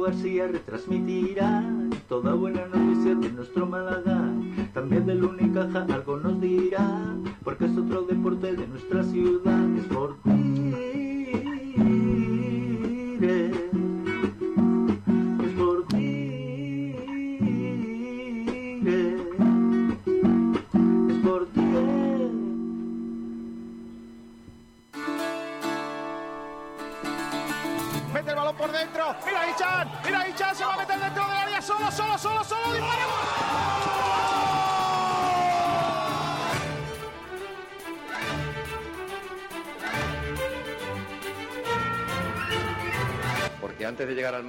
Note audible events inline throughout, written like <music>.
García retransmitirá toda buena noticia de nuestro Málaga. También del Unicaja algo nos dirá, porque es otro deporte de nuestra ciudad. Es por Es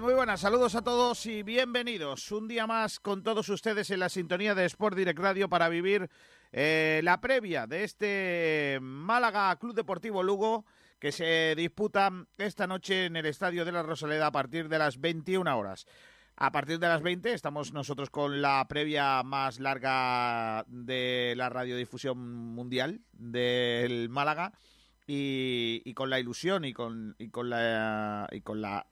Muy buenas, saludos a todos y bienvenidos. Un día más con todos ustedes en la sintonía de Sport Direct Radio para vivir eh, la previa de este Málaga Club Deportivo Lugo que se disputa esta noche en el Estadio de la Rosaleda a partir de las 21 horas. A partir de las 20 estamos nosotros con la previa más larga de la radiodifusión mundial del Málaga y, y con la ilusión y con, y con la y con la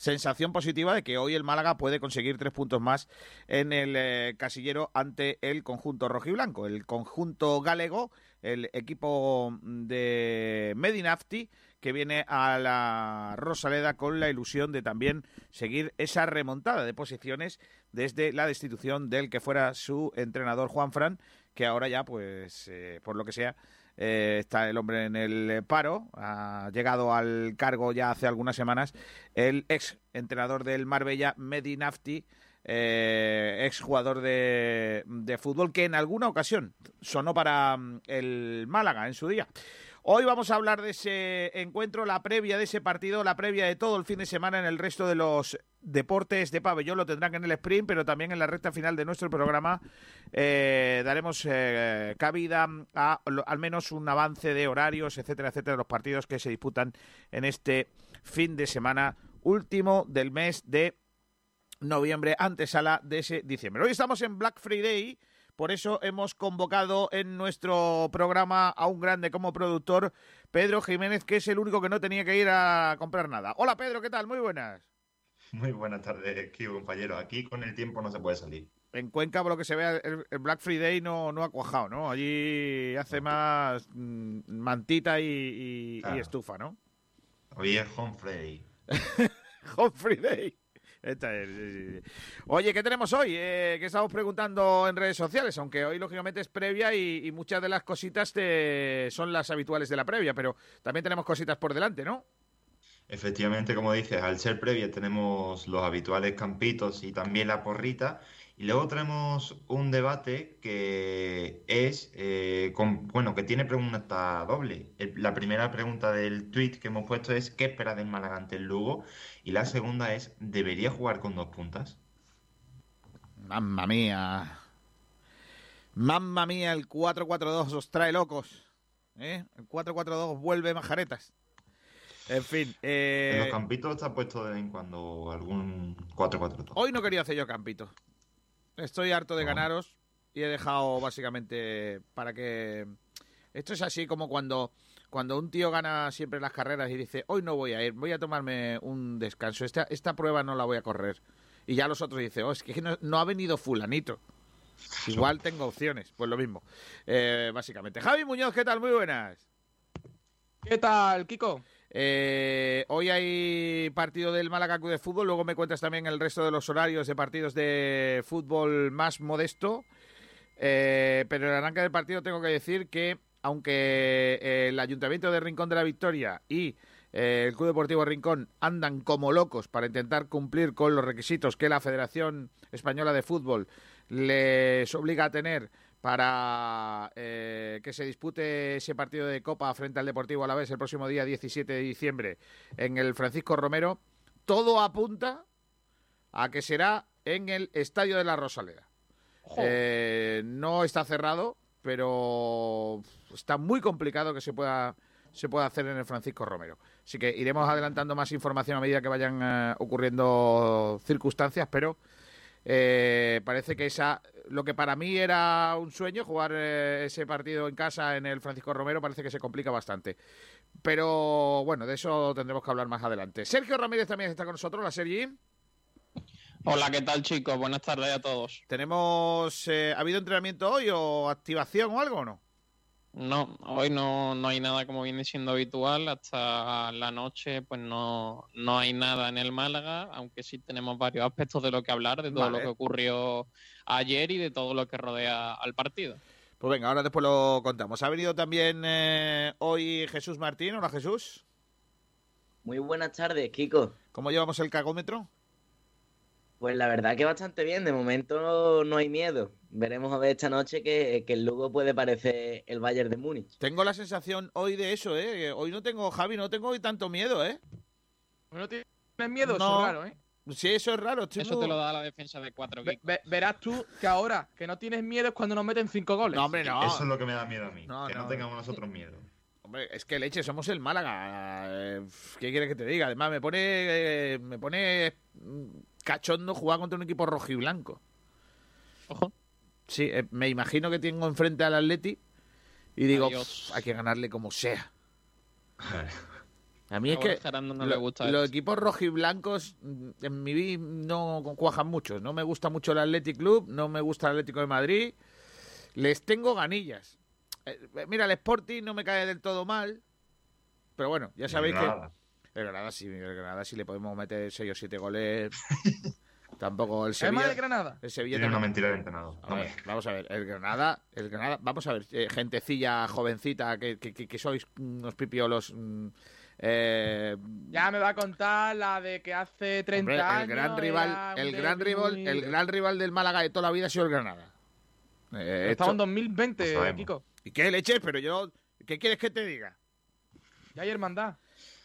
sensación positiva de que hoy el Málaga puede conseguir tres puntos más en el eh, casillero ante el conjunto rojiblanco, el conjunto galego, el equipo de Medinafti que viene a la Rosaleda con la ilusión de también seguir esa remontada de posiciones desde la destitución del que fuera su entrenador Juan Fran, que ahora ya, pues, eh, por lo que sea, eh, está el hombre en el paro, ha llegado al cargo ya hace algunas semanas el ex entrenador del Marbella, Medi Nafti, eh, ex jugador de, de fútbol que en alguna ocasión sonó para mm, el Málaga en su día. Hoy vamos a hablar de ese encuentro, la previa de ese partido, la previa de todo el fin de semana en el resto de los deportes de pabellón. Lo tendrán en el sprint, pero también en la recta final de nuestro programa eh, daremos eh, cabida a al menos un avance de horarios, etcétera, etcétera, de los partidos que se disputan en este fin de semana último del mes de noviembre, antesala de ese diciembre. Hoy estamos en Black Friday, por eso hemos convocado en nuestro programa a un grande como productor, Pedro Jiménez, que es el único que no tenía que ir a comprar nada. Hola Pedro, ¿qué tal? Muy buenas. Muy buenas tardes, Kio, compañero. Aquí con el tiempo no se puede salir. En Cuenca, por lo que se vea, el, Black Friday no, no ha cuajado, ¿no? Allí hace más mm, mantita y, y- estufa, ¿no? Hoy es Home Friday. <laughs> Home Friday. Oye, ¿qué tenemos hoy? Eh, que estamos preguntando en redes sociales, aunque hoy lógicamente es previa y, y muchas de las cositas te- son las habituales de la previa, pero también tenemos cositas por delante, ¿no? Efectivamente, como dices, al ser previa tenemos los habituales campitos y también la porrita. Y luego tenemos un debate que es, eh, con- bueno, que tiene pregunta doble. La primera pregunta del tweet que hemos puesto es ¿qué espera del Málaga ante el Lugo? Y la segunda es ¿debería jugar con dos puntas? Mamma mía. Mamma mía, el 4-4-2 os trae locos. ¿eh? El 4-4-2 vuelve majaretas. En fin. eh, En los campitos está puesto de vez en cuando algún 4-4-2. Hoy no quería hacer yo campito. Estoy harto de No. ganaros y he dejado básicamente para que... Esto es así como cuando, cuando un tío gana siempre las carreras y dice, hoy no voy a ir, voy a tomarme un descanso, esta, esta prueba no la voy a correr. Y ya los otros dicen, oh, es que no, no ha venido fulanito. Igual tengo opciones, pues lo mismo. Eh, básicamente. Javi Muñoz, ¿qué tal? Muy buenas. ¿Qué tal, Kiko? Eh, hoy hay partido del Málaga de Fútbol, luego me cuentas también el resto de los horarios de partidos de fútbol más modesto. Eh, pero en el arranque del partido tengo que decir que, aunque el Ayuntamiento de Rincón de la Victoria y eh, el Club Deportivo Rincón andan como locos para intentar cumplir con los requisitos que la Federación Española de Fútbol les obliga a tener para eh, que se dispute ese partido de Copa frente al Deportivo a la vez el próximo día 17 de diciembre en el Francisco Romero, todo apunta a que será en el Estadio de la Rosaleda. Eh, no está cerrado, pero está muy complicado que se pueda se pueda hacer en el Francisco Romero. Así que iremos adelantando más información a medida que vayan eh, ocurriendo circunstancias, pero eh, parece que esa lo que para mí era un sueño jugar eh, ese partido en casa en el Francisco Romero parece que se complica bastante. Pero bueno, de eso tendremos que hablar más adelante. Sergio Ramírez también está con nosotros, la Sergi. Hola, ¿qué tal chicos? Buenas tardes a todos. ¿Tenemos, ¿Ha habido entrenamiento hoy o activación o algo o no? No, hoy no, no hay nada como viene siendo habitual. Hasta la noche, pues no, no hay nada en el Málaga, aunque sí tenemos varios aspectos de lo que hablar, de todo lo que ocurrió ayer y de todo lo que rodea al partido. Pues venga, ahora después lo contamos. Ha venido también eh, hoy Jesús Martín. Hola Jesús. Muy buenas tardes, Kiko. ¿Cómo llevamos el cagómetro? Pues la verdad que bastante bien, de momento no hay miedo. Veremos a ver esta noche que, el Lugo puede parecer el Bayern de Múnich. Tengo la sensación hoy de eso, ¿eh? Hoy no tengo, Javi, no tengo hoy tanto miedo, ¿eh? No tienes miedo, eso es raro, ¿eh? Sí, eso es raro. Eso te lo da la defensa de cuatro Verás tú que ahora que no tienes miedo es cuando nos meten cinco goles. No, hombre, no. Eso es lo que me da miedo a mí. que no, tengamos nosotros miedo. Hombre, es que leche, somos el Málaga. Eh, ¿Qué quieres que te diga? Además, me pone, eh, me pone cachondo jugar contra un equipo rojo y blanco. Ojo. Sí, eh, me imagino que tengo enfrente al Atleti y digo, hay que ganarle como sea. A mí es que los equipos rojiblancos mm, en mi vida no cuajan mucho. No me gusta mucho el Athletic Club, no me gusta el Atlético de Madrid. Les tengo ganillas. Eh, mira, el Sporting no me cae del todo mal. Pero bueno, ya sabéis que el Granada sí, el Granada sí le podemos meter 6 o 7 goles. <laughs> Tampoco el Sevilla. el Granada? El Sevilla Tiene una mentira de entrenado. vamos a ver, el Granada, el Granada, vamos a ver, eh, gentecilla jovencita que, que, sois unos pipiolos. Mm, eh, ya me va a contar la de que hace 30 años. El gran rival, el gran rival, el gran rival del Málaga de toda la vida ha sido el Granada. Eh, Estamos en 2020, Kiko. ¿Y qué leche? Pero yo, ¿qué quieres que te diga? Ya hay hermandad.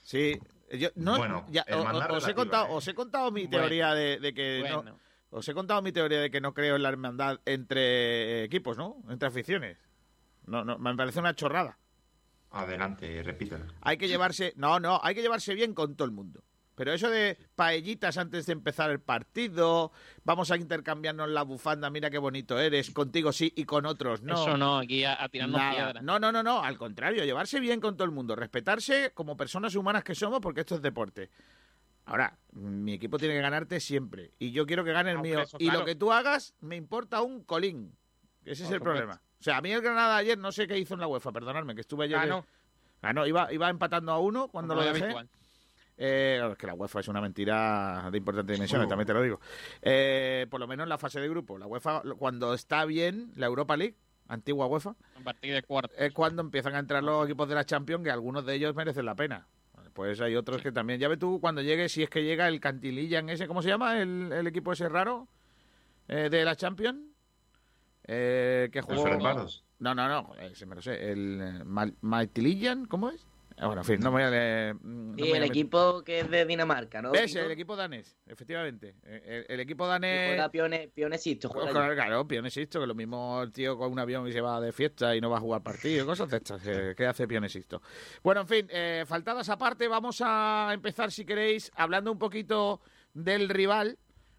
Sí, no, bueno, os, he contado, os he contado mi teoría de, que no, os he contado mi teoría de que no creo en la hermandad entre equipos, ¿no? Entre aficiones. No, no, me parece una chorrada. Adelante, repítela. Hay que llevarse, no, no, hay que llevarse bien con todo el mundo. Pero eso de paellitas antes de empezar el partido, vamos a intercambiarnos la bufanda, mira qué bonito eres, contigo sí y con otros no. Eso no, aquí a, tirarnos piedras. No, no, no, no, al contrario, llevarse bien con todo el mundo, respetarse como personas humanas que somos porque esto es deporte. Ahora, mi equipo tiene que ganarte siempre y yo quiero que gane el mío. y lo que tú hagas me importa un colín. Ese es el problema. O sea, a mí el Granada ayer no sé qué hizo en la UEFA, perdonadme, que estuve ayer... Ganó. Ganó, iba, iba empatando a uno cuando lo dejé. Eh, es que la UEFA es una mentira de importante dimensión, uh. también te lo digo. Eh, por lo menos en la fase de grupo. La UEFA, cuando está bien, la Europa League, antigua UEFA, es cuando empiezan a entrar los equipos de la Champions, que algunos de ellos merecen la pena. Pues hay otros que también. Ya ve tú cuando llegue, si es que llega el Cantililla en ese, ¿cómo se llama? El, equipo ese raro eh, de la Champions. Eh, que jugó. No, no, no, ese me lo sé. El Maltilillan, ¿cómo es? Bueno, en fin, no me voy a leer. Mm, el equipo que es de Dinamarca, ¿no? Es el equipo danés, efectivamente. El, equipo danés. Juega pione, pionesisto. claro, pionesisto, que lo mismo el tío con un avión y se va de fiesta y no va a jugar partido, cosas de estas. ¿Qué hace pionesisto? Bueno, en fin, eh, faltadas aparte, vamos a empezar, si queréis, hablando un poquito del rival.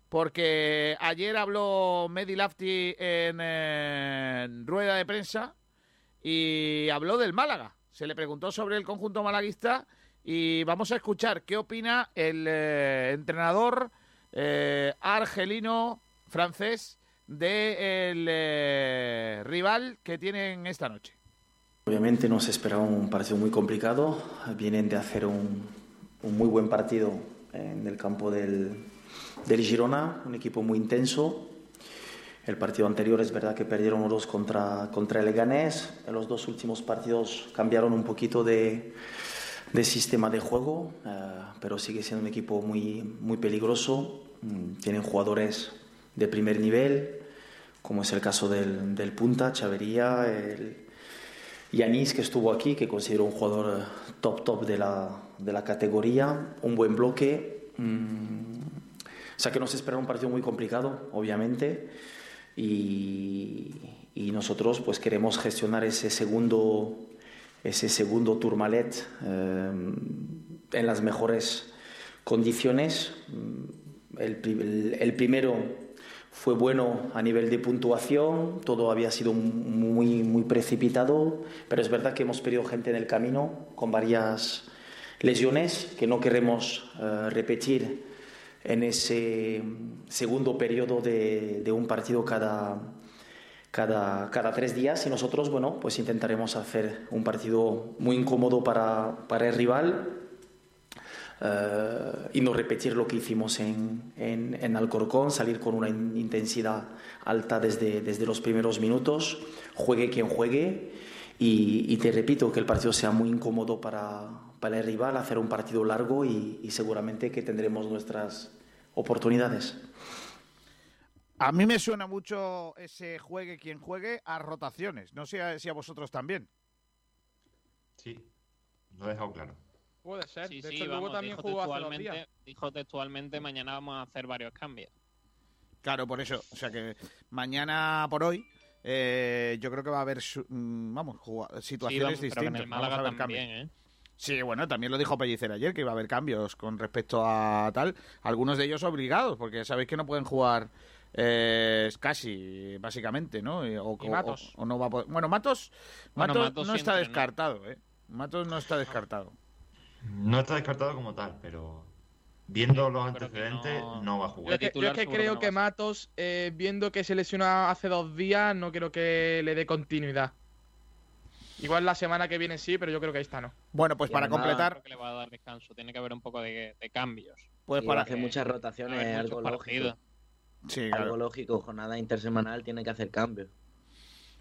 Porque ayer habló Medi Lafti en rueda de prensa y habló del Málaga se le preguntó sobre el conjunto malaguista y vamos a escuchar qué opina el eh, entrenador eh, argelino francés del de, eh, rival que tienen esta noche. Obviamente nos esperaba un partido muy complicado. Vienen de hacer un, un muy buen partido en el campo del, del Girona, un equipo muy intenso. El partido anterior es verdad que perdieron dos contra, contra el Leganés. En los dos últimos partidos cambiaron un poquito de, sistema de juego, eh, pero sigue siendo un equipo muy, muy peligroso. Mm, tienen jugadores de primer nivel, como es el caso del, del Punta, Chavería, el Yanis, que estuvo aquí, que considero un jugador top top de la, de la categoría, un buen bloque. Mm, o sea que nos espera un partido muy complicado, obviamente, y, nosotros pues queremos gestionar ese segundo, ese segundo Tourmalet eh, en las mejores condiciones. El, primero fue bueno a nivel de puntuación, todo había sido muy, muy precipitado, pero es verdad que hemos perdido gente en el camino con varias lesiones que no queremos uh, repetir en ese segundo periodo de, de un partido cada, cada, cada, tres días. Y nosotros, bueno, pues intentaremos hacer un partido muy incómodo para, para el rival uh, y no repetir lo que hicimos en, en, en, Alcorcón, salir con una intensidad alta desde, desde los primeros minutos, juegue quien juegue. Y, y, te repito que el partido sea muy incómodo para, para el rival, hacer un partido largo y, y seguramente que tendremos nuestras oportunidades. A mí me suena mucho ese juegue quien juegue a rotaciones. No sé si a vosotros también. Sí, lo he dejado claro. Puede ser. Sí, de sí, hecho, vamos, luego también dijo, jugó hace textualmente, días. dijo textualmente, mañana vamos a hacer varios cambios. Claro, por eso. O sea que mañana por hoy eh, yo creo que va a haber, mm, vamos, situaciones sí, vamos, distintas. Pero en el Málaga vamos a ver también, cambios. ¿eh? Sí, bueno, también lo dijo Pellicer ayer, que iba a haber cambios con respecto a tal. Algunos de ellos obligados, porque sabéis que no pueden jugar eh, casi, básicamente, ¿no? O, Y Matos. o- o no va a poder- Bueno, Matos, Bueno, Matos Matos no está descartado, ¿eh? Matos no está descartado. No está descartado como tal, pero viendo los antecedentes no- no va a jugar. yo es que creo no que. Matos, eh, viendo que se lesionó hace dos días, no creo que le dé continuidad. Igual la semana que viene sí, pero yo creo que esta no. Bueno, pues Y para completar, Creo que le va a dar descanso. Tiene que haber un poco de, de cambios. pues y para... hace muchas rotaciones, es algo lógico. Sí, Algo claro. lógico, jornada intersemanal tiene que hacer cambios.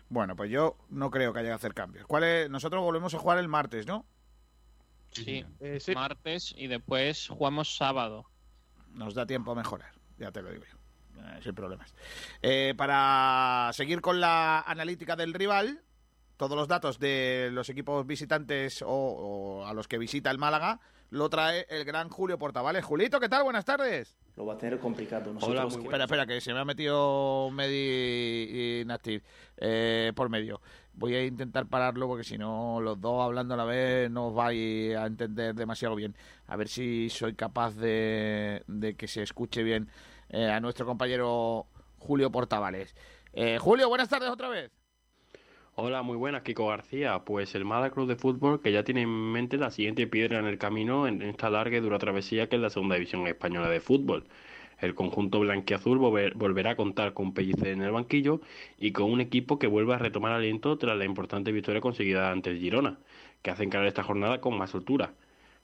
Bueno, pues yo no creo que haya que hacer cambios. ¿Cuál es? Nosotros volvemos a jugar el martes, ¿no? Sí. Eh, sí. martes y después jugamos sábado. Nos da tiempo a mejorar, ya te lo digo yo, eh, sin problemas. Eh, para seguir con la analítica del rival, todos los datos de los equipos visitantes o, o a los que visita el Málaga lo trae el gran Julio Portavales. Julito, ¿qué tal? Buenas tardes. Lo va a tener complicado. Nosotros que- Espera, espera, que se me ha metido Medi Inactive eh, por medio. Voy a intentar pararlo porque si no, los dos hablando a la vez no os vais a entender demasiado bien. A ver si soy capaz de, de que se escuche bien eh, a nuestro compañero Julio Portavales. Eh, Julio, buenas tardes otra vez. Hola, muy buenas, Kiko García. Pues el Club de Fútbol que ya tiene en mente la siguiente piedra en el camino en esta larga y dura travesía que es la segunda división española de fútbol. El conjunto blanquiazul volver- volverá a contar con Pellicer en el banquillo y con un equipo que vuelve a retomar aliento tras la importante victoria conseguida ante el Girona, que hace encarar esta jornada con más soltura.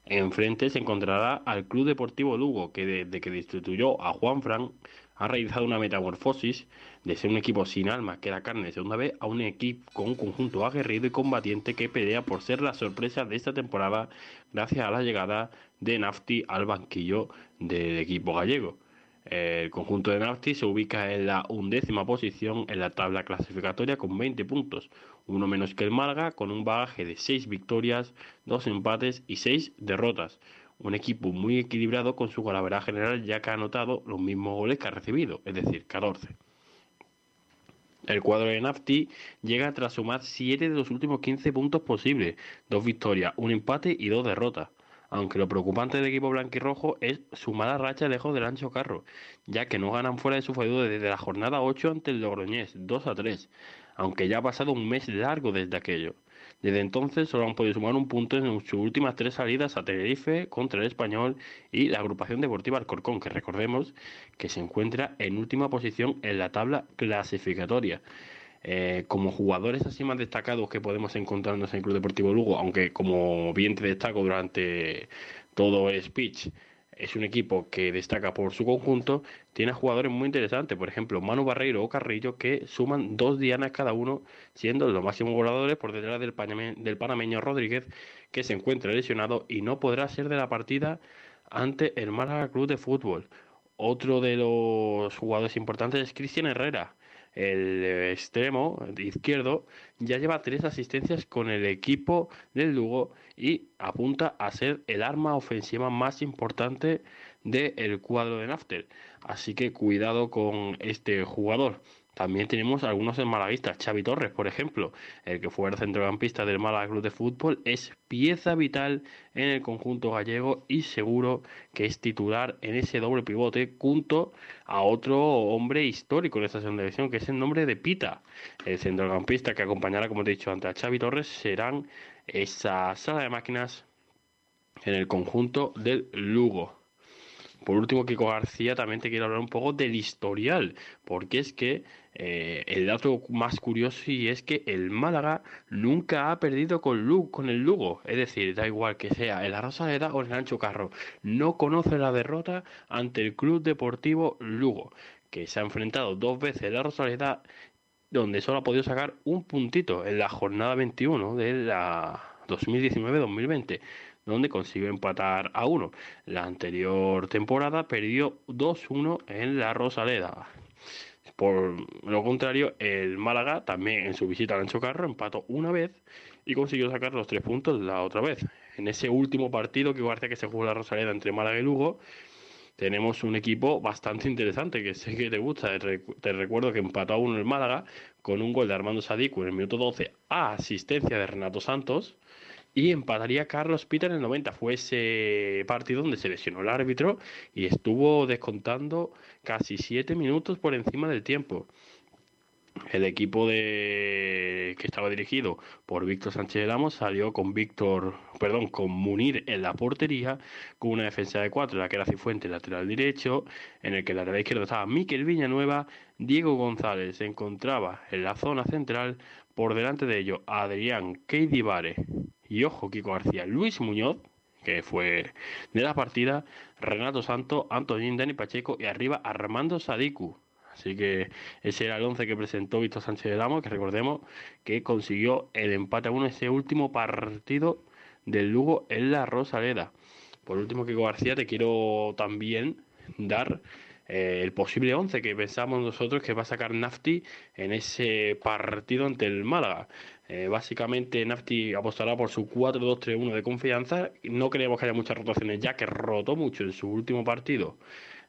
Enfrente se encontrará al Club Deportivo Lugo, que desde que destituyó a Juan Fran ha realizado una metamorfosis de ser un equipo sin alma que era carne de segunda vez a un equipo con un conjunto aguerrido y combatiente que pelea por ser la sorpresa de esta temporada gracias a la llegada de Nafti al banquillo del equipo gallego. El conjunto de Nafti se ubica en la undécima posición en la tabla clasificatoria con 20 puntos, uno menos que el Málaga con un bagaje de 6 victorias, 2 empates y 6 derrotas. Un equipo muy equilibrado con su golavera general ya que ha anotado los mismos goles que ha recibido, es decir, 14. El cuadro de Nafti llega tras sumar 7 de los últimos 15 puntos posibles, dos victorias, un empate y dos derrotas. Aunque lo preocupante del equipo blanquirrojo es su mala racha lejos del ancho carro, ya que no ganan fuera de su feudo desde la jornada 8 ante el Logroñés, 2 a 3, aunque ya ha pasado un mes largo desde aquello. Desde entonces solo han podido sumar un punto en sus últimas tres salidas a Tenerife contra el Español y la agrupación deportiva Alcorcón, que recordemos que se encuentra en última posición en la tabla clasificatoria. eh, como jugadores así más destacados que podemos encontrarnos en el Club Deportivo Lugo, aunque como bien te destaco durante todo el speech, es un equipo que destaca por su conjunto, tiene jugadores muy interesantes, por ejemplo, Manu Barreiro o Carrillo, que suman dos dianas cada uno, siendo los máximos goleadores por detrás del, del panameño Rodríguez, que se encuentra lesionado y no podrá ser de la partida ante el Málaga Club de Fútbol. Otro de los jugadores importantes es Cristian Herrera, el extremo izquierdo, ya lleva tres asistencias con el equipo del Lugo y apunta a ser el arma ofensiva más importante del cuadro de Nafter. Así que cuidado con este jugador. También tenemos algunos malaguistas. Xavi Torres, por ejemplo, el que fue centrocampista del Málaga Club de Fútbol, es pieza vital en el conjunto gallego y seguro que es titular en ese doble pivote junto a otro hombre histórico en esta segunda división, que es el nombre de Pita. El centrocampista que acompañará, como te he dicho, ante a Xavi Torres serán esa sala de máquinas en el conjunto del Lugo. Por último, Kiko García, también te quiero hablar un poco del historial, porque es que eh, el dato más curioso y es que el Málaga nunca ha perdido con, con el Lugo, es decir, da igual que sea el Rosaleda o el Ancho Carro, no conoce la derrota ante el Club Deportivo Lugo, que se ha enfrentado dos veces la Rosaleda, donde solo ha podido sacar un puntito en la jornada 21 de la 2019-2020 donde consiguió empatar a uno. La anterior temporada perdió 2-1 en la Rosaleda. Por lo contrario, el Málaga también en su visita al Ancho Carro empató una vez y consiguió sacar los tres puntos la otra vez. En ese último partido que parece que se jugó la Rosaleda entre Málaga y Lugo, tenemos un equipo bastante interesante que sé que te gusta. Te recuerdo que empató a uno el Málaga con un gol de Armando Sadiku en el minuto 12 a asistencia de Renato Santos y empataría Carlos Peter en el 90. Fue ese partido donde se lesionó el árbitro y estuvo descontando casi 7 minutos por encima del tiempo. El equipo de que estaba dirigido por Víctor Sánchez Ramos salió con Víctor, perdón, con Munir en la portería, con una defensa de cuatro, la que era Cifuente, lateral derecho, en el que la lateral izquierda estaba Miquel Villanueva, Diego González se encontraba en la zona central, por delante de ello Adrián Keidibare y ojo, Kiko García, Luis Muñoz, que fue de la partida, Renato Santo, Antonín Dani Pacheco y arriba Armando Sadiku. Así que ese era el 11 que presentó Víctor Sánchez de Damo, que recordemos que consiguió el empate a uno ese último partido del Lugo en la Rosaleda. Por último, Kiko García, te quiero también dar eh, el posible 11 que pensamos nosotros que va a sacar Nafti en ese partido ante el Málaga. Eh, básicamente Nafti apostará por su 4-2-3-1 de confianza. No creemos que haya muchas rotaciones ya que rotó mucho en su último partido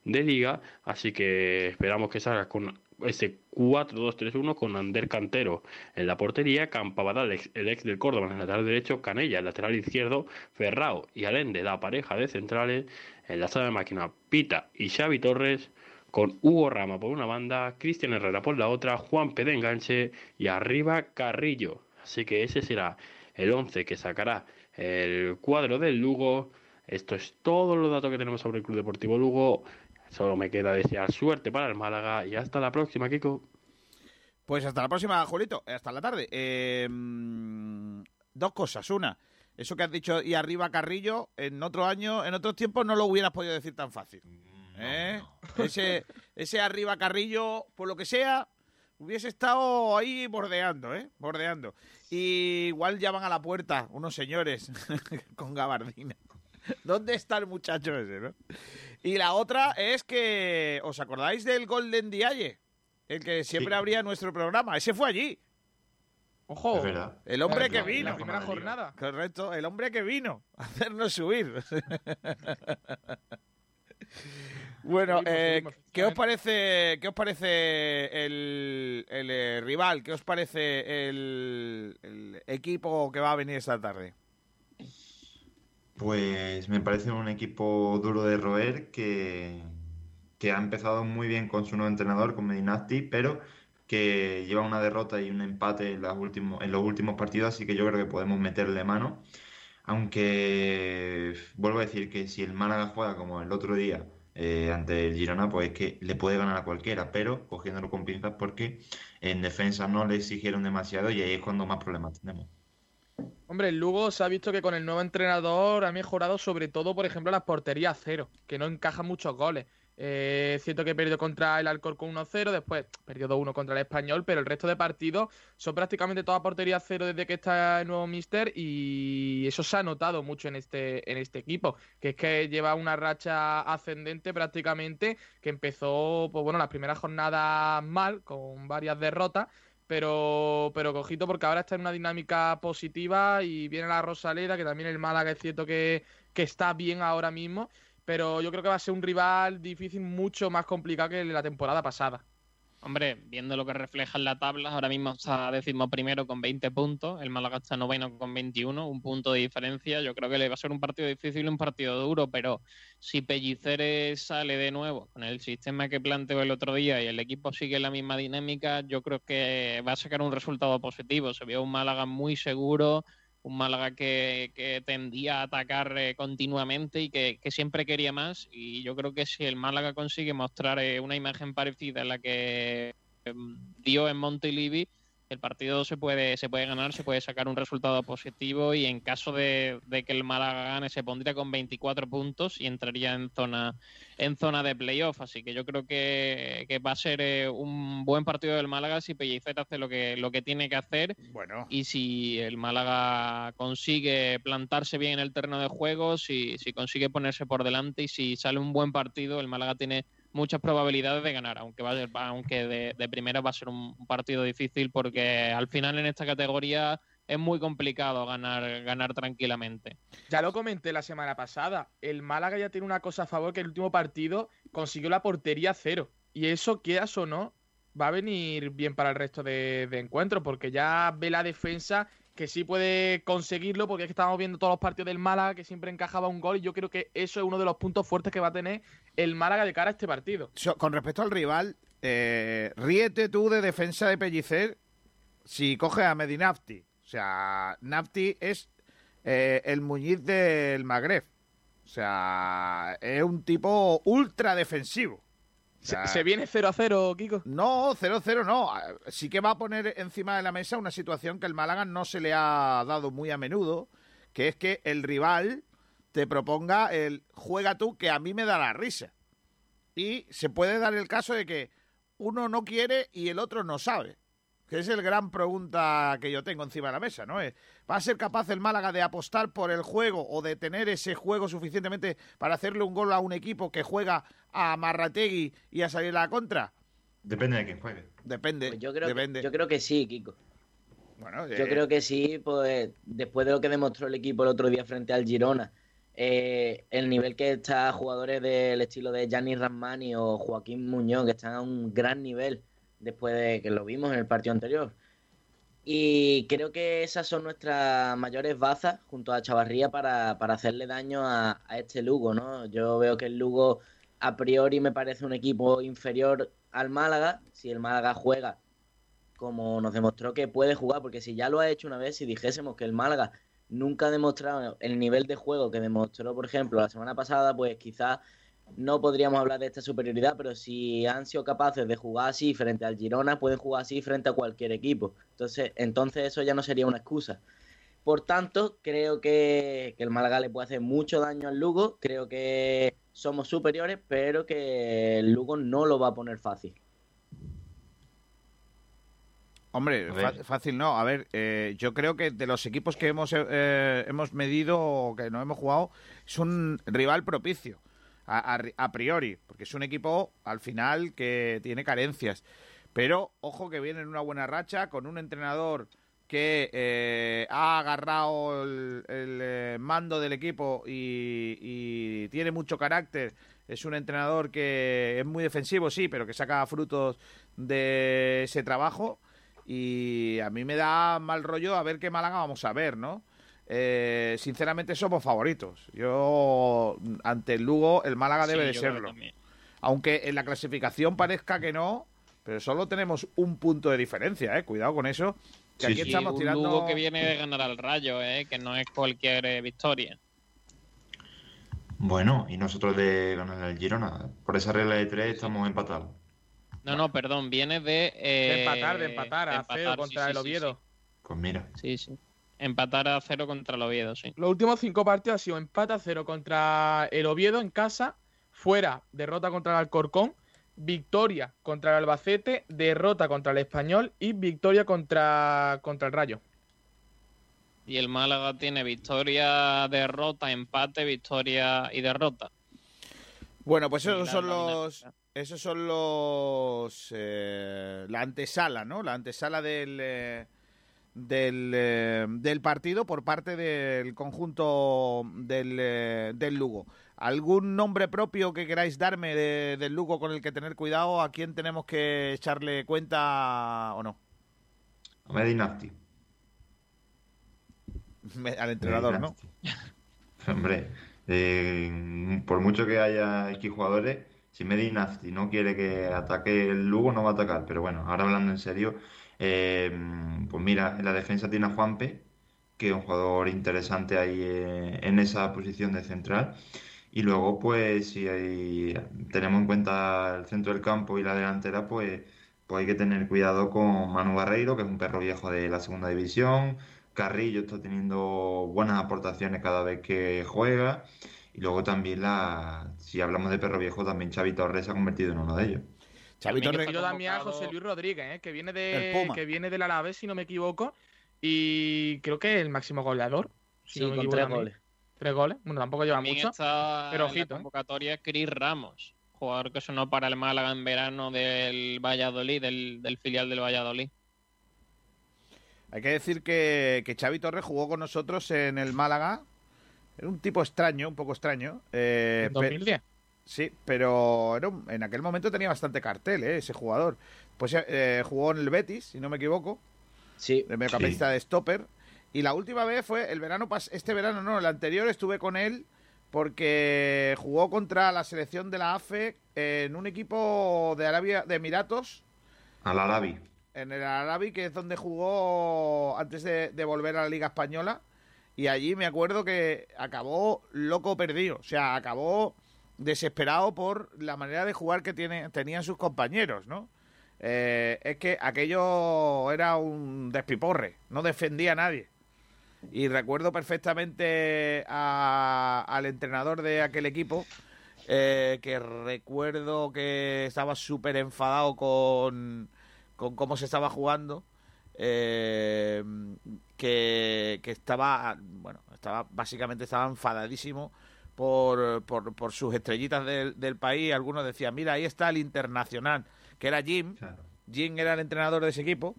de liga, así que esperamos que salga con ese 4-2-3-1 con Ander Cantero en la portería, Campabadal, el ex, del Córdoba en el lateral derecho, Canella, el lateral izquierdo, Ferrao y Alende, la pareja de centrales, en la sala de máquina Pita y Xavi Torres, con Hugo Rama por una banda, Cristian Herrera por la otra, Juan P. de enganche y arriba Carrillo. Así que ese será el 11 que sacará el cuadro del Lugo. Esto es todo los datos que tenemos sobre el Club Deportivo Lugo. Solo me queda desear suerte para el Málaga y hasta la próxima, Kiko. Pues hasta la próxima, Julito. Hasta la tarde. Em, dos cosas. Una, eso que has dicho y arriba Carrillo, en otro año, en otros tiempos no lo hubieras podido decir tan fácil. ¿Eh? <laughs> Ese, ese arriba Carrillo, por lo que sea, hubiese estado ahí bordeando, ¿eh? Bordeando. Y igual llaman a la puerta unos señores <laughs> con gabardina. ¿Dónde está el muchacho ese, no? Y la otra es que, ¿os acordáis del Golden Dialle? El que siempre abría nuestro programa. Ese fue allí. Ojo, el hombre que vino. La primera jornada. Correcto, el hombre que vino a hacernos subir. <laughs> Bueno, eh, ¿qué os parece, qué os parece el, eh, rival? ¿Qué os parece el, equipo que va a venir esta tarde? Pues me parece un equipo duro de roer que, que ha empezado muy bien con su nuevo entrenador, con Medinati, pero que lleva una derrota y un empate en, los últimos partidos, así que yo creo que podemos meterle mano. Aunque vuelvo a decir que si el Málaga juega como el otro día, eh, ante el Girona, pues es que le puede ganar a cualquiera, pero cogiéndolo con pinzas porque en defensa no le exigieron demasiado y ahí es cuando más problemas tenemos. Hombre, el Lugo se ha visto que con el nuevo entrenador ha mejorado sobre todo, por ejemplo, las porterías cero, que no encaja muchos goles. Eh, siento que perdió contra el Alcorcón 1-0, después perdió 2-1 contra el Español, pero el resto de partidos son prácticamente toda portería cero desde que está el nuevo Mister y eso se ha notado mucho en este, en este equipo, que es que lleva una racha ascendente prácticamente, que empezó, pues bueno, las primeras jornadas mal, con varias derrotas, pero, pero cojito porque ahora está en una dinámica positiva y viene la Rosaleda, que también el Málaga es cierto que, que está bien ahora mismo, pero yo creo que va a ser un rival difícil mucho más complicado que la temporada pasada. Hombre, viendo lo que refleja en la tabla, ahora mismo está décimo primero con 20 puntos, el Málaga está noveno con 21, un punto de diferencia. Yo creo que le va a ser un partido difícil un partido duro, pero si Pelliceres sale de nuevo con el sistema que planteó el otro día y el equipo sigue la misma dinámica, yo creo que va a sacar un resultado positivo. Se vio un Málaga muy seguro, un Málaga que, tendía a atacar eh, continuamente y que, siempre quería más. Y yo creo que si el Málaga consigue mostrar eh, una imagen parecida a la que em, dio en Montilivi, el partido se puede, se puede ganar, se puede sacar un resultado positivo y en caso de, que el Málaga gane se pondría con 24 puntos y entraría en zona, en zona de playoff. Así que yo creo que, va a ser eh, un buen partido del Málaga si Pellicer hace lo que, lo que tiene que hacer. Bueno. Y si el Málaga consigue plantarse bien en el terreno de juego, si, si consigue ponerse por delante y si sale un buen partido, el Málaga tiene muchas probabilidades de ganar, aunque, va aunque de, primera va a ser un partido difícil porque al final en esta categoría es muy complicado ganar, ganar tranquilamente. Ya lo comenté la semana pasada, el Málaga ya tiene una cosa a favor que el último partido consiguió la portería cero. Y eso, quieras o no, va a venir bien para el resto de, de encuentros, porque ya ve la defensa que sí puede conseguirlo, porque es que estamos viendo todos los partidos del Málaga que siempre encajaba un gol y yo creo que eso es uno de los puntos fuertes que va a tener el Málaga de cara a este partido. Con respecto al rival, eh, ríete tú de defensa de Pellicer si coge a Medinafti. O sea, Nafti es eh, el Muñiz del Magreb. O sea, es un tipo ultra defensivo. ¿Se, viene 0 a 0, Kiko? No, 0 a 0 no. Sí que va a poner encima de la mesa una situación que el Málaga no se le ha dado muy a menudo, que es que el rival te proponga el juega tú que a mí me da la risa. Y se puede dar el caso de que uno no quiere y el otro no sabe. Que es el gran pregunta que yo tengo encima de la mesa, ¿no? ¿Va a ser capaz el Málaga de apostar por el juego o de tener ese juego suficientemente para hacerle un gol a un equipo que juega a Marrategui y a salir a la contra? Depende de quién juegue. Depende. Pues yo, creo depende. Que, yo creo que sí, Kiko. Bueno, Yo creo que sí, pues después de lo que demostró el equipo el otro día frente al Girona, eh, el nivel que está jugadores del estilo de Gianni Ramani o Joaquín Muñoz, que están a un gran nivel después de que lo vimos en el partido anterior. Y creo que esas son nuestras mayores bazas junto a Chavarría para, hacerle daño a, a, este Lugo, ¿no? Yo veo que el Lugo a priori me parece un equipo inferior al Málaga. Si el Málaga juega como nos demostró que puede jugar, porque si ya lo ha hecho una vez, si dijésemos que el Málaga nunca ha demostrado el nivel de juego que demostró, por ejemplo, la semana pasada, pues quizás no podríamos hablar de esta superioridad, pero si han sido capaces de jugar así frente al Girona, pueden jugar así frente a cualquier equipo. Entonces, entonces eso ya no sería una excusa. Por tanto, creo que, que el Málaga le puede hacer mucho daño al Lugo. Creo que somos superiores, pero que el Lugo no lo va a poner fácil. Hombre, fácil no. A ver, eh, yo creo que de los equipos que hemos, eh, hemos medido o que no hemos jugado, es un rival propicio, a, priori, porque es un equipo al final que tiene carencias. Pero ojo que viene en una buena racha con un entrenador que eh, ha agarrado el, mando del equipo y, tiene mucho carácter. Es un entrenador que es muy defensivo, sí, pero que saca frutos de ese trabajo. Y a mí me da mal rollo a ver qué Málaga vamos a ver, ¿no? Eh, sinceramente somos favoritos. Yo, ante el Lugo, el Málaga debe de serlo. Aunque en la clasificación parezca que no, pero solo tenemos un punto de diferencia, ¿eh? Cuidado con eso. Que aquí estamos tirando... Un Lugo que viene de ganar al Rayo, ¿eh? Que no es cualquier eh, victoria. Bueno, y nosotros de ganar el Girona. Por esa regla de tres estamos empatados. No, no, perdón, viene de... de empatar, de empatar a cero contra el Oviedo. pues mira. Sí, sí. Empatar a cero contra el Oviedo, sí. Los últimos cinco partidos ha sido empate a cero contra el Oviedo en casa, fuera, derrota contra el Alcorcón, victoria contra el Albacete, derrota contra el Español y victoria contra, contra el Rayo. Y el Málaga tiene victoria, derrota, empate, victoria y derrota. Bueno, pues esos son los. Esos son los. Eh, la antesala, ¿no? La antesala del. Eh, del, eh, del, partido por parte del conjunto del, del, Lugo. ¿Algún nombre propio que queráis darme del Lugo con el que tener cuidado? ¿A quién tenemos que echarle cuenta o no? A Medinafti. <laughs> Al entrenador, ¿no? <laughs> Hombre, eh, por mucho que haya X jugadores, si Medinafti no quiere que ataque el Lugo, no va a atacar. Pero bueno, ahora hablando en serio, eh, pues mira, en la defensa tiene a Juanpe, que es un jugador interesante ahí eh, en esa posición de central. Y luego, pues, si tenemos en cuenta el centro del campo y la delantera, pues, pues hay que tener cuidado con Manu Barreiro, que es un perro viejo de la segunda división. Carrillo está teniendo buenas aportaciones cada vez que juega. Y luego también, la, si hablamos de perro viejo, también Xavi Torres se ha convertido en uno de ellos. Xavi Torres. también a José Luis Rodríguez, ¿eh? que viene de que viene del Alavés, si no me equivoco. Y creo que es el máximo goleador. sí, con tres goles. Tres goles. Bueno, tampoco lleva mucho. pero ojito. En la ¿eh? convocatoria Cris Ramos, jugador que sonó para el Málaga en verano del Valladolid, del, filial del Valladolid. Hay que decir que, que Xavi Torres jugó con nosotros en el Málaga. Era un tipo extraño, un poco extraño. Eh, ¿En 2010? Sí, pero en aquel momento tenía bastante cartel, ¿eh? ese jugador. Pues eh, jugó en el Betis, si no me equivoco. Sí. De mediocampista de stopper. Y la última vez fue el verano, este verano no, el anterior estuve con él porque jugó contra la selección de la AFE en un equipo de Arabia, de Emiratos. Al Arabi. En el Arabi, que es donde jugó antes de, volver a la Liga Española. Y allí me acuerdo que acabó loco perdido. O sea, acabó desesperado por la manera de jugar que tiene, tenían sus compañeros, ¿no? Eh, es que aquello era un despiporre, no defendía a nadie. Y recuerdo perfectamente al entrenador de aquel equipo, eh, que recuerdo que estaba súper enfadado con, con cómo se estaba jugando. Eh, que, estaba, bueno, estaba básicamente estaba enfadadísimo por, por, sus estrellitas del, país. Algunos decían, mira, ahí está el internacional, que era Jim. Jim era el entrenador de ese equipo.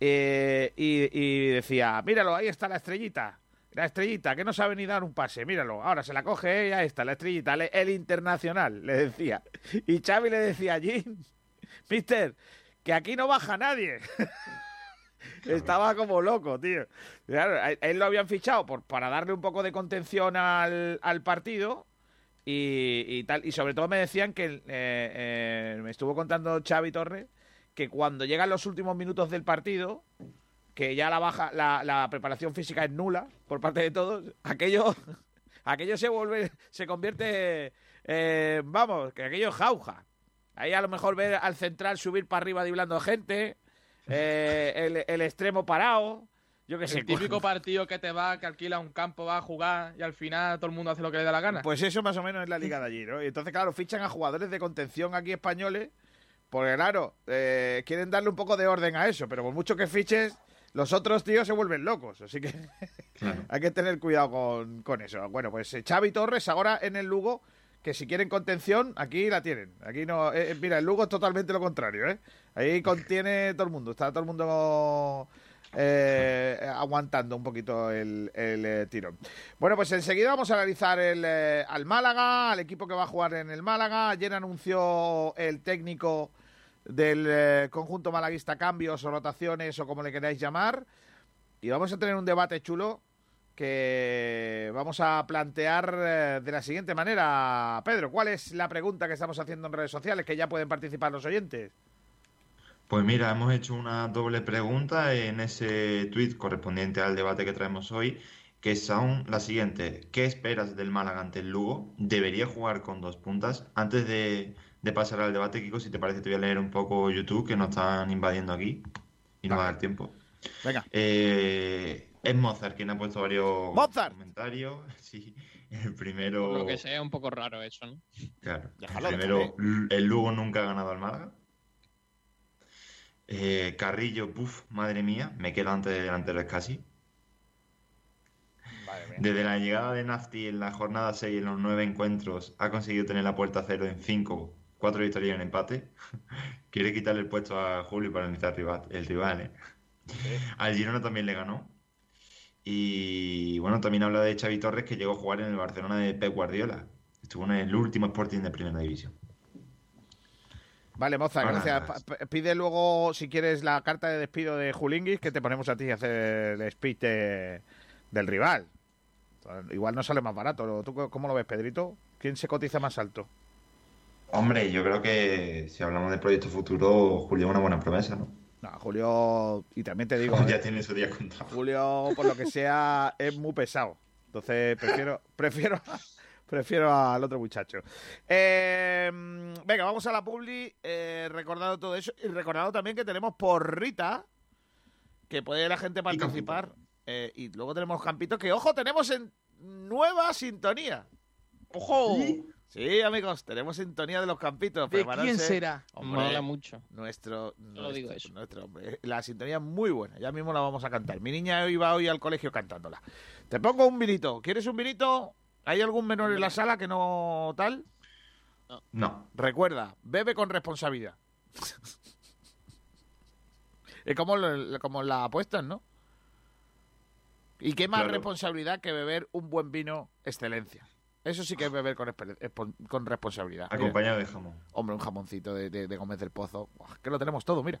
Eh, y, decía, míralo, ahí está la estrellita. La estrellita, que no sabe ni dar un pase, míralo. Ahora se la coge, y ahí está, la estrellita, el internacional, le decía. Y Xavi le decía, Jim, mister, que aquí no baja nadie. <laughs> Estaba como loco, tío. él lo habían fichado por, para darle un poco de contención al, partido y, tal. Y sobre todo me decían que eh, eh, me estuvo contando Xavi Torres que cuando llegan los últimos minutos del partido, que ya la baja, la, preparación física es nula por parte de todos, aquello, <laughs> aquello se vuelve, se convierte, eh, vamos, que aquello es jauja. Ahí a lo mejor ver al central subir para arriba diblando gente, eh, el, extremo parado. Yo que sé. El típico partido que te va, que alquila un campo, va a jugar y al final todo el mundo hace lo que le da la gana. Pues eso más o menos es la liga de allí, ¿no? Y entonces, claro, fichan a jugadores de contención aquí españoles porque claro, eh, quieren darle un poco de orden a eso, pero por mucho que fiches, los otros tíos se vuelven locos. Así que <laughs> hay que tener cuidado con, eso. Bueno, pues eh, Xavi Torres ahora en el Lugo, que si quieren contención, aquí la tienen. Aquí no, eh, mira, el Lugo es totalmente lo contrario, ¿eh? Ahí contiene todo el mundo, está todo el mundo aguantando un poquito el, el tirón. Bueno, pues enseguida vamos a analizar el, al Málaga, al equipo que va a jugar en el Málaga. Ayer anunció el técnico del eh, conjunto malaguista, cambios o rotaciones o como le queráis llamar. Y vamos a tener un debate chulo que vamos a plantear eh, de la siguiente manera. Pedro, ¿cuál es la pregunta que estamos haciendo en redes sociales que ya pueden participar los oyentes? Pues mira, hemos hecho una doble pregunta en ese tweet correspondiente al debate que traemos hoy, que son las siguientes. ¿Qué esperas del Málaga ante el Lugo? ¿Debería jugar con dos puntas? Antes de, pasar al debate, Kiko, si te parece, te voy a leer un poco YouTube, que nos están invadiendo aquí y no va a dar tiempo. Venga. Eh, es Mozart quien ha puesto varios comentarios. <laughs> Sí. El primero. lo que sea, un poco raro eso, ¿no? Claro. el primero, el Lugo nunca ha ganado al Málaga. Eh, Carrillo, puff, madre mía, me queda antes del delantero casi. Desde la llegada de Nafti en la jornada 6 en los 9 encuentros, ha conseguido tener la puerta a cero en 5, 4 victorias y un empate. <laughs> Quiere quitarle el puesto a Julio para iniciar el rival. ¿eh? Al Girona también le ganó. Y bueno, también habla de Xavi Torres que llegó a jugar en el Barcelona de Pep Guardiola. Estuvo en el último Sporting de Primera División. Vale, moza, gracias. Pide luego, si quieres, la carta de despido de Julinguis, que te ponemos a ti a hacer el speech del rival. Igual no sale más barato. ¿Tú cómo lo ves, Pedrito? ¿Quién se cotiza más alto? Hombre, yo creo que si hablamos de proyecto futuro, Julio es una buena promesa, ¿no? No, Julio, y también te digo. <laughs> ya ¿eh? tiene su día contado. Julio, por lo que sea, es muy pesado. Entonces, prefiero, <laughs> prefiero, prefiero al otro muchacho. Eh, venga, vamos a la publi. Eh, recordado todo eso. Y recordado también que tenemos por Rita, que puede la gente participar. Eh, y luego tenemos Campito, que ojo, tenemos en nueva sintonía. ¡Ojo! ¿Sí? Amigos, tenemos sintonía de los campitos. ¿De quién será? Mola mucho. Nuestro, digo eso. la sintonía es muy buena. Ya mismo la vamos a cantar. Mi niña iba hoy al colegio cantándola. Te pongo un vinito. ¿Quieres un vinito? ¿Hay algún menor en la sala que no tal? No. Recuerda, bebe con responsabilidad. <laughs> es como, como la apuestas, ¿no? ¿Y qué más responsabilidad que beber un buen vino excelencia? Eso sí que es beber con, con responsabilidad. Acompañado de jamón. Hombre, un jamoncito de, de, de Gómez del Pozo. Que lo tenemos todo, mira.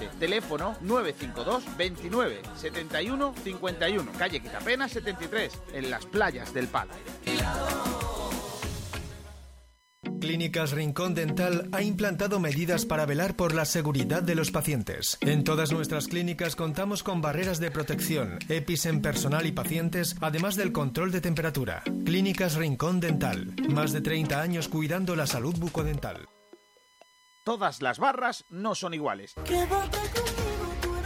Teléfono 952 29 71 51. Calle Quitapena 73, en las playas del Palo. Clínicas Rincón Dental ha implantado medidas para velar por la seguridad de los pacientes. En todas nuestras clínicas contamos con barreras de protección, EPIs en personal y pacientes, además del control de temperatura. Clínicas Rincón Dental. Más de 30 años cuidando la salud bucodental. Todas las barras no son iguales.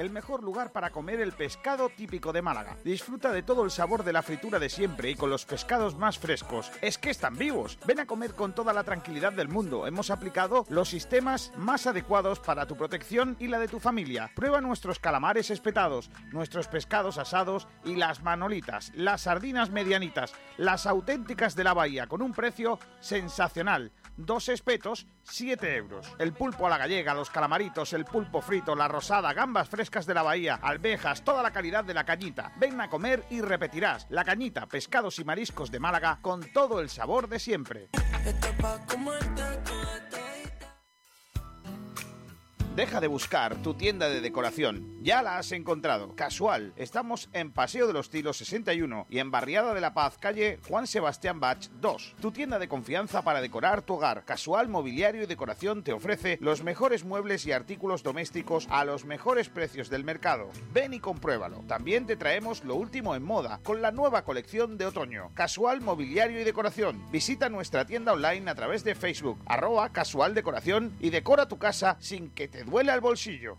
el mejor lugar para comer el pescado típico de Málaga. Disfruta de todo el sabor de la fritura de siempre y con los pescados más frescos. Es que están vivos. Ven a comer con toda la tranquilidad del mundo. Hemos aplicado los sistemas más adecuados para tu protección y la de tu familia. Prueba nuestros calamares espetados, nuestros pescados asados y las manolitas, las sardinas medianitas, las auténticas de la bahía con un precio sensacional dos espetos, 7 euros. El pulpo a la gallega, los calamaritos, el pulpo frito, la rosada, gambas frescas de la bahía, alvejas, toda la calidad de la cañita. Ven a comer y repetirás. La cañita, pescados y mariscos de Málaga con todo el sabor de siempre. Deja de buscar tu tienda de decoración. Ya la has encontrado. Casual. Estamos en Paseo de los Tilos 61 y en Barriada de la Paz, calle Juan Sebastián Bach 2. Tu tienda de confianza para decorar tu hogar. Casual Mobiliario y Decoración te ofrece los mejores muebles y artículos domésticos a los mejores precios del mercado. Ven y compruébalo. También te traemos lo último en moda con la nueva colección de otoño. Casual Mobiliario y Decoración. Visita nuestra tienda online a través de Facebook, arroba casual decoración y decora tu casa sin que te duele al bolsillo.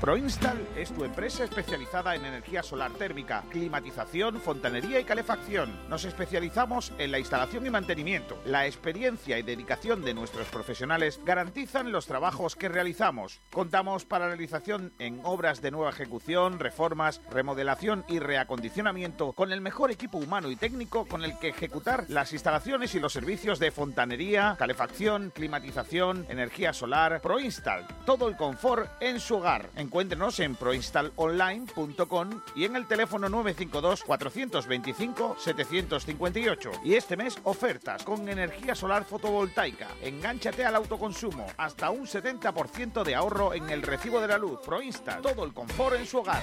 Proinstal es tu empresa especializada en energía solar térmica, climatización, fontanería y calefacción. Nos especializamos en la instalación y mantenimiento. La experiencia y dedicación de nuestros profesionales garantizan los trabajos que realizamos. Contamos para realización en obras de nueva ejecución, reformas, remodelación y reacondicionamiento con el mejor equipo humano y técnico con el que ejecutar las instalaciones y los servicios de fontanería, calefacción, climatización, energía solar. Proinstal, todo el confort en su hogar. Encuéntrenos en proinstallonline.com y en el teléfono 952 425 758. Y este mes ofertas con energía solar fotovoltaica. Engánchate al autoconsumo, hasta un 70% de ahorro en el recibo de la luz. Proinstall, todo el confort en su hogar.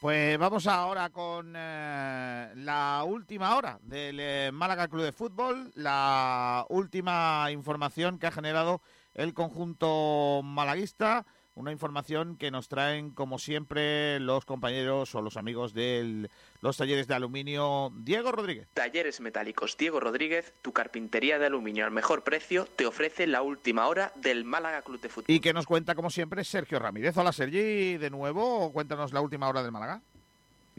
Pues vamos ahora con eh, la última hora del eh, Málaga Club de Fútbol, la última información que ha generado el conjunto malaguista, una información que nos traen como siempre los compañeros o los amigos de los talleres de aluminio Diego Rodríguez. Talleres Metálicos Diego Rodríguez, tu carpintería de aluminio al mejor precio, te ofrece la última hora del Málaga Club de Fútbol. Y que nos cuenta como siempre Sergio Ramírez. Hola Sergi, de nuevo, cuéntanos la última hora del Málaga.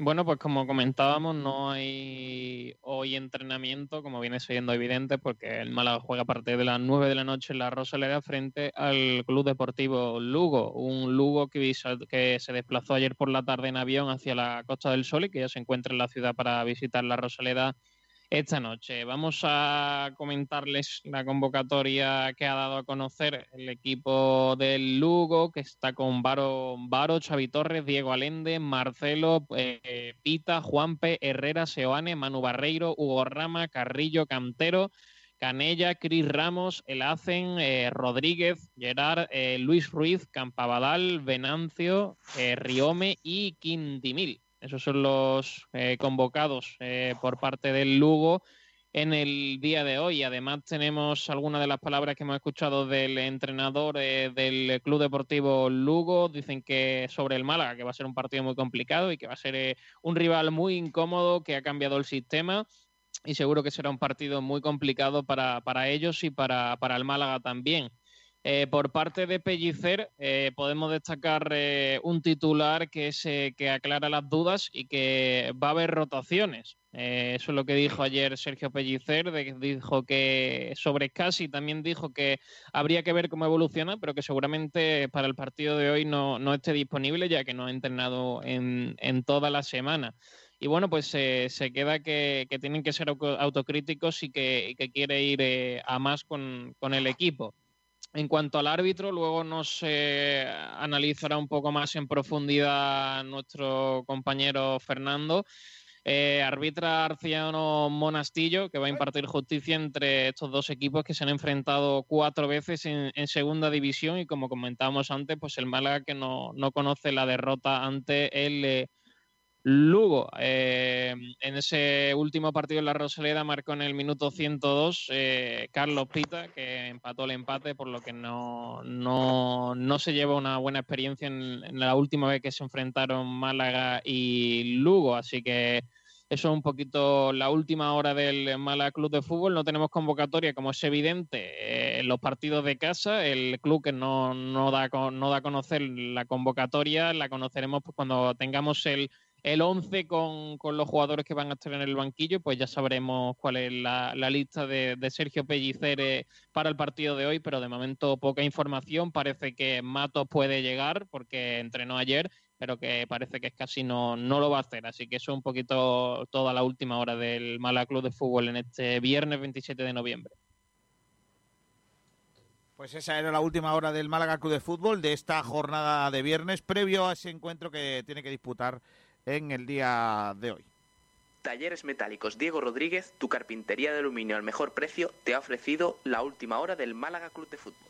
Bueno, pues como comentábamos, no hay hoy entrenamiento, como viene siendo evidente, porque el Málaga juega a partir de las 9 de la noche en la Rosaleda frente al Club Deportivo Lugo. Un Lugo que, que se desplazó ayer por la tarde en avión hacia la Costa del Sol y que ya se encuentra en la ciudad para visitar la Rosaleda esta noche. Vamos a comentarles la convocatoria que ha dado a conocer el equipo del Lugo, que está con Varo, Varo Xavi Torres, Diego Alende, Marcelo, eh, Pita, Juanpe, Herrera, Seoane, Manu Barreiro, Hugo Rama, Carrillo, Cantero, Canella, Cris Ramos, Elacen, eh, Rodríguez, Gerard, eh, Luis Ruiz, Campabadal, Venancio, Riome y Quintimil. Esos son los eh, convocados eh, por parte del Lugo en el día de hoy. Además tenemos algunas de las palabras que hemos escuchado del entrenador eh, del Club Deportivo Lugo. Dicen que sobre el Málaga, que va a ser un partido muy complicado y que va a ser un rival muy incómodo, que ha cambiado el sistema y seguro que será un partido muy complicado para, para ellos y para, para el Málaga también. Eh, por parte de Pellicer eh, podemos destacar eh, un titular que, es, que aclara las dudas y que va a haber rotaciones. eso es lo que dijo ayer Sergio Pellicer, dijo que sobre Casi también dijo que habría que ver cómo evoluciona, pero que seguramente para el partido de hoy no, esté disponible ya que no ha entrenado en, toda la semana. Y bueno, pues se queda que, tienen que ser autocríticos y que, quiere ir a más con el equipo. En cuanto al árbitro, luego nos analizará un poco más en profundidad nuestro compañero Fernando. Eh, arbitra Arciano Monastillo, que va a impartir justicia entre estos dos equipos que se han enfrentado cuatro veces en, segunda división y como comentábamos antes, pues el Málaga que no, no conoce la derrota ante el eh, Lugo, eh, en ese último partido en la Rosaleda marcó en el minuto 102 eh, Carlos Pita, que empató el empate, por lo que no, no, se lleva una buena experiencia en, la última vez que se enfrentaron Málaga y Lugo. Así que eso es un poquito la última hora del Málaga Club de Fútbol. No tenemos convocatoria, como es evidente, eh, en los partidos de casa. El club que no, no, da, no da a conocer la convocatoria la conoceremos pues, cuando tengamos el el 11 con, los jugadores que van a estar en el banquillo, pues ya sabremos cuál es la, lista de, Sergio Pellicer para el partido de hoy, pero de momento poca información. Parece que Matos puede llegar porque entrenó ayer, pero que parece que casi no, no lo va a hacer. Así que eso es un poquito toda la última hora del Mala Club de Fútbol en este viernes 27 de noviembre. Pues esa era la última hora del Málaga Club de Fútbol de esta jornada de viernes, previo a ese encuentro que tiene que disputar en el día de hoy. Talleres Metálicos Diego Rodríguez, tu carpintería de aluminio al mejor precio, te ha ofrecido la última hora del Málaga Club de Fútbol.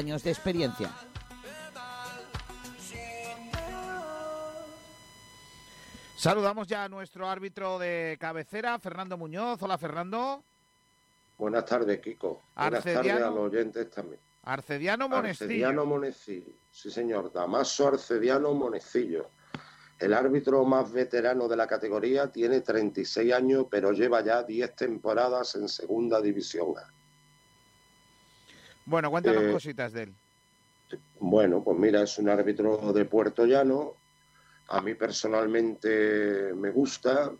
años de experiencia. Saludamos ya a nuestro árbitro de cabecera, Fernando Muñoz. Hola, Fernando. Buenas tardes, Kiko. Buenas tardes a los oyentes también. Arcediano Monecillo. Arcediano Monecillo, sí señor. Damaso Arcediano Monecillo. El árbitro más veterano de la categoría tiene 36 años, pero lleva ya 10 temporadas en Segunda División A. Bueno, cuéntanos eh, cositas de él. Bueno, pues mira, es un árbitro de Puerto Llano. A mí personalmente me gusta.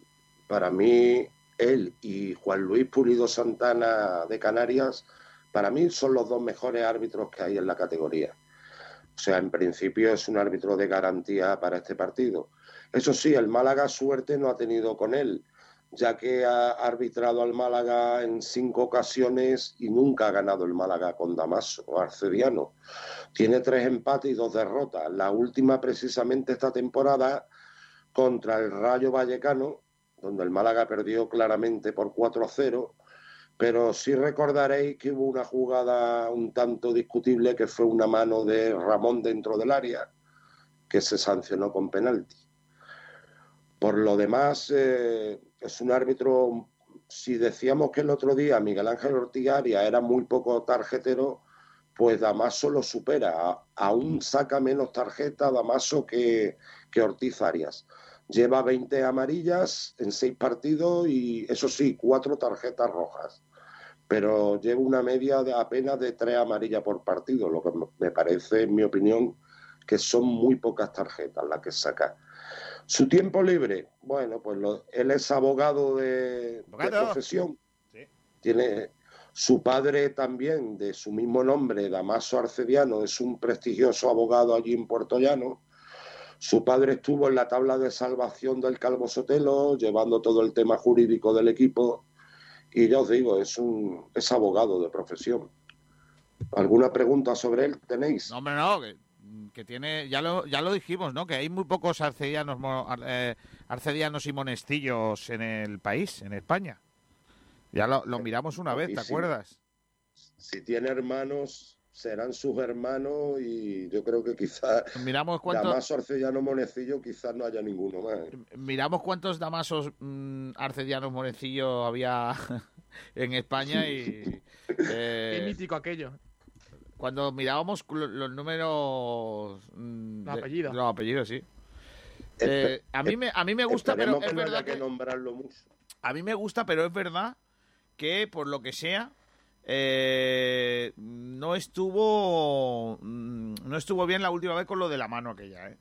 Para mí, él y Juan Luis Pulido Santana de Canarias, para mí son los dos mejores árbitros que hay en la categoría. O sea, en principio es un árbitro de garantía para este partido. Eso sí, el Málaga suerte no ha tenido con él, ya que ha arbitrado al Málaga en cinco ocasiones y nunca ha ganado el Málaga con Damaso Arcediano. Tiene tres empates y dos derrotas. La última precisamente esta temporada contra el Rayo Vallecano, donde el Málaga perdió claramente por 4-0, pero sí recordaréis que hubo una jugada un tanto discutible que fue una mano de Ramón dentro del área, que se sancionó con penalti. Por lo demás, eh, es un árbitro, si decíamos que el otro día Miguel Ángel Ortiz era muy poco tarjetero, pues Damaso lo supera. Aún saca menos tarjeta Damaso que, que Ortiz Arias. Lleva 20 amarillas en seis partidos y, eso sí, cuatro tarjetas rojas. Pero lleva una media de apenas de tres amarillas por partido, lo que me parece, en mi opinión, que son muy pocas tarjetas las que saca. Su tiempo libre, bueno, pues él es abogado de, profesión. Tiene su padre también, de su mismo nombre, Damaso Arcediano, es un prestigioso abogado allí en Puerto Llano su padre estuvo en la tabla de salvación del Calvo Sotelo, llevando todo el tema jurídico del equipo. Y ya os digo, es un es abogado de profesión. ¿Alguna pregunta sobre él tenéis? No, hombre, no, que, tiene, ya lo, ya lo dijimos, ¿no? Que hay muy pocos arcedianos, eh, arcedianos y monestillos en el país, en España. Ya lo, lo miramos una vez, ¿te acuerdas? Si tiene hermanos, serán sus hermanos y yo creo que quizás miramos <laughs> cuántos Damaso Arcediano Monecillo quizás no haya ninguno más ¿eh? miramos cuántos Damasos mm, Arcedianos Monecillo había <laughs> en España y <laughs> eh, mítico aquello cuando mirábamos los números mm, los apellidos los apellidos sí eh, a mí me a mí me gusta pero es verdad que nombrarlo mucho a mí me gusta pero es verdad que por lo que sea eh, no estuvo mm, no estuvo bien la última vez con lo de la mano aquella, ¿eh?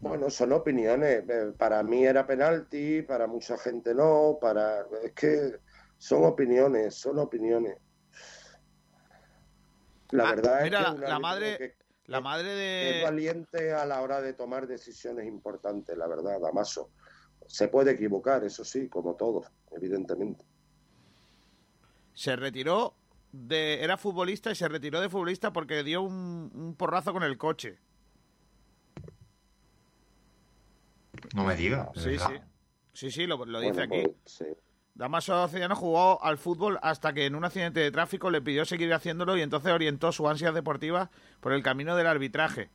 Bueno, son opiniones. Eh, para mí era penalti, para mucha gente no, para es que son opiniones, son opiniones. La ah, verdad es que la madre la madre de es valiente a la hora de tomar decisiones importantes, la verdad, Damaso. Se puede equivocar, eso sí, como todos, evidentemente se retiró de. Era futbolista y se retiró de futbolista porque dio un, porrazo con el coche. No me diga. Sí, sí. Sí, sí, lo, dice aquí. Pues, Damaso Cediano jugó al fútbol hasta que en un accidente de tráfico le pidió seguir haciéndolo y entonces orientó su ansia deportiva por el camino del arbitraje.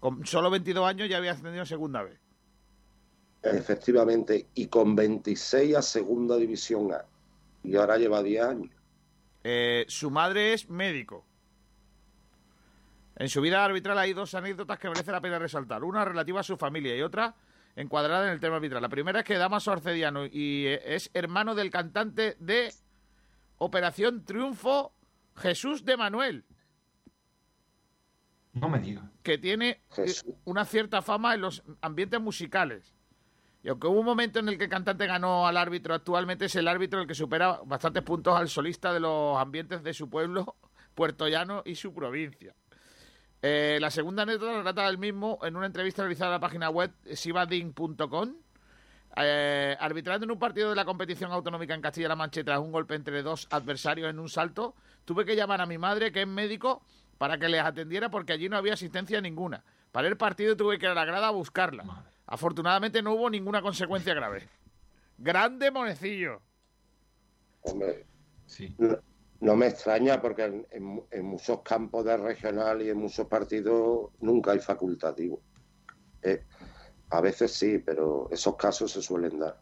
Con solo 22 años ya había ascendido segunda vez. Efectivamente, y con 26 a segunda división A y ahora lleva 10 años. Eh, su madre es médico. En su vida arbitral hay dos anécdotas que merece la pena resaltar. Una relativa a su familia y otra encuadrada en el tema arbitral. La primera es que Damaso Arcediano y eh, es hermano del cantante de Operación Triunfo, Jesús de Manuel. No me diga. Que tiene una cierta fama en los ambientes musicales. Y aunque hubo un momento en el que el cantante ganó al árbitro, actualmente es el árbitro el que supera bastantes puntos al solista de los ambientes de su pueblo, <laughs> Puerto Llano y su provincia. Eh, la segunda anécdota la trata del mismo en una entrevista realizada en la página web sibadin.com. Eh, arbitrando en un partido de la competición autonómica en Castilla-La Mancha tras un golpe entre dos adversarios en un salto, tuve que llamar a mi madre, que es médico, para que les atendiera porque allí no había asistencia ninguna. Para el partido tuve que ir a la grada a buscarla. Afortunadamente no hubo ninguna consecuencia grave. Grande Monecillo. Hombre, sí. No, me extraña porque en, muchos campos de regional y en muchos partidos nunca hay facultativo. Eh, a veces sí, pero esos casos se suelen dar.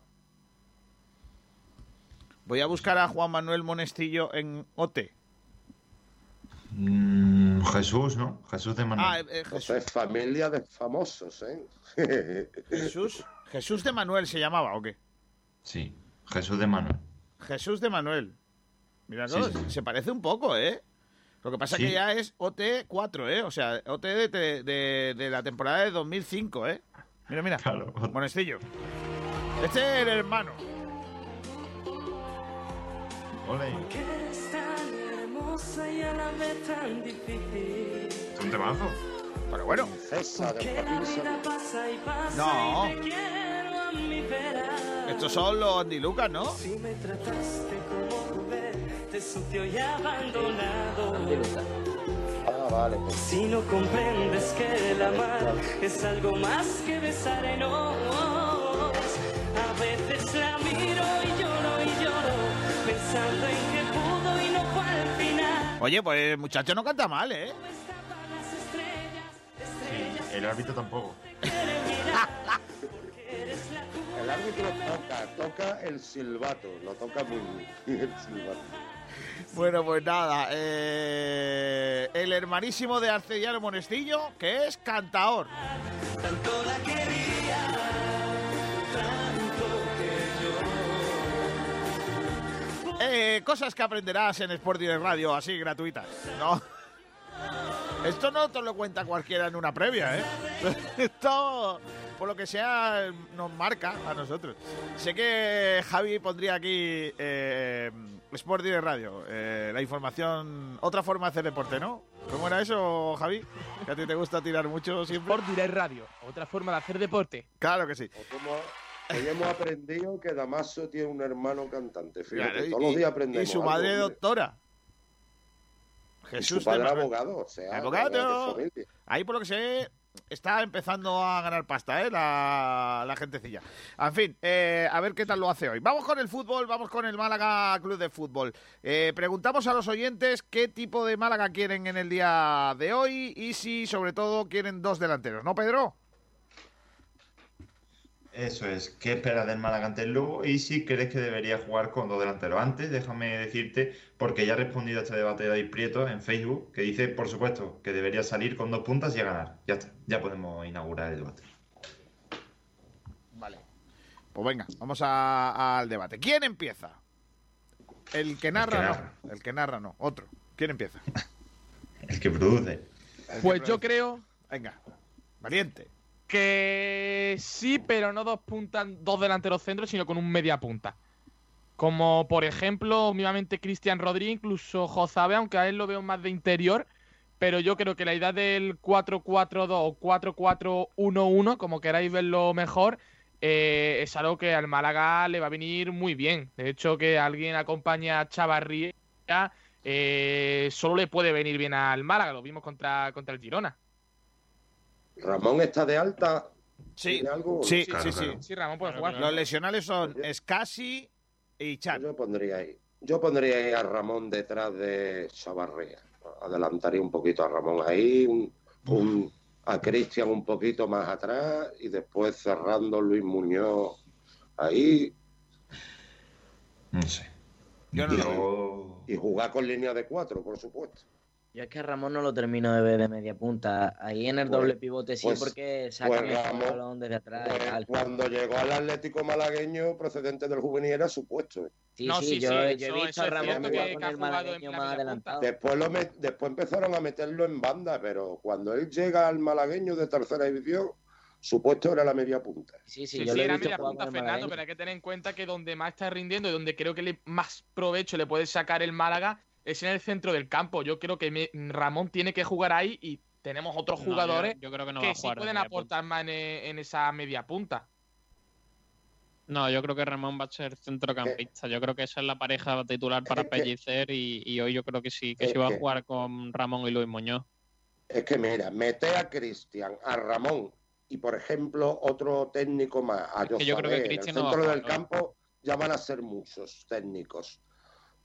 Voy a buscar a Juan Manuel Monestillo en OTE. Mm, Jesús, ¿no? Jesús de Manuel. Ah, eh, Jesús. es familia de famosos, ¿eh? <laughs> Jesús, Jesús de Manuel se llamaba, ¿o qué? Sí, Jesús de Manuel. Jesús de Manuel. Mira, se parece un poco, ¿eh? Lo que pasa es que ya es OT4, ¿eh? O sea, OT de, la temporada de 2005, ¿eh? Mira, mira. Claro. Monestillo. Este es el hermano. Ole. ¿Es un temazo? Pero bueno. De. No. Estos son los Andy Lucas, ¿no? Si me trataste como sucio y abandonado. Ah, vale. pues. Si no comprendes que el amar es algo más que besar en ojos. A veces la miro y lloro y lloro, pensando en que pudo y no fue al final. Oye, pues el muchacho no canta mal, ¿eh? El árbitro tampoco. El árbitro toca, toca el silbato, lo toca muy bien <laughs> el silbato. Bueno, pues nada, eh, el hermanísimo de Arcellano Monestillo, que es cantaor. Tanto la quería, tanto que yo. Eh, cosas que aprenderás en Sport Direct Radio, así gratuitas, ¿no? Esto no te lo cuenta cualquiera en una previa, ¿eh? <laughs> Esto, por lo que sea, nos marca a nosotros. Sé que Javi pondría aquí eh, Sport Direct Radio, eh, la información, otra forma de hacer deporte, ¿no? ¿Cómo era eso, Javi? Que a ti te gusta tirar mucho siempre. Sport Direct Radio, otra forma de hacer deporte. Claro que sí. Como hoy hemos aprendido que Damaso tiene un hermano cantante. Fíjate, Claro, y- todos los días y aprendemos. su algo, madre hombre. doctora. Y Jesús su padre abogado, o sea, Abogado. Ahí por lo que sé está empezando a ganar pasta, ¿eh? La, la gentecilla. En fin, eh, a ver qué tal lo hace hoy. Vamos con el fútbol, vamos con el Málaga Club de Fútbol. Eh, preguntamos a los oyentes qué tipo de Málaga quieren en el día de hoy y si sobre todo quieren dos delanteros, ¿no, Pedro? Eso es, ¿qué esperas del Málaga ante el Lugo? Y si crees que debería jugar con dos delanteros. Antes, déjame decirte, porque ya he respondido a este debate de David Prieto en Facebook, que dice, por supuesto, que debería salir con dos puntas y a ganar. Ya está, ya podemos inaugurar el debate. Vale. Pues venga, vamos a- al debate. ¿Quién empieza? El que narra, narra. no. El que narra no. Otro. ¿Quién empieza? <laughs> El que produce. Pues yo creo Venga, valiente. Que sí, pero no dos puntas, dos delanteros centros, sino con un media punta. Como por ejemplo, mínimamente Cristian Rodríguez, incluso Jozabe, aunque a él lo veo más de interior. Pero yo creo que la idea del 4-4-2 o 4-4-1-1, como queráis verlo mejor, eh, es algo que al Málaga le va a venir muy bien. De hecho, que alguien acompañe a Chavarría eh, solo le puede venir bien al Málaga. Lo vimos contra, contra el Girona. Ramón está de alta. Sí, ¿Tiene algo? sí, Claro, sí, sí. claro. Sí, Ramón puede jugar. Los lesionales son Scassi y Chan. Yo pondría ahí. Yo pondría ahí a Ramón detrás de Chavarría. Adelantaría un poquito a Ramón ahí, un, un- a Cristian un poquito más atrás y después cerrando Luis Muñoz ahí No sé. Yo no lo Yo- y jugar con línea de cuatro, por supuesto. Yo es que a Ramón no lo termino de ver de media punta. Ahí en el Pues- doble pivote sí, pues- porque saca pues mejor el Ramón- balón desde atrás y Pues tal. cuando llegó al Atlético malagueño procedente del juvenil era supuesto. ¿eh? Sí, No, sí, sí, yo, sí, yo he visto a Ramón que- con que ha el jugado en más adelantado. Después, lo met- después empezaron a meterlo en banda, pero cuando él llega al malagueño de tercera división, su puesto era la media punta. Sí, sí, Sí, yo sí, era visto media punta Fernando, malagueño. pero hay que tener en cuenta que donde más está rindiendo y donde creo que le más provecho le puede sacar el Málaga es en el centro del campo. Yo creo que me- Ramón tiene que jugar ahí y tenemos otros No, yo- jugadores yo, creo que no va a sí jugar pueden aportar más en, en esa media punta. No, yo creo que Ramón va a ser centrocampista. Yo creo que esa es la pareja titular para Es que- Pellicer y, y hoy yo creo que sí, que sí va que- a jugar con Ramón y Luis Muñoz. Es que mira, mete a Cristian, a Ramón y por ejemplo otro técnico más, a que yo creo que José, en el Cristian no va a centro jugar, del campo ya van a ser muchos técnicos.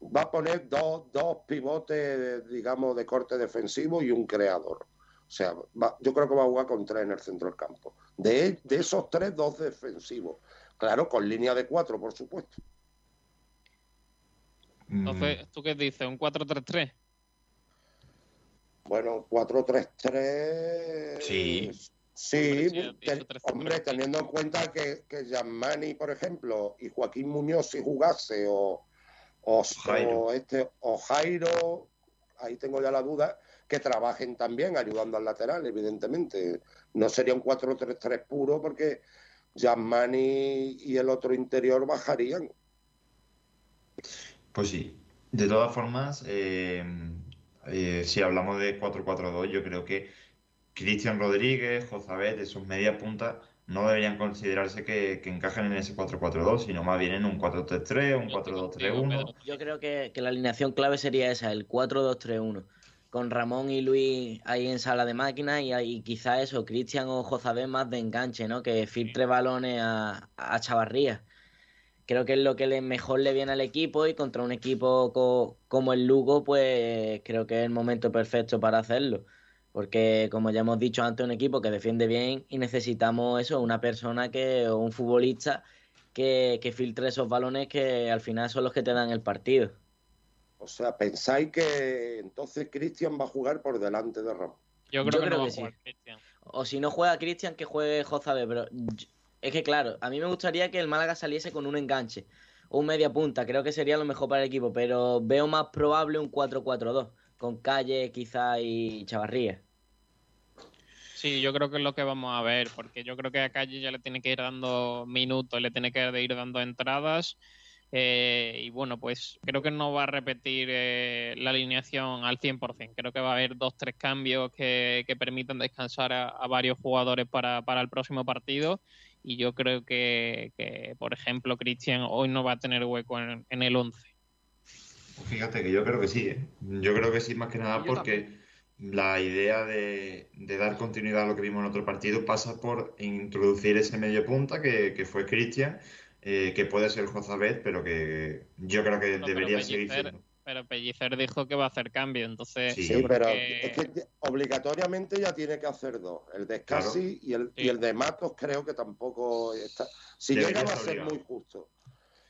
Va a poner dos, dos pivotes, digamos, de corte defensivo y un creador. O sea, va- yo creo que va a jugar con tres en el centro del campo. De, de esos tres, dos defensivos. Claro, con línea de cuatro, por supuesto. Mm, Entonces, ¿tú qué dices? ¿Un 4-3-3? Bueno, 4-3-3. Sí. Sí, Hombre, teniendo en cuenta que, que Gianmani, por ejemplo, y Joaquín Muñoz si jugase, o, o, Jairo. o este, o Jairo, ahí tengo ya la duda, que trabajen también ayudando al lateral, evidentemente. No sería un 4-3-3 puro porque Gianmani y el otro interior bajarían. Pues sí. De todas formas, eh, eh, si hablamos de 4-4-2, yo creo que Cristian Rodríguez, Jozabet, esos media punta, no deberían considerarse que, que encajan en ese 4-4-2, sino más bien en un 4-3-3, un 4-2-3-1. Yo creo que, que la alineación clave sería esa, el 4-2-3-1 con Ramón y Luis ahí en sala de máquinas y, y quizá eso, Cristian o Jozabé más de enganche, ¿no? Que filtre balones a, a Chavarría. Creo que es lo que le, mejor le viene al equipo y contra un equipo co, como el Lugo, pues creo que es el momento perfecto para hacerlo. Porque, como ya hemos dicho antes, un equipo que defiende bien y necesitamos eso, una persona que, o un futbolista que, que filtre esos balones que al final son los que te dan el partido. O sea, pensáis que entonces Cristian va a jugar por delante de Ramón. Yo creo, Yo que creo no va que a jugar sí. Cristian. O si no juega Cristian, que juegue Jozabe, pero es que claro, a mí me gustaría que el Málaga saliese con un enganche, un media punta, creo que sería lo mejor para el equipo, pero veo más probable un 4-4-2, con Calle quizá y Chavarría. Sí, yo creo que es lo que vamos a ver, porque yo creo que a Calle ya le tiene que ir dando minutos, le tiene que ir dando entradas. eh, y bueno, pues creo que no va a repetir eh, la alineación al 100%. Creo que va a haber dos, tres cambios que, que permitan descansar a, a varios jugadores para, para el próximo partido. Y yo creo que, que, por ejemplo, Cristian hoy no va a tener hueco en, en el 11. Fíjate que yo creo que sí, ¿eh? Yo creo que sí, más que nada Yo porque la idea de, de dar continuidad a lo que vimos en otro partido pasa por introducir ese medio punta que, que fue Cristian, eh, que puede ser Jozabet, pero que yo creo que No, pero debería seguir Pellicer- siendo. Pero Pellicer dijo que va a hacer cambio, entonces... Sí, Sí, pero que- es que obligatoriamente ya tiene que hacer dos. El de Scassi y, el, y el de Matos creo que tampoco está. Si Debería llega va a ser muy justo.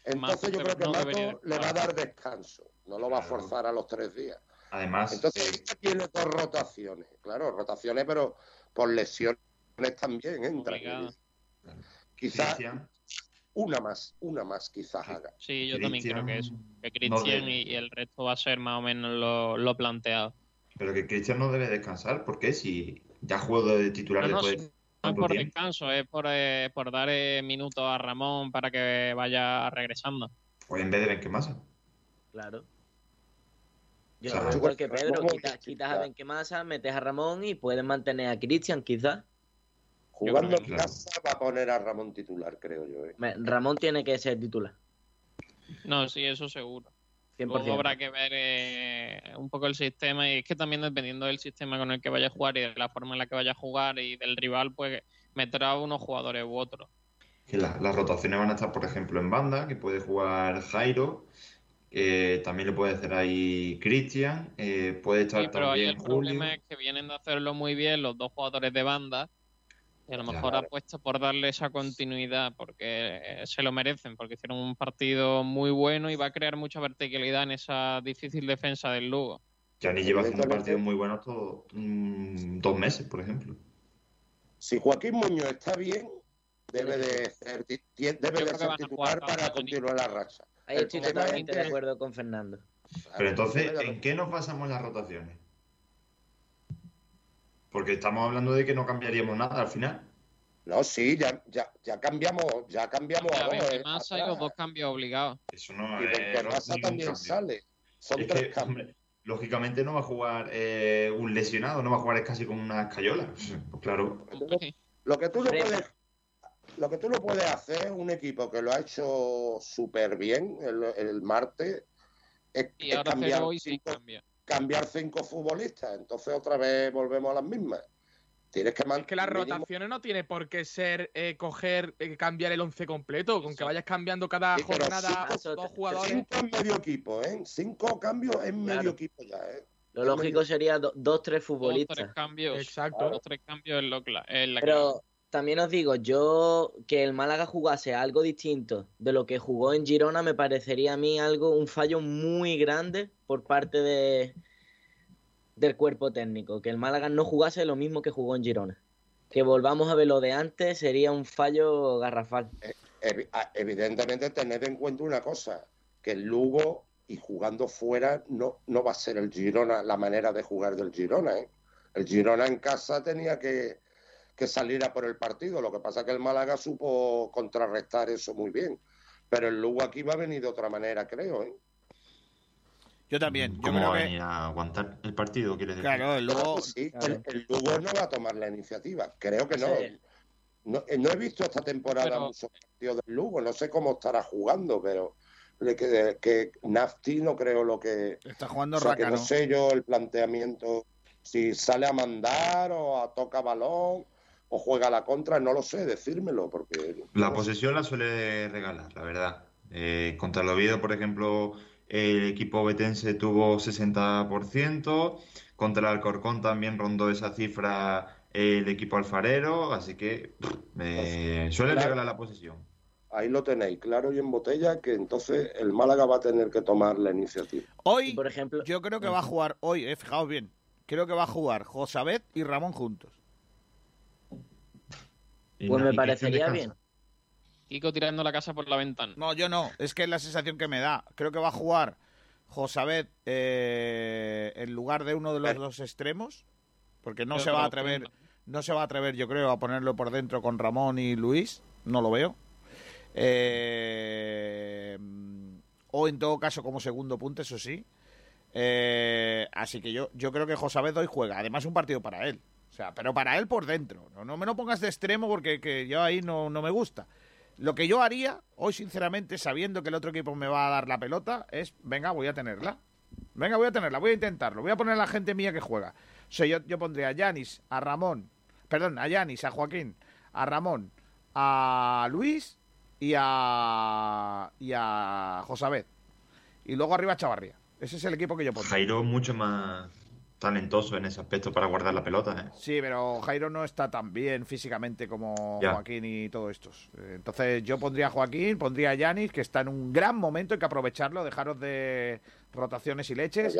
Entonces Matos yo creo que no debería Matos le va a dar descanso. No lo va a forzar a los tres días. Además, Entonces eh, tiene dos rotaciones. Claro, rotaciones, pero por lesiones también entran. Obligado. Quizás una más, una más quizás haga. Sí, yo también creo que eso. Que no debe. y, y el resto va a ser más o menos lo, lo planteado. pero que Cristian no debe descansar, porque si ya jugó de titular No, después no es por tiempo, descanso, es por, eh, por dar eh, minutos a Ramón para que vaya regresando. pues en vez de Benquemasa. Claro. Yo igual que Pedro, quitas, quitas a. Benquemasa, metes a Ramón y puedes mantener a Cristian quizás. Jugando en casa va a poner a Ramón titular, creo yo. ¿eh? Ramón tiene que ser titular. No, sí, eso seguro. 100%. Luego habrá que ver eh, un poco el sistema y es que también dependiendo del sistema con el que vaya a jugar y de la forma en la que vaya a jugar y del rival, pues meterá a unos jugadores u otros. Que la- las rotaciones van a estar, por ejemplo, en banda, que puede jugar Jairo, eh, también lo puede hacer ahí Cristian, eh, puede estar Sí, pero ahí también el problema es que vienen de hacerlo muy bien los dos jugadores de banda y a lo mejor Claro. apuesta por darle esa continuidad porque eh, se lo merecen, porque hicieron un partido muy bueno y va a crear mucha verticalidad en esa difícil defensa del Lugo. Gianni lleva haciendo partidos muy buenos todos mm, dos meses, por ejemplo. Si Joaquín Muñoz está bien, debe de ser, debe de ser titular para continuar la racha. Ahí estoy es totalmente de acuerdo con Fernando. Pero entonces, ¿en qué nos basamos las rotaciones? Porque estamos hablando de que no cambiaríamos nada al final. No, sí, ya, ya, ya cambiamos, ya cambiamos a Ya dos. eh, más hay atrás. los dos cambios obligados. Eso no Y es también cambio. sale. Son Es tres que, cambios. hombre, lógicamente no va a jugar eh, un lesionado, no va a jugar casi con una escayola. <laughs> Pues claro, Lo que tú no Fresa. puedes, lo que tú no puedes hacer, un equipo que lo ha hecho súper bien el, el martes, es, Y es ahora cambiar, hoy sin cinco, cambio. cambiar cinco futbolistas. Entonces otra vez volvemos a las mismas. Tienes que Es que las rotaciones no tiene por qué ser eh, coger, eh, cambiar el once completo, con que vayas cambiando cada Sí, jornada cinco- dos jugadores. Cinco en medio equipo, ¿eh? Cinco cambios en Claro. medio equipo ya, ¿eh? Lo lógico sería do- dos, tres Dos, tres futbolistas. cambios. Exacto. Dos, tres cambios lo es la. Pero también os digo, yo que el Málaga jugase algo distinto de lo que jugó en Girona me parecería a mí algo, un fallo muy grande por parte de, del cuerpo técnico. Que el Málaga no jugase lo mismo que jugó en Girona. Que volvamos a ver lo de antes sería un fallo garrafal. Evi- a- Evidentemente, tened en cuenta una cosa, que el Lugo y jugando fuera no, no va a ser el Girona, la manera de jugar del Girona. ¿eh? El Girona en casa tenía que, que salir a por el partido, lo que pasa es que el Málaga supo contrarrestar eso muy bien. Pero el Lugo aquí va a venir de otra manera, creo. ¿eh? Yo también. Yo ¿Cómo creo va a que- venir a aguantar el partido, quieres decir? Claro, el Lugo... Sí, el, el Lugo no va a tomar la iniciativa. Creo que no. Sí. No, eh, no he visto esta temporada Pero- muchos partidos del Lugo. No sé cómo estará jugando, pero que, que Nafti no creo lo que. Está jugando O sea, que Rácano. no sé yo el planteamiento. Si sale a mandar o a toca balón o juega la contra, no lo sé, decírmelo, porque. La posesión la suele regalar, la verdad. Eh, contra el Oviedo, por ejemplo, el equipo betense tuvo 60%. Contra el Alcorcón también rondó esa cifra el equipo alfarero. Así que eh, suele Claro. regalar la posesión. Ahí lo tenéis, claro y en botella, que entonces el Málaga va a tener que tomar la iniciativa. Hoy, por ejemplo, yo creo que va a jugar hoy, eh, fijaos bien. Creo que va a jugar Josabet y Ramón juntos. Y Pues me parecería bien. Kiko tirando la casa por la ventana. No, yo no. Es que es la sensación que me da. Creo que va a jugar Josabet eh, en lugar de uno de los dos extremos. Porque no se va a atrever, no se va a atrever, yo creo, a ponerlo por dentro con Ramón y Luis. No lo veo. Eh, o en todo caso como segundo punto, eso sí. Eh, así que yo, yo creo que Josabet hoy juega. Además, un partido para él. O sea, pero para él por dentro. No, me lo pongas de extremo porque que yo ahí no, no me gusta. Lo que yo haría, hoy sinceramente, sabiendo que el otro equipo me va a dar la pelota, es, venga, voy a tenerla. Venga, voy a tenerla, voy a intentarlo. Voy a poner a la gente mía que juega. O sea, yo, yo pondría a Yanis, a Ramón, perdón, a Yanis, a Joaquín, a Ramón, a Luis y a, y a Josabet. Y luego arriba a Chavarría. Ese es el equipo que yo pondría. Jairo mucho más talentoso en ese aspecto para guardar la pelota. ¿eh? Sí, pero Jairo no está tan bien físicamente como Ya. Joaquín y todos estos. Eh, Entonces yo pondría a Joaquín, pondría a Yanis, que está en un gran momento, hay que aprovecharlo, dejaros de rotaciones y leches.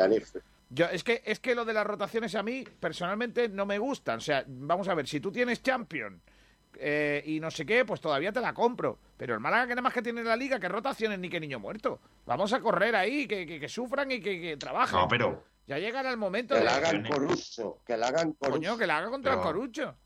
Yo, es que es que lo de las rotaciones a mí personalmente no me gustan. O sea, vamos a ver, si tú tienes Champion eh, y no sé qué, pues todavía te la compro. Pero el Málaga que nada más que tiene en la liga, que rotaciones ni que niño muerto. Vamos a correr ahí, que, que- que sufran y que, que trabajen. No, pero Ya llegará el momento Que de... la hagan Coruso, que la hagan Coruso. Coño, que la haga contra el Pero- Corucho.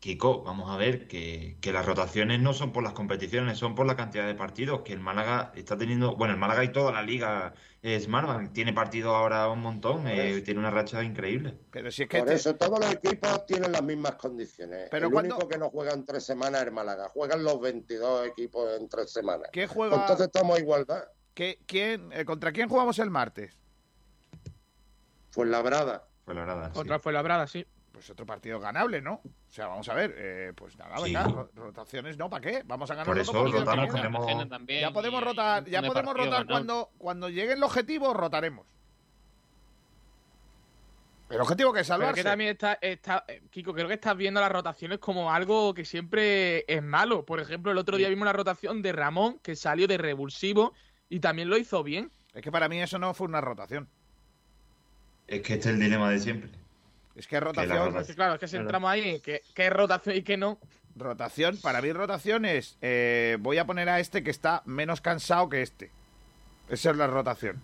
Kiko, vamos a ver que, que las rotaciones no son por las competiciones, son por la cantidad de partidos que el Málaga está teniendo. Bueno, el Málaga y toda la liga es Marvan, tiene partidos ahora un montón, eh, tiene una racha increíble. Pero si es que Por este- eso todos los equipos tienen las mismas condiciones. Pero el cuando- único que no juega en tres semanas es el Málaga. Juegan los 22 equipos en tres semanas. ¿Qué juega? Entonces estamos a igualdad. ¿Qué- quién, eh, ¿Contra quién jugamos el martes? La brada. Fue la verdad. Otra fue labrada, sí. Pues otro partido ganable, ¿no? O sea, vamos a ver, eh, pues nada, Sí. venga, ro- rotaciones no, ¿para qué? Vamos a ganar Por eso rotamos, Ya podemos rotar, ya de podemos partido rotar ganado. cuando, cuando llegue el objetivo, rotaremos. El objetivo que es Pero salvarse. que también está, está, eh, Kiko, creo que estás viendo las rotaciones como algo que siempre es malo. Por ejemplo, el otro día vimos la rotación de Ramón, que salió de revulsivo y también lo hizo bien. Es que para mí eso no fue una rotación. Es que este es el dilema de siempre. Es que rotación, rotación- Es que, claro, es que si entramos ahí, que, que es rotación y que no. rotación, para mí rotación es, eh, voy a poner a este que está menos cansado que este. Esa es la rotación.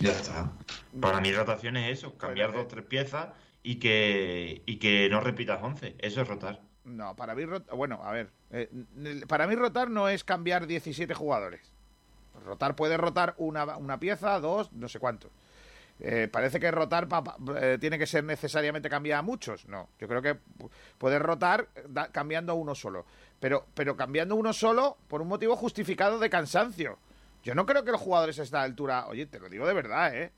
Ya está. Para mí rotación es eso, cambiar Bueno, eh. dos tres piezas y que, y que no repitas 11. Eso es rotar. No, para mí, rot- bueno, a ver, eh, para mí rotar no es cambiar 17 jugadores. Rotar puede rotar una, una pieza, dos, no sé cuántos. Eh, parece que rotar pa- eh, tiene que ser necesariamente cambiar a muchos. No, yo creo que pu- puedes rotar eh, cambiando a uno solo. Pero, pero cambiando uno solo por un motivo justificado de cansancio. Yo no creo que los jugadores a esta altura, oye, te lo digo de verdad, ¿eh?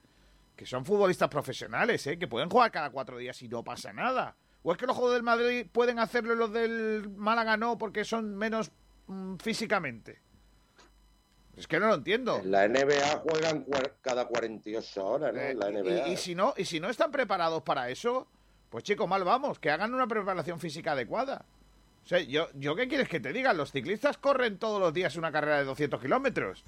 Que son futbolistas profesionales, ¿eh? Que pueden jugar cada cuatro días y no pasa nada. ¿O es que los jugadores del Madrid pueden hacerlo y los del Málaga no porque son menos mm, físicamente? Es que no lo entiendo. En la NBA juegan cada 48 horas, ¿no? En la NBA. Eh, Y, y si no, y si no están preparados para eso, pues chicos, mal vamos, que hagan una preparación física adecuada. O sea, yo, yo qué quieres que te diga, los ciclistas corren todos los días una carrera de 200 kilómetros.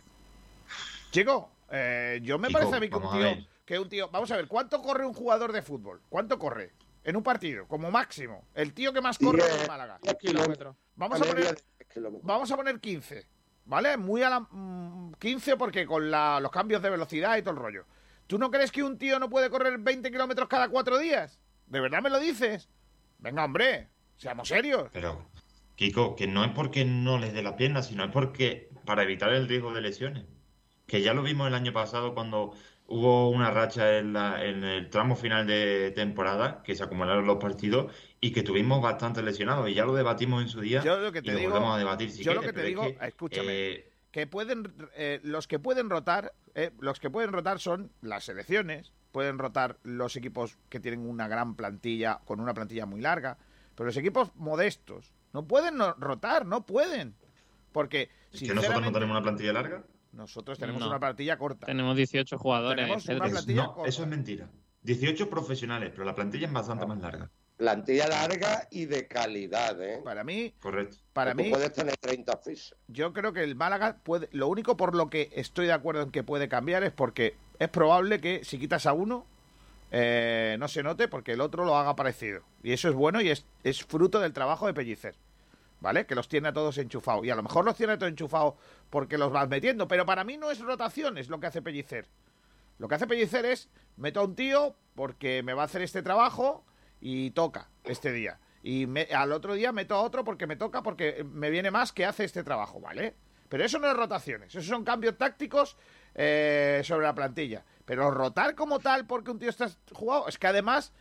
Chico, eh, yo me Chico, parece a mí que un tío, que un tío, vamos a ver, ¿cuánto corre un jugador de fútbol? ¿Cuánto corre? En un partido, como máximo. El tío que más corre en Málaga. 10 kilómetros. Vamos a poner, de 10 kilómetros. vamos a poner 15, ¿vale? Muy a la... mm, 15 porque con la- los cambios de velocidad y todo el rollo. ¿Tú no crees que un tío no puede correr 20 kilómetros cada cuatro días? ¿De verdad me lo dices? Venga, hombre, seamos serios. Pero, Kiko, que no es porque no les dé la pierna, sino es porque para evitar el riesgo de lesiones. Que ya lo vimos el año pasado cuando hubo una racha en, la- en el tramo final de temporada que se acumularon los partidos y que tuvimos bastantes lesionados y ya lo debatimos en su día Yo lo que y te lo digo, volvemos a debatir si yo lo que te es digo, que, escúchame, eh, que pueden eh, los que pueden rotar, eh, los que pueden rotar son las selecciones, pueden rotar los equipos que tienen una gran plantilla con una plantilla muy larga, pero los equipos modestos no pueden no- rotar, no pueden, porque que nosotros no tenemos una plantilla larga. Nosotros tenemos No. una plantilla corta. Tenemos 18 jugadores. Tenemos una Pedro. plantilla No, eso es mentira. 18 profesionales, pero la plantilla es bastante más larga. Plantilla larga y de calidad, ¿eh? Para mí, Correcto. para mí, puedes tener 30 fichas. yo creo que el Málaga puede. Lo único por lo que estoy de acuerdo en que puede cambiar es porque es probable que si quitas a uno eh, no se note porque el otro lo haga parecido. Y eso es bueno y es, es fruto del trabajo de Pellicer. ¿Vale? Que los tiene a todos enchufados. Y a lo mejor los tiene a todos enchufados porque los vas metiendo. Pero para mí no es rotación, es lo que hace Pellicer. Lo que hace Pellicer es meto a un tío porque me va a hacer este trabajo y toca este día. Y al otro día meto a otro porque me toca porque me viene más que hace este trabajo, ¿vale? Pero eso no es rotaciones, esos son cambios tácticos eh, sobre la plantilla. Pero rotar como tal porque un tío está jugado, es que además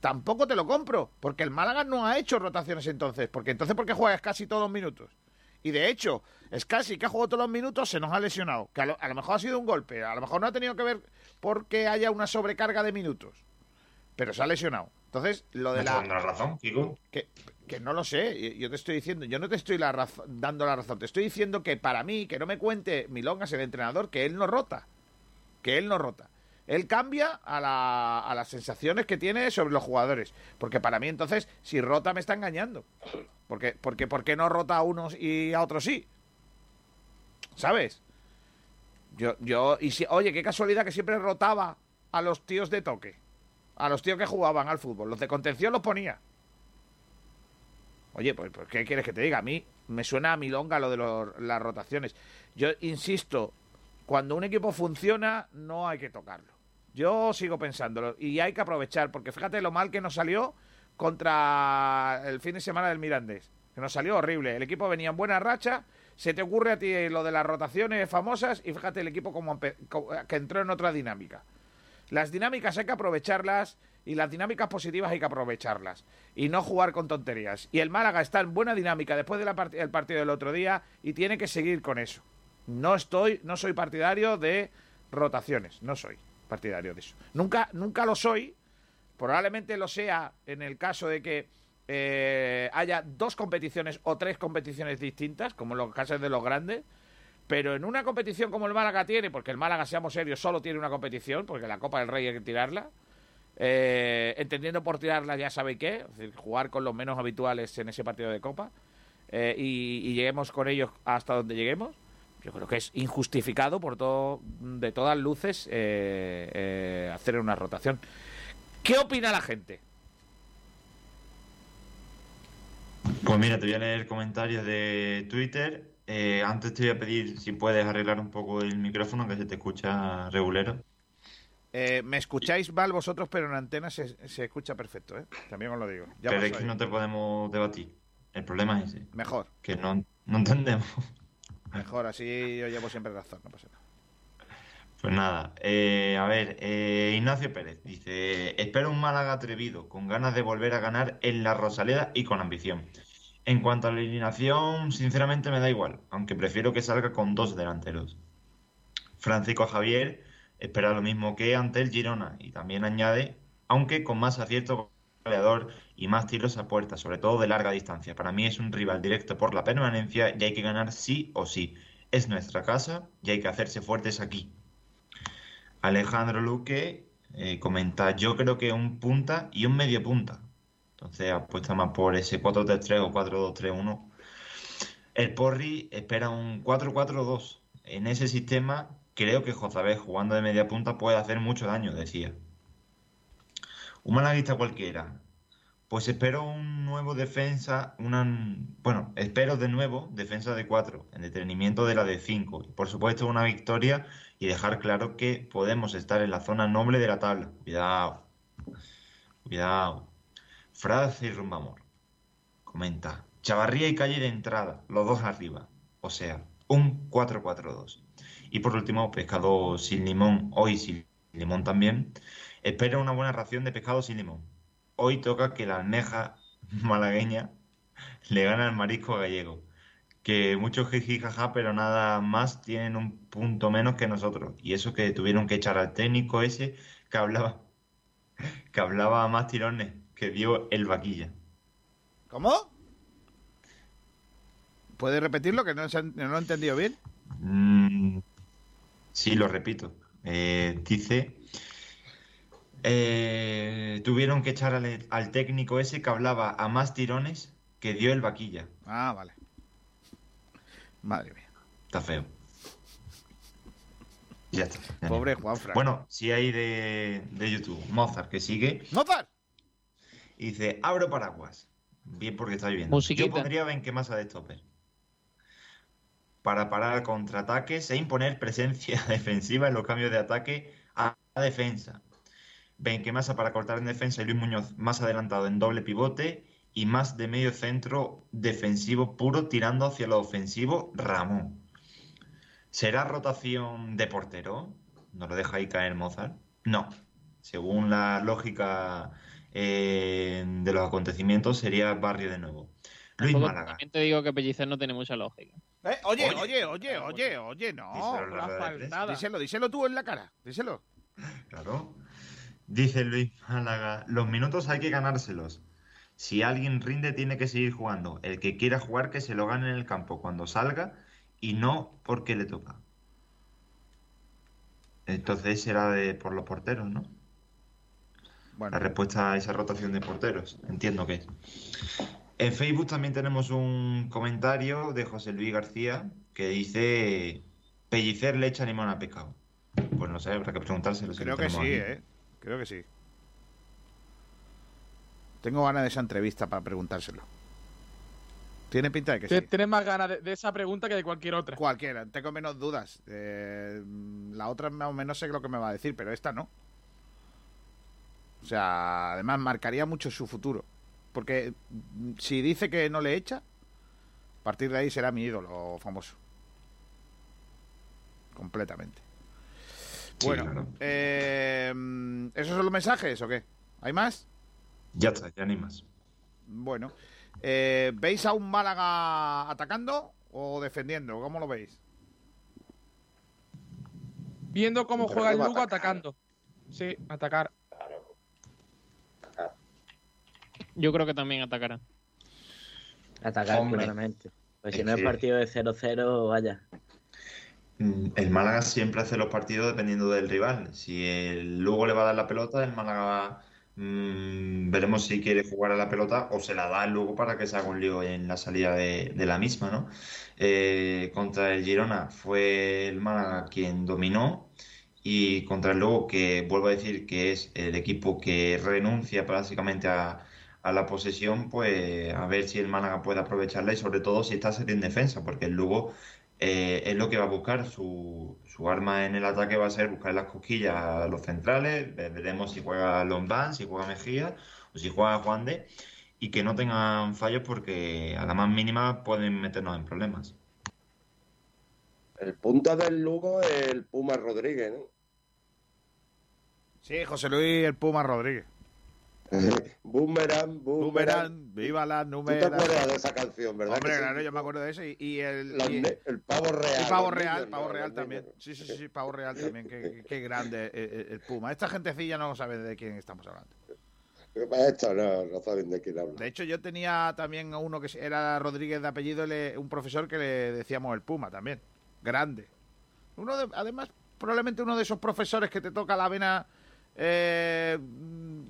tampoco te lo compro, porque el Málaga no ha hecho rotaciones entonces, porque entonces porque juegas casi todos los minutos. Y de hecho, es casi que ha jugado todos los minutos, se nos ha lesionado. Que a lo, a lo mejor ha sido un golpe, a lo mejor no ha tenido que ver porque haya una sobrecarga de minutos. Pero se ha lesionado. Entonces, lo de ¿Me estás la. razón, Kiko? Que, que no lo sé, yo- yo te estoy diciendo, yo no te estoy la raz- dando la razón, te estoy diciendo que para mí, que no me cuente Milongas, el entrenador, que él no rota. Que él no rota. Él cambia a, la- a las sensaciones que tiene sobre los jugadores. Porque para mí, entonces, si rota, me está engañando. Porque, porque, ¿Por qué no rota a unos y a otros sí? ¿Sabes? Yo, yo, y si, oye, qué casualidad que siempre rotaba a los tíos de toque. A los tíos que jugaban al fútbol. Los de contención los ponía. Oye, pues, pues, ¿qué quieres que te diga? A mí me suena a milonga lo de las rotaciones. Yo insisto, cuando un equipo funciona, no hay que tocarlo. Yo sigo pensándolo y hay que aprovechar, porque fíjate lo mal que nos salió contra el fin de semana del Mirandés, que nos salió horrible. El equipo venía en buena racha, se te ocurre a ti lo de las rotaciones famosas y fíjate el equipo como que entró en otra dinámica. Las dinámicas hay que aprovecharlas y las dinámicas positivas hay que aprovecharlas y no jugar con tonterías. Y el Málaga está en buena dinámica después del partido del otro día y tiene que seguir con eso. No estoy, no soy partidario de rotaciones, no soy partidario de eso. Nunca, nunca lo soy. Probablemente lo sea en el caso de que eh, haya dos competiciones o tres competiciones distintas, como en los casos de los grandes. Pero en una competición como el Málaga tiene, porque el Málaga, seamos serios, solo tiene una competición, porque la Copa del Rey hay que tirarla. eh, entendiendo por tirarla ya sabe qué, es decir, jugar con los menos habituales en ese partido de Copa. eh, y, y lleguemos con ellos hasta donde lleguemos. Yo creo que es injustificado por todo, de todas luces, eh, eh, hacer una rotación. ¿Qué opina la gente? Pues mira, te voy a leer comentarios de Twitter. Eh, antes te voy a pedir si puedes arreglar un poco el micrófono, que se te escucha regulero. Eh, me escucháis mal vosotros, pero en antena se, se escucha perfecto, ¿eh? También os lo digo. Ya Pero es que ahí. no te podemos debatir. El problema es ese. Mejor. Que no, no entendemos. Mejor, así yo llevo siempre razón, no pasa nada. Pues nada, eh, a ver, eh, Ignacio Pérez dice, espero un Málaga atrevido, con ganas de volver a ganar en la Rosaleda y con ambición. En cuanto a la alineación, sinceramente me da igual, aunque prefiero que salga con dos delanteros. Francisco Javier espera lo mismo que ante el Girona y también añade, aunque con más acierto goleador y más tiros a puerta, sobre todo de larga distancia. Para mí es un rival directo por la permanencia y hay que ganar sí o sí. Es nuestra casa y hay que hacerse fuertes aquí. Alejandro Luque eh, comenta, yo creo que un punta y un medio punta. Entonces apuesta más por ese 4-3-3 o 4-2-3-1. El Porri espera un 4-4-2. En ese sistema creo que Jozabé jugando de media punta puede hacer mucho daño, decía. Un malaguista cualquiera. Pues espero un nuevo defensa, bueno, espero de nuevo defensa de 4, en detenimiento de la de 5. Y por supuesto una victoria y dejar claro que podemos estar en la zona noble de la tabla. Cuidado, cuidado. Frase y Rumbamor. Comenta, Chavarría y Calle de entrada, los dos arriba. O sea, un 4-4-2. Y por último, Pescado sin limón, hoy sin limón también, espera una buena ración de pescado sin limón. Hoy toca que la almeja malagueña le gana al marisco gallego. Que muchos jiji jaja, pero nada más tienen un punto menos que nosotros. Y eso que tuvieron que echar al técnico ese que hablaba, que hablaba a más tirones, que dio el vaquilla. ¿Cómo? ¿Puedes repetirlo? Que no, no lo he entendido bien. Mm, sí, lo repito. Eh, dice, eh, tuvieron que echar al, al técnico ese que hablaba a más tirones que dio el vaquilla. Ah, vale. Madre mía. Está feo. Ya está. ya Pobre no. Juanfran. Bueno, sí hay de, de YouTube. Mozart, que sigue. ¡Mozart! Y dice, abro paraguas. Bien porque está lloviendo. Musiquita. Yo pondría Benquemasa de stopper. Para parar contraataques e imponer presencia <laughs> defensiva en los cambios de ataque a la defensa. Benquemasa para cortar en defensa y Luis Muñoz más adelantado en doble pivote y más de medio centro defensivo puro tirando hacia lo ofensivo Ramón. ¿Será rotación de portero? ¿No lo deja ahí caer Mozart? No. Según la lógica eh, de los acontecimientos, sería Barrio de nuevo. Luis Tampoco- Málaga. También te digo que Pellicer no tiene mucha lógica. Eh, oye, oye, oye, oye, oye, no. Díselo. Díselo, díselo tú en la cara. Díselo. <laughs> Claro. Dice Luis Málaga, los minutos hay que ganárselos. Si alguien rinde, tiene que seguir jugando. El que quiera jugar, que se lo gane en el campo cuando salga y no porque le toca. Entonces será de por los porteros, ¿no? La respuesta a esa rotación de porteros. Entiendo que es. En Facebook también tenemos un comentario de José Luis García que dice Pellicer le echa limón a pescado. Pues no sé, habrá que preguntárselo. Creo que sí, aquí. ¿eh? Creo que sí. Tengo ganas de esa entrevista para preguntárselo. Tiene pinta de que sí. Tienes más ganas de, de esa pregunta que de cualquier otra. Cualquiera, tengo menos dudas. Eh, la otra más o menos sé lo que me va a decir, pero esta no. O sea, además marcaría mucho su futuro. Porque mm, si dice que no le echa, a partir de ahí será mi ídolo famoso. Completamente. Sí, bueno, claro. eh, ¿esos son los mensajes o qué? ¿Hay más? Ya está, ya ni más. Bueno, eh, ¿veis a un Málaga atacando o defendiendo? ¿Cómo lo veis? Viendo cómo Pero juega el Lugo atacando. Sí, atacar. Yo creo que también atacará. Atacar Hombre, claramente. Pues si no es partido de 0-0, vaya. Mm, El Málaga siempre hace los partidos dependiendo del rival. Si el Lugo le va a dar la pelota, el Málaga mm, veremos si quiere jugar a la pelota o se la da el Lugo para que se haga un lío en la salida de, la misma, ¿no? Eh, contra el Girona fue el Málaga quien dominó y contra el Lugo, que vuelvo a decir que es el equipo que renuncia básicamente a, la posesión, pues a ver si el Málaga puede aprovecharla y sobre todo si está en defensa, porque el Lugo eh, es lo que va a buscar. Su, su arma en el ataque va a ser buscar las cosquillas a los centrales. Ve- Veremos si juega Lombán, si juega Mejía o si juega Juan de. Y que no tengan fallos porque a la más mínima pueden meternos en problemas. El punta del Lugo es el Puma Rodríguez, ¿no? Sí, José Luis el Puma Rodríguez. <laughs> Boomerang, boomerang. Boomerang, viva la ¿Tú te número. acuerdas de esa canción, verdad? Hombre, sí? claro, yo me acuerdo de eso. Y, y el, y- el pavo real. y pavo real, niños, pavo real también. Sí, sí, sí, pavo real también. Qué, grande el, el- el Puma. Esta gentecilla no sabe de quién estamos hablando. Esto no, no saben de quién habla. De hecho, yo tenía también a uno que era Rodríguez de apellido, le- un profesor que le decíamos el Puma también. Grande. Uno de- además, probablemente uno de esos profesores que te toca la vena eh,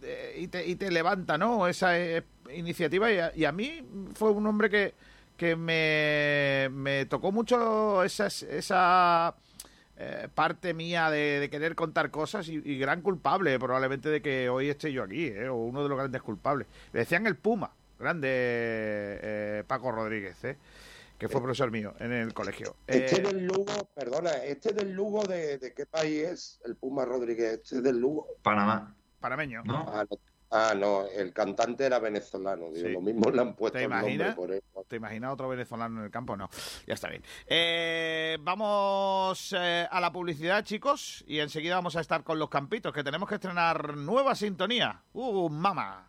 eh, y, te, y te levanta, ¿no? Esa eh, iniciativa. Y a, y mí fue un hombre que, que me, me tocó mucho esas- esa eh, parte mía de, querer contar cosas y, gran culpable probablemente de que hoy esté yo aquí, ¿eh? o uno de los grandes culpables. Le decían el Puma, grande Paco Rodríguez, ¿eh? Que fue profesor mío en el colegio. Este Eh, del Lugo, perdona, este del Lugo de, de qué país es el Puma Rodríguez, este del Lugo. Panamá. Panameño. ¿No? Ah, no, Ah, no, el cantante era venezolano. Digo, Lo mismo le han puesto ¿Te el nombre imaginas? por él. ¿Te imaginas otro venezolano en el campo? No, ya está bien. Eh, vamos eh, a la publicidad, chicos, y enseguida vamos a estar con los campitos, que tenemos que estrenar nueva sintonía. ¡Uh, mamá!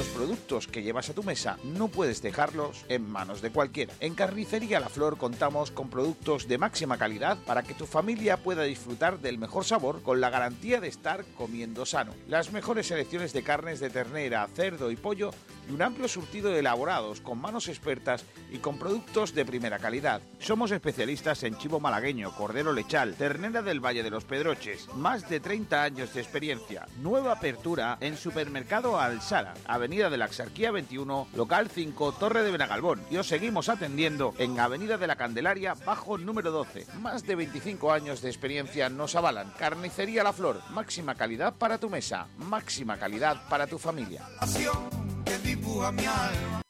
Los productos que llevas a tu mesa no puedes dejarlos en manos de cualquiera. En Carnicería La Flor contamos con productos de máxima calidad para que tu familia pueda disfrutar del mejor sabor con la garantía de estar comiendo sano. Las mejores selecciones de carnes de ternera, cerdo y pollo y un amplio surtido de elaborados con manos expertas y con productos de primera calidad. Somos especialistas en chivo malagueño, cordero lechal, ternera del Valle de los Pedroches. Más de 30 años de experiencia. Nueva apertura en Supermercado Alsara, Avenida de la Axarquía 21, local 5, Torre de Benagalbón. Y os seguimos atendiendo en Avenida de la Candelaria, bajo número 12. Más de 25 años de experiencia nos avalan. Carnicería La Flor, máxima calidad para tu mesa, máxima calidad para tu familia. Dibuja mi alma.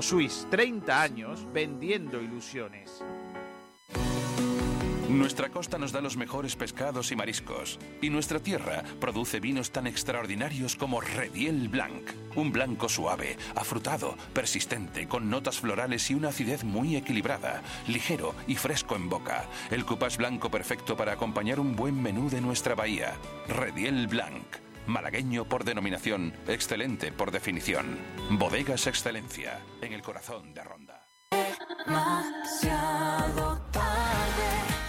Imosuís, 30 años vendiendo ilusiones. Nuestra costa nos da los mejores pescados y mariscos, y nuestra tierra produce vinos tan extraordinarios como Rediel Blanc, un blanco suave, afrutado, persistente, con notas florales y una acidez muy equilibrada, ligero y fresco en boca. El cupás blanco perfecto para acompañar un buen menú de nuestra bahía. Rediel Blanc. Malagueño por denominación, excelente por definición. Bodegas Excelencia, en el corazón de Ronda.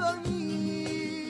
dormir en su cuna.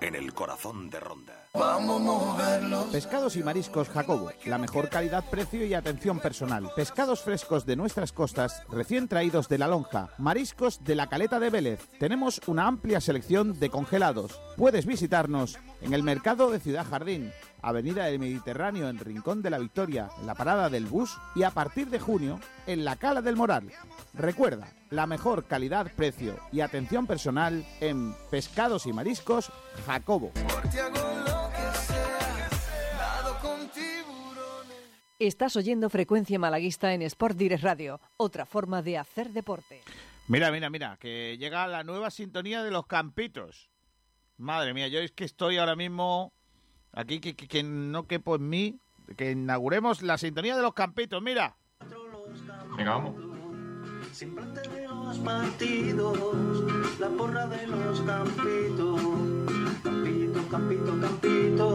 en el corazón de Ronda. Vamos a moverlo. Pescados y mariscos Jacobo, la mejor calidad, precio y atención personal. Pescados frescos de nuestras costas, recién traídos de la lonja. Mariscos de la caleta de Vélez. Tenemos una amplia selección de congelados. Puedes visitarnos en el mercado de Ciudad Jardín, Avenida del Mediterráneo en Rincón de la Victoria, en la parada del bus y a partir de junio en la Cala del Moral. Recuerda, la mejor calidad, precio y atención personal en Pescados y Mariscos Jacobo. Te hago lo que sea, nado con tiburones. Estás oyendo Frecuencia Malaguista en Sport Direct Radio, otra forma de hacer deporte. Mira, mira, mira, que llega la nueva sintonía de los campitos. Madre mía, yo es que estoy ahora mismo aquí que, que- que no quepo en mí, que inauguremos la sintonía de los campitos, mira. Venga, vamos. Siempre antes de los partidos, la porra de los campitos. Campito, campito, campito.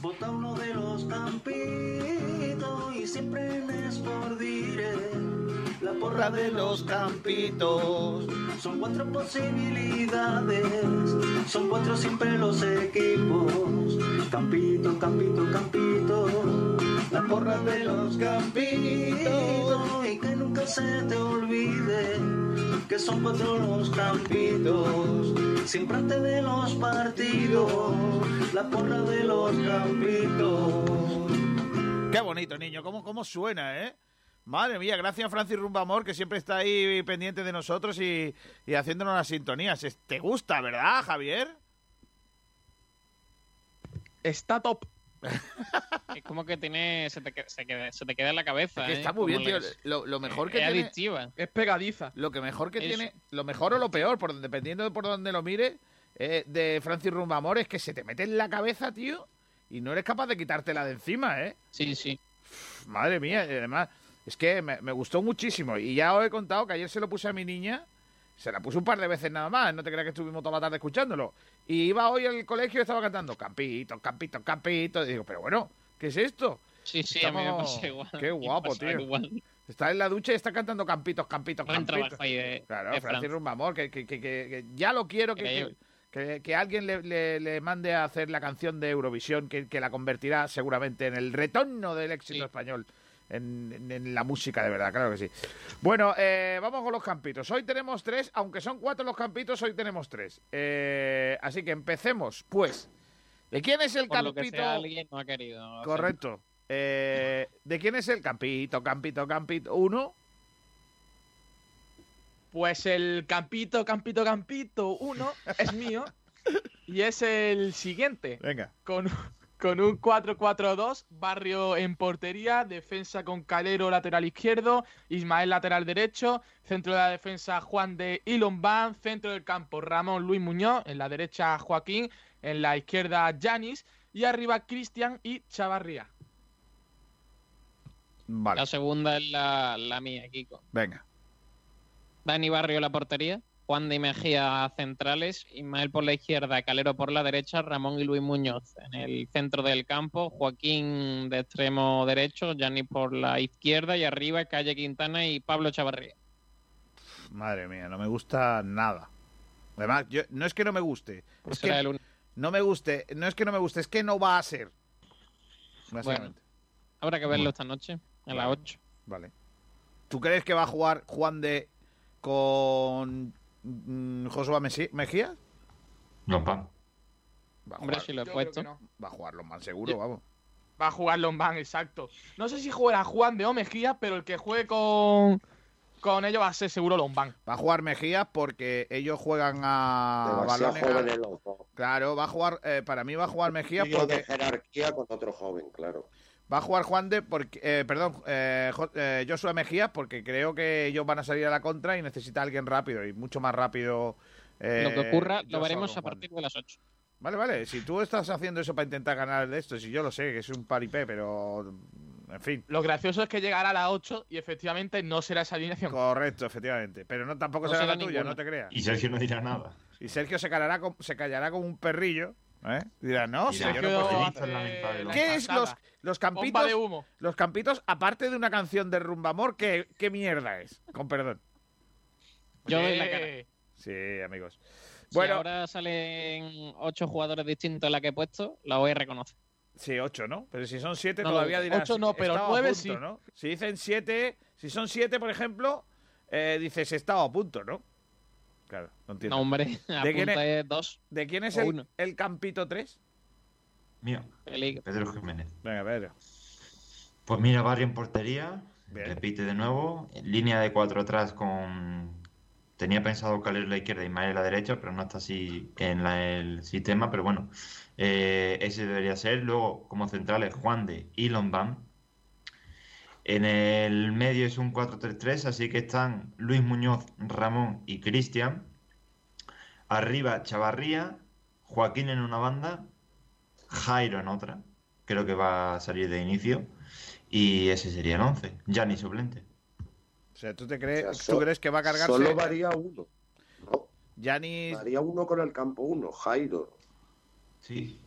Vota uno de los campitos y siempre en Sport Direct. La porra de los campitos. Son cuatro posibilidades, son cuatro siempre los equipos. Campito, campito, campito. La porra de los campitos. Y que nunca se te olvide que son cuatro los campitos. Siempre antes de los partidos, la porra de los campitos. Qué bonito, niño, cómo, cómo suena, ¿eh? Madre mía, gracias Francis Rumbamor, que siempre está ahí pendiente de nosotros y, y haciéndonos las sintonías. ¿Te gusta, verdad, Javier? Está top. Es como que tiene. Se te, se, queda, se te queda en la cabeza. Es que ¿eh? está muy bien, tío. Lo, lo mejor que es tiene... adictiva. Es pegadiza. Lo que mejor que Eso. tiene, lo mejor o lo peor, por, dependiendo de por donde lo mire, eh, de Francis Rumbamor es que se te mete en la cabeza, tío, y no eres capaz de quitártela de encima, ¿eh? Sí, sí. Madre mía, y además, es que me, me gustó muchísimo. Y ya os he contado que ayer se lo puse a mi niña, se la puse un par de veces nada más, no te creas que estuvimos toda la tarde escuchándolo. Y iba hoy al colegio y estaba cantando Campito, Campito, Campito. Y digo, pero bueno, ¿qué es esto? Sí, sí, a mí me Estamos- pasa igual. Qué <laughs> guapo, tío. igual. Está en la ducha y está cantando Campitos, Campitos, Buen Campitos. ahí de- Claro, de Francis Fran. Rumbamor, que, que, que, ya lo quiero que, que, Increíble. que- que alguien le, le- le mande a hacer la canción de Eurovisión que, que la convertirá seguramente en el retorno del éxito español. En, en- en la música de verdad, claro que sí. Bueno, eh, vamos con los campitos. Hoy tenemos tres, aunque son cuatro los campitos, hoy tenemos tres. Eh, así que empecemos, pues. ¿De quién es el Por lo que campito? sea, alguien no ha querido. Correcto. Eh, ¿De quién es el campito, campito, campito? ¿Uno? Pues el campito, campito, campito 1 es mío. y es el siguiente. Venga. Con, con un 4-4-2, barrio en portería, defensa con Calero lateral izquierdo, Ismael lateral derecho, centro de la defensa Juan de Ilombán, centro del campo Ramón Luis Muñoz, en la derecha Joaquín, en la izquierda Yanis y arriba Cristian y Chavarría. Vale. La segunda es la, la mía, Kiko. Venga. Dani Barrio la portería, Juan de Mejía centrales, Ismael por la izquierda, Calero por la derecha, Ramón y Luis Muñoz en el centro del campo, Joaquín de extremo derecho, Gianni por la izquierda y arriba Calle Quintana y Pablo Chavarría. Madre mía, no me gusta nada. Además, yo, no es que no me guste. Es será que el un- no me guste. No es que no me guste, es que no va a ser. Básicamente. Habrá que verlo esta noche, a las Vale. 8. Vale. ¿Tú crees que va a jugar Juan de con Josué Mesi- Mejía? A Hombre, jugar- si lo he puesto. no. Va a jugar Lombán seguro, Yo- vamos. Va a jugar Lombán, exacto. No sé si jugará Juan de o Mejía, pero el que juegue con, con ellos va a ser seguro Lombán. Va a jugar Mejías porque ellos juegan a balones. Claro, va a jugar, eh, para mí va a jugar Mejías Tío de porque jerarquía con otro joven, claro. Va a jugar Juan de porque, eh, perdón, eh, eh, Joshua Mejías porque creo que ellos van a salir a la contra y necesita alguien rápido y mucho más rápido. eh, Lo que ocurra Joshua lo veremos a partir de las 8. Vale, vale. Si tú estás haciendo eso para intentar ganar de esto, si yo lo sé, que es un paripé, pero. En fin. Lo gracioso es que llegará a las 8 y efectivamente no será esa alineación. Correcto, efectivamente. Pero no tampoco No será será la tuya, no te creas. Y Sergio no dirá nada. Y Sergio se callará, com- se callará como un perrillo. ¿Eh? Dirá, no, si yo no puedo- ¿Qué es los, los campitos? de humo. Los campitos, aparte de una canción de Rumbamor, ¿qué, qué mierda es? Con perdón. Yo doy la cara. Sí, amigos. Si Bueno, ahora salen ocho jugadores distintos en la que he puesto, la voy a reconocer. Sí, ocho, ¿no? Pero si son siete No, todavía dirás. ocho no, pero "Estaba a nueve punto", sí. ¿no? Si dicen siete, si son siete, por ejemplo, eh, dices estaba a punto, ¿no? Claro, no entiendo. No, hombre, ¿De <laughs> quién es, es dos. ¿De quién es el, uno. el campito 3? Mío. Pedro Jiménez. Venga, Pedro. Pues mira, Barrio en portería. Bien. Repite de nuevo. Línea de cuatro atrás con. Tenía pensado Calero en la izquierda y Mael en la derecha, pero no está así en la- el sistema. Pero bueno, eh, ese debería ser. Luego, como centrales, Juan de y Lombán. En el medio es un 4-3-3, así que están Luis Muñoz, Ramón y Cristian. Arriba, Chavarría, Joaquín en una banda, Jairo en otra. Creo que va a salir de inicio. Y ese sería el 11. Gianni suplente. O sea, ¿tú, te crees, O sea, ¿tú crees que va a cargarse? Solo varía uno. Gianni... Varía uno con el campo uno, Jairo. Sí.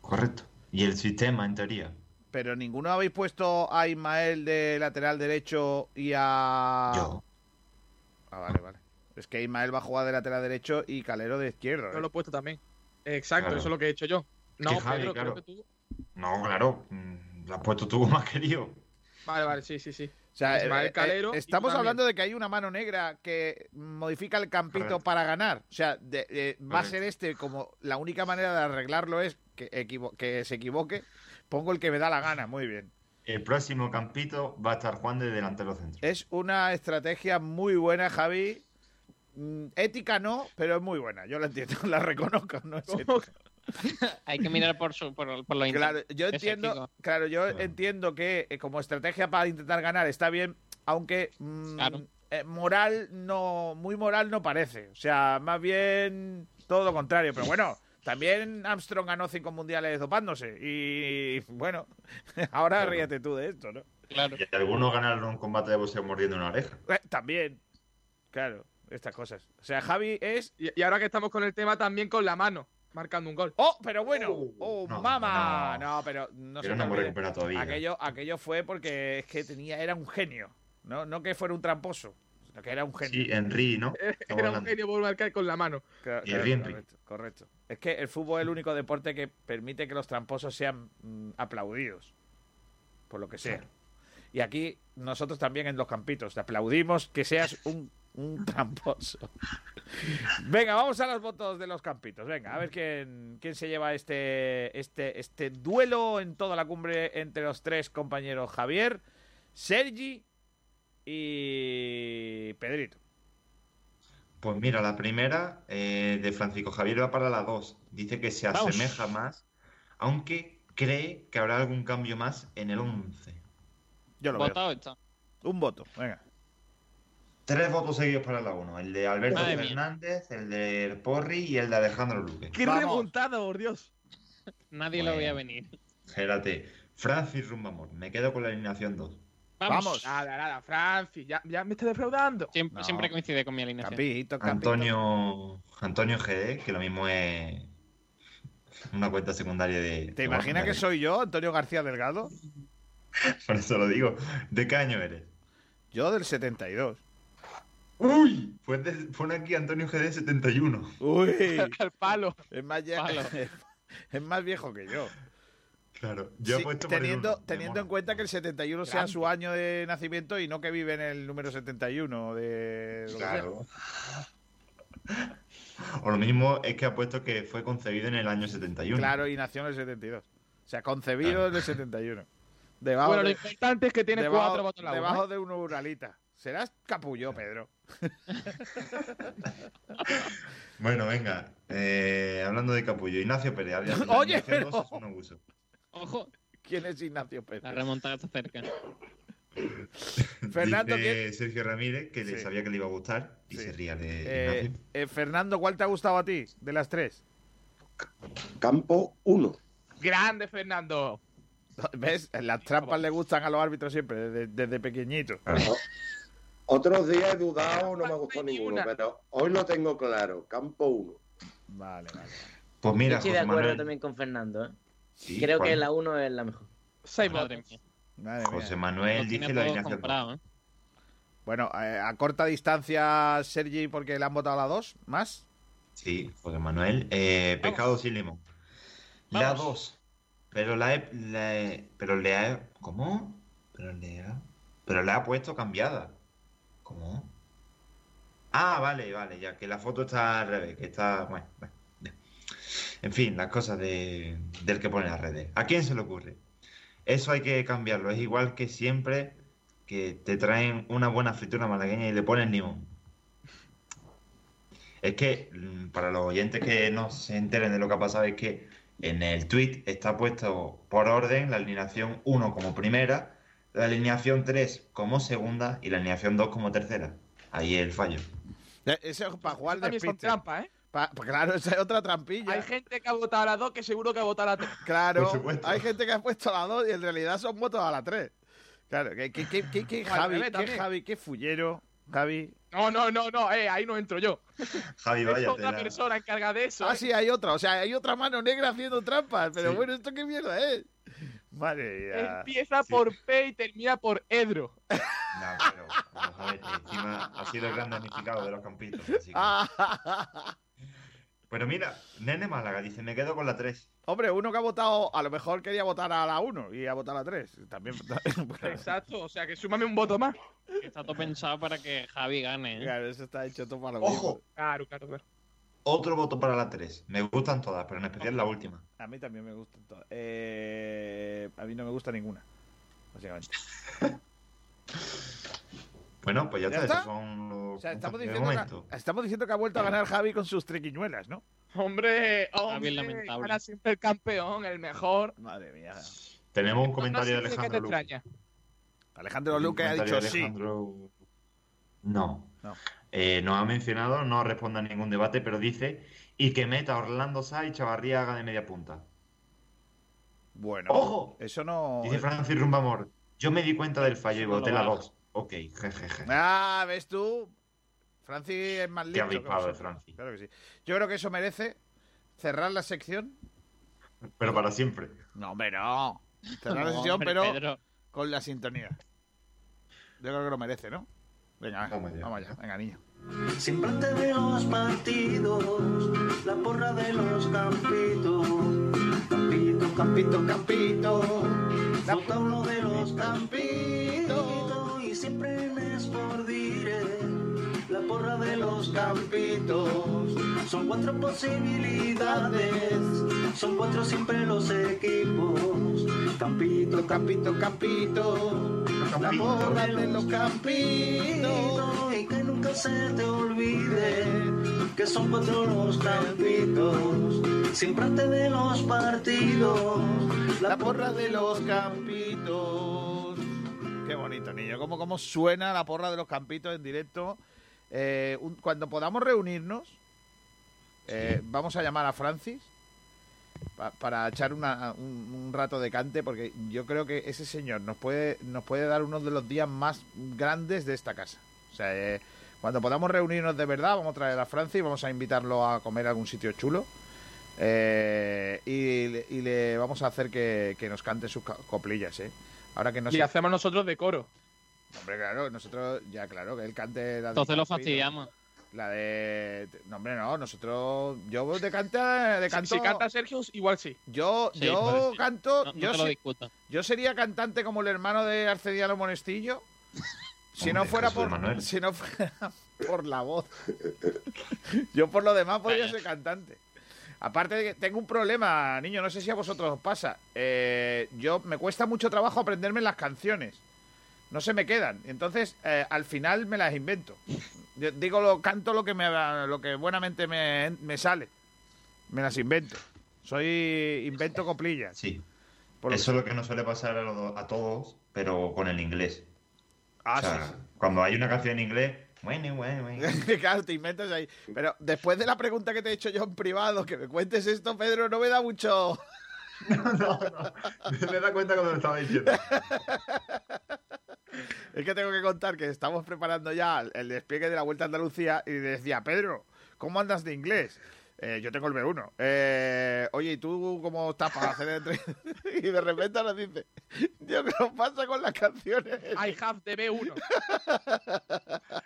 Correcto. Y el sistema, en teoría. Pero ninguno habéis puesto a Ismael de lateral derecho y a. Yo. Ah, vale, vale. Es que Ismael va a jugar de lateral derecho y Calero de izquierdo. Yo ¿eh? lo he puesto también. Exacto, Claro. eso es lo que he hecho yo. No, Javi, Pedro, claro. creo que tú. No, claro. mm, Lo has puesto tú <laughs> más querido. Vale, vale, sí, sí, sí. O sea, Ismael eh, eh, Calero estamos hablando de que hay una mano negra que modifica el campito Correcto. para ganar. O sea, de- de- va a ser este como la única manera de arreglarlo es que se equivoque. Pongo el que me da la gana, muy bien. El próximo campito va a estar Juan de delantero centro. Es una estrategia muy buena, Javi. Mm, Ética no, pero es muy buena. Yo la entiendo, <laughs> la reconozco. No es ética. Hay que mirar por, su, por, por lo Claro, interno. yo entiendo, claro, yo entiendo que eh, como estrategia para intentar ganar está bien, aunque mm, Claro. eh, moral no, muy moral no parece. O sea, más bien todo lo contrario. Pero bueno, también Armstrong ganó cinco mundiales dopándose y bueno, <laughs> ahora ríete tú de esto, ¿no? Claro. Y algunos ganaron un combate de boxeo mordiendo una oreja. Eh, también, claro, estas cosas. O sea, Javi es Y, y ahora que estamos con el tema, también con la mano, marcando un gol. ¡Oh, pero bueno! ¡Oh, no, mamá! no. No, pero no Pero se no todavía. Aquello, aquello fue porque es que tenía, era un genio. No, no que fuera un tramposo, que era un genio. Sí, Henry, ¿no? <laughs> Estamos Era un genio por marcar con la mano. Claro, Y claro, Henry. correcto, correcto. Es que el fútbol es el único deporte que permite que los tramposos sean mm, aplaudidos. Por lo que sea. Y aquí nosotros también en los campitos te aplaudimos que seas un, un <laughs> tramposo. Venga, vamos a los votos de los campitos. Venga, a ver quién, quién se lleva este, este, este duelo en toda la cumbre entre los tres compañeros Javier, Sergi y Pedrito. Pues mira, la primera eh, de Francisco Javier va para la 2. Dice que se Vamos. asemeja más, aunque cree que habrá algún cambio más en el 11. Yo lo veo. Votado está. Un voto, venga. Tres votos seguidos para la 1. El de Alberto Madre mía. Fernández, el de Porri y el de Alejandro Luque. ¡Qué Vamos. remontada, por Dios! Nadie lo veía venir. Espérate. Francis Rumbamor. Me quedo con la alineación 2. Vamos. Vamos. Nada, nada, Francis, ya, ya me está defraudando. Siempre, No. siempre coincide con mi alineación. Campito, campito. Antonio, Antonio GD, que lo mismo es una cuenta secundaria de... ¿Te imaginas que soy yo, Antonio García Delgado? <laughs> Por eso lo digo. ¿De qué año eres? Yo del 72. ¡Uy! Pues de- pone aquí Antonio GD 71. Uy, <laughs> Al palo. es más, ya- Palo. <laughs> es más viejo que yo. Claro. Yo Sí, he puesto por el teniendo uno, teniendo en cuenta que el 71 sea Grande. su año de nacimiento y no que vive en el número 71 de... Claro. O lo mismo es que ha puesto que fue concebido en el año 71. Claro, y nació en el 72. O sea, concebido Claro. en el 71. <laughs> Debajo, Bueno, lo importante es que tiene debajo- cuatro la debajo ¿eh? de una uralita. Serás capullo, Pedro. <laughs> Bueno, venga. eh, hablando de capullo, Ignacio la <laughs> Oye, alineación pero- Ojo, ¿Quién es Ignacio Pérez? la remontada está cerca. Fernando, Dice ¿quién- Sergio Ramírez que le Sí. sabía que le iba a gustar y Sí. se ría de Eh, Ignacio. eh, Fernando, ¿cuál te ha gustado a ti de las tres? Campo 1. Grande, Fernando. ¿Ves? Las trampas le gustan a los árbitros siempre, desde, desde pequeñitos. Otros días he dudado, no me gustó ninguno, pero hoy lo tengo claro. Campo 1. Vale, vale. Pues Yo mira, estoy de acuerdo Manuel, también con Fernando. ¿eh? Sí, Creo ¿cuál? que la 1 es la mejor. Seis Madre mía. Madre mía. José Manuel dice la alineación. comprado, ¿eh? Bueno, eh, a corta distancia, Sergi, porque le han votado la dos, ¿más? Sí, José Manuel. Eh, pescado sin limón. La Vamos. 2. Pero la he, la he- Pero le ha. ¿Cómo? Pero le ha. Pero le ha puesto cambiada. ¿Cómo? Ah, vale, vale, ya que la foto está al revés, que está. Bueno, bueno. En fin, las cosas de, del que pone las redes. ¿A quién se le ocurre? Eso hay que cambiarlo. Es igual que siempre que te traen una buena fritura malagueña y le ponen limón. Es que, mm, para los oyentes que no se enteren de lo que ha pasado, es que en el tweet está puesto por orden la alineación 1 como primera, la alineación 3 como segunda y la alineación 2 como tercera. Ahí el fallo. Eso es para jugar de trampas, ¿eh? Pa- pa- claro, <laughs> esa es otra trampilla. Hay gente que ha votado a la 2 que seguro que ha votado a la 3. Claro, hay gente que ha puesto la 2 y en realidad son votos a la 3. Claro, que, que, que, que- que Javi, que. Javi, qué fullero. Javi. No, no, no, no, eh, ahí no entro yo. Javi, Es vaya otra tela. persona encargada de eso. Ah, ¿eh? sí, hay otra. O sea, hay otra mano negra haciendo trampas. Pero Sí. bueno, ¿esto qué mierda es? Madre mía. Empieza Sí. por P y termina por Edro. <laughs> No, pero vamos a ver, encima ha sido el gran damnificado de los campitos. así que- Ah, <laughs> Pero mira, Nene Málaga dice, me quedo con la 3. Hombre, uno que ha votado, a lo mejor quería votar a la 1 y ha votado a la 3. También. <laughs> Exacto, o sea que súmame un voto más. Está todo pensado para que Javi gane. ¿eh? Claro, eso está hecho todo para lo ¡Ojo! Claro, claro, claro. Otro voto para la 3. Me gustan todas, pero en especial la última. A mí también me gustan todas. Eh, a mí no me gusta ninguna. Básicamente. <laughs> Bueno, pues ya, ¿Ya está, está? esos son los O sea, estamos diciendo, que, estamos diciendo que ha vuelto a ganar Javi con sus triquiñuelas, ¿no? Hombre, hombre, lamentable. gana siempre el campeón, el mejor. Madre mía. Tenemos un No comentario sé de Alejandro Luque. Alejandro Luque ha dicho de sí. Alejandro- No. No. Eh, nos ha mencionado, no responde a ningún debate, pero dice y que meta Orlando Sá y Chavarría de media punta. Bueno, ¡Ojo! eso no. Dice Francis Rumbamor, yo me di cuenta del fallo y no voté la baraja. 2. Ok, jejeje. Ah, ¿ves tú? Francis es más avispado de vosotros. Francis. Claro que sí. Yo creo que eso merece cerrar la sección. Pero para siempre. No, hombre, no. Cerrar la No, sección, hombre, pero Pedro. con la sintonía. Yo creo que lo merece, ¿no? Venga, Vamos vamos allá. allá. Venga, niño. Siempre antes de los partidos, la porra de los campitos. Campito, campito, campito. Vota uno de los campitos. Siempre Sport Direct, la porra de los campitos. Son cuatro posibilidades, son cuatro siempre los equipos. Campito, campito, campito. La porra de los campitos. Y que nunca se te olvide que son cuatro los campitos. Siempre antes de los partidos, La porra de los campitos. Qué bonito, niño. ¿Cómo, cómo suena la porra de los campitos en directo? Eh, un- cuando podamos reunirnos, eh, vamos a llamar a Francis pa- para echar una- un, un rato de cante, porque yo creo que ese señor nos puede, nos puede dar uno de los días más grandes de esta casa. O sea, eh, cuando podamos reunirnos de verdad, vamos a traer a Francis, vamos a invitarlo a comer a algún sitio chulo. Eh, y, le- y le vamos a hacer que, que nos cante sus coplillas, ¿eh? Ahora que no Y hacemos nosotros de coro. Hombre, claro, nosotros, ya claro, que él cante la de Entonces lo fastidiamos. La de. No, hombre, no, nosotros. Yo de canta. De Si- canto, Si, canta Sergio, igual sí. Yo, Sí, yo sí. canto. No, no yo, te lo se- discuto. yo sería cantante como el hermano de Arcediano Monestillo. Si no fuera Jesús por. Manuel. Si no fuera <laughs> por la voz. Yo por lo demás podría ser cantante. Aparte de que tengo un problema, niño, no sé si a vosotros os pasa. Eh, yo me cuesta mucho trabajo aprenderme las canciones. no se me quedan. Entonces, eh, al final me las invento. Yo digo, lo, canto lo que, me, lo que buenamente me, me sale. Me las invento. Soy invento coplillas. Sí. Por Eso es lo que nos suele pasar a, lo- a todos, pero con el inglés. Ah, O sea, sí, sí. Cuando hay una canción en inglés, bueno, bueno, bueno. <laughs> claro, te inventas ahí. Pero después de la pregunta que te he hecho yo en privado, que me cuentes esto, Pedro, no me da mucho. <laughs> Me da cuenta cuando lo estaba diciendo. <laughs> Es que tengo que contar que estamos preparando ya el despliegue de la Vuelta a Andalucía y decía, Pedro, ¿cómo andas de inglés? Eh, yo tengo el B1. Eh, oye, ¿y tú cómo estás para hacer el entre-?" <laughs> Y de repente nos dice, Dios, ¿qué nos pasa con las canciones? I have the B1. <laughs>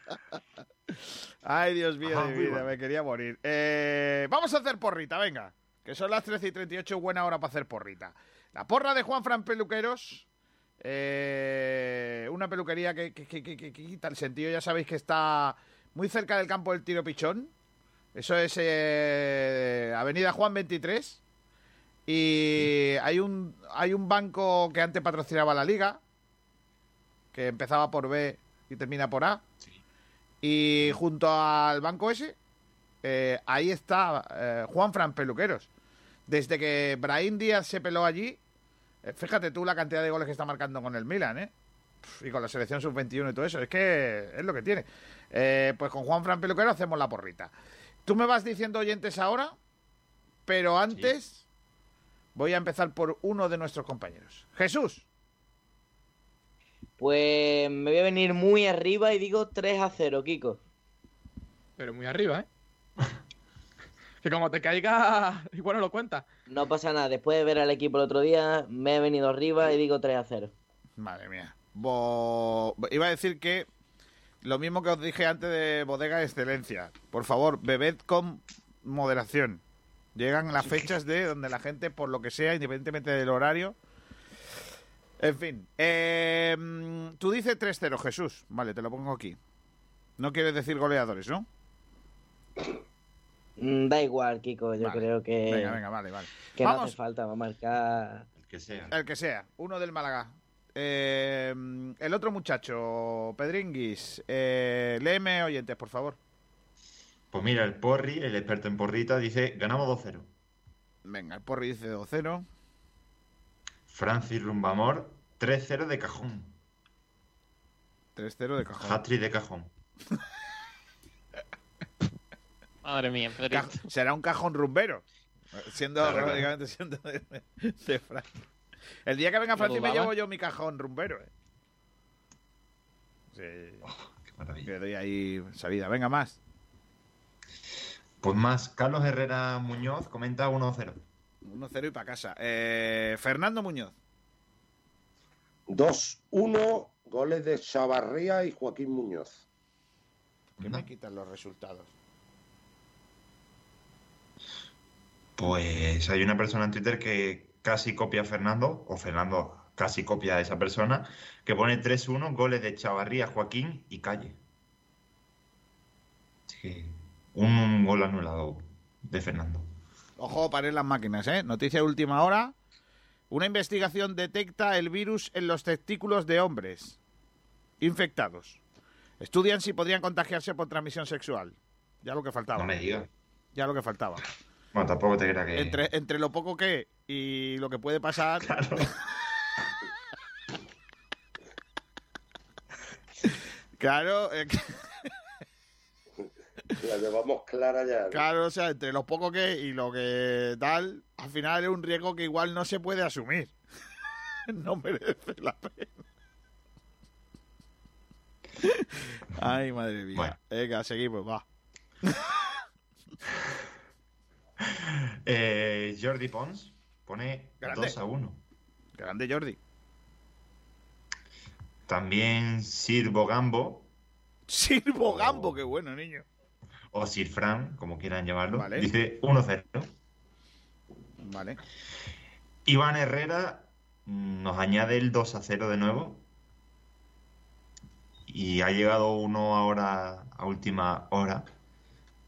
Ay, Dios mío, Ajá, de vida, bueno. me quería morir. Eh, vamos a hacer porrita, venga. Que son las 13 y 38, buena hora para hacer porrita. La porra de Juan Fran Peluqueros. una peluquería que, que, que, que- que quita el sentido. Ya sabéis que está muy cerca del campo del tiro pichón. Eso es eh, Avenida Juan 23. Y hay un, hay un banco que antes patrocinaba la liga. Que empezaba por B y termina por A. Y junto al banco ese, eh, ahí está eh, Juan Fran Peluqueros. Desde que Brahim Díaz se peló allí, eh, fíjate tú la cantidad de goles que está marcando con el Milan, ¿eh? Y con la selección sub-21 y todo eso. Es que es lo que tiene. Eh, pues con Juan Fran Peluquero hacemos la porrita. Tú me vas diciendo oyentes ahora, pero antes voy a empezar por uno de nuestros compañeros. Jesús. Pues me voy a venir muy arriba y digo 3 a 0, Kiko. Pero muy arriba, ¿eh? <laughs> que como te caiga, <laughs> igual no lo cuentas. No pasa nada, después de ver al equipo el otro día, me he venido arriba y digo 3 a 0. Madre mía. Bo- Iba a decir que lo mismo que os dije antes de Bodega Excelencia. Por favor, bebed con moderación. Llegan las fechas de donde la gente, por lo que sea, independientemente del horario. En fin. eh, tú dices 3-0, Jesús. Vale, te lo pongo aquí. No quieres decir goleadores, ¿no? Mm, Da igual, Kiko, yo creo que, Venga, venga, vale, vale. que no Vamos. hace falta, va a marcar... El que sea. El que sea, uno del Málaga. Eh, el otro muchacho, Pedringuis, eh, léeme oyentes, por favor. Pues mira, el Porri, el experto en porrita, dice, ganamos 2-0. Venga, el Porri dice 2-0. Francis Rumbamor, 3-0 de cajón. 3-0 de cajón. Hat-trick de cajón. <laughs> Madre mía, será un cajón rumbero. Siendo, siendo de, de Fran. El día que venga Francis me llevo yo mi cajón rumbero. eh. Sí. Oh, Le doy ahí salida. Venga, más. Pues más, Carlos Herrera Muñoz comenta 1-0. 1-0 y para casa. Eh, Fernando Muñoz. 2-1, goles de Chavarría y Joaquín Muñoz. Que me quitan los resultados. Pues hay una persona en Twitter que casi copia a Fernando, o Fernando casi copia a esa persona, que pone 3-1, goles de Chavarría, Joaquín y Calle. Así que un gol anulado de Fernando. Ojo, paren las máquinas, ¿eh? Noticia de última hora. Una investigación detecta el virus en los testículos de hombres infectados. Estudian si podrían contagiarse por transmisión sexual. Ya lo que faltaba. No me digas. Ya lo que faltaba. Bueno, tampoco te creas que... Entre, entre lo poco que y lo que puede pasar. Claro. <laughs> eh, <laughs> La llevamos clara ya. ¿no? Claro, o sea, entre lo poco que y lo que tal, al final es un riesgo que igual no se puede asumir. <laughs> no merece la pena. Ay, madre mía. Bueno. Venga, seguimos, va. Eh, Jordi Pons pone Grande. 2 a 1. Grande Jordi. También Sir Bogambo Sirvo Gambo, qué bueno, niño. o Sir Fran, como quieran llamarlo, Vale. dice 1-0. Vale. Iván Herrera mm, nos añade el 2 a 0 de nuevo. Y ha llegado uno ahora a última hora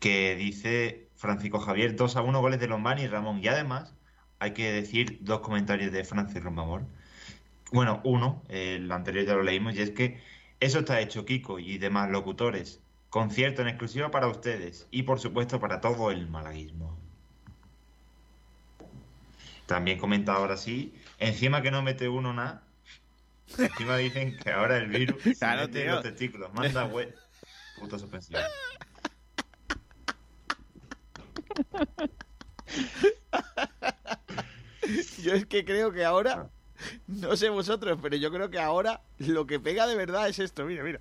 que dice Francisco Javier 2 a 1 goles de Lombani y Ramón. Y además hay que decir dos comentarios de Francis Rombamor Bueno, uno, el anterior ya lo leímos, y es que eso está hecho, Kiko y demás locutores. Concierto en exclusiva para ustedes y por supuesto para todo el malaguismo. También comenta ahora sí, encima que no mete uno nada, encima dicen que ahora el virus <laughs> se Claro, mete en tío. los testículos. Manda web. Puto suspensión. <laughs> <laughs> Yo es que creo que ahora, no sé vosotros, pero yo creo que ahora lo que pega de verdad es esto, mira, mira.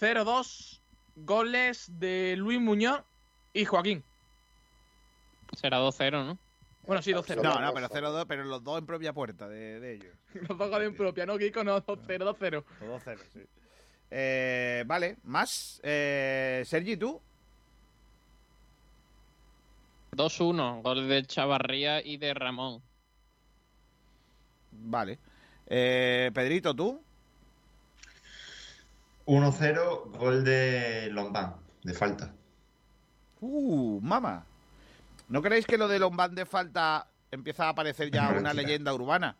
0-2, goles de Luis Muñoz y Joaquín. Será 2-0, ¿no? Bueno, sí, 2-0. No, no, pero 0-2, pero los dos en propia puerta de, de ellos. <laughs> Los dos goles en propia, ¿no, Kiko? No, 2-0, 2-0. 2-0, sí. Eh, vale, más. Eh, Sergi, ¿tú? 2-1, gol de Chavarría y de Ramón. Vale. Eh, Pedrito, ¿tú? 1-0, gol de Lombán, de falta. Uh, mama. ¿No creéis que lo de Lombán de falta empieza a aparecer ya <laughs> una leyenda urbana?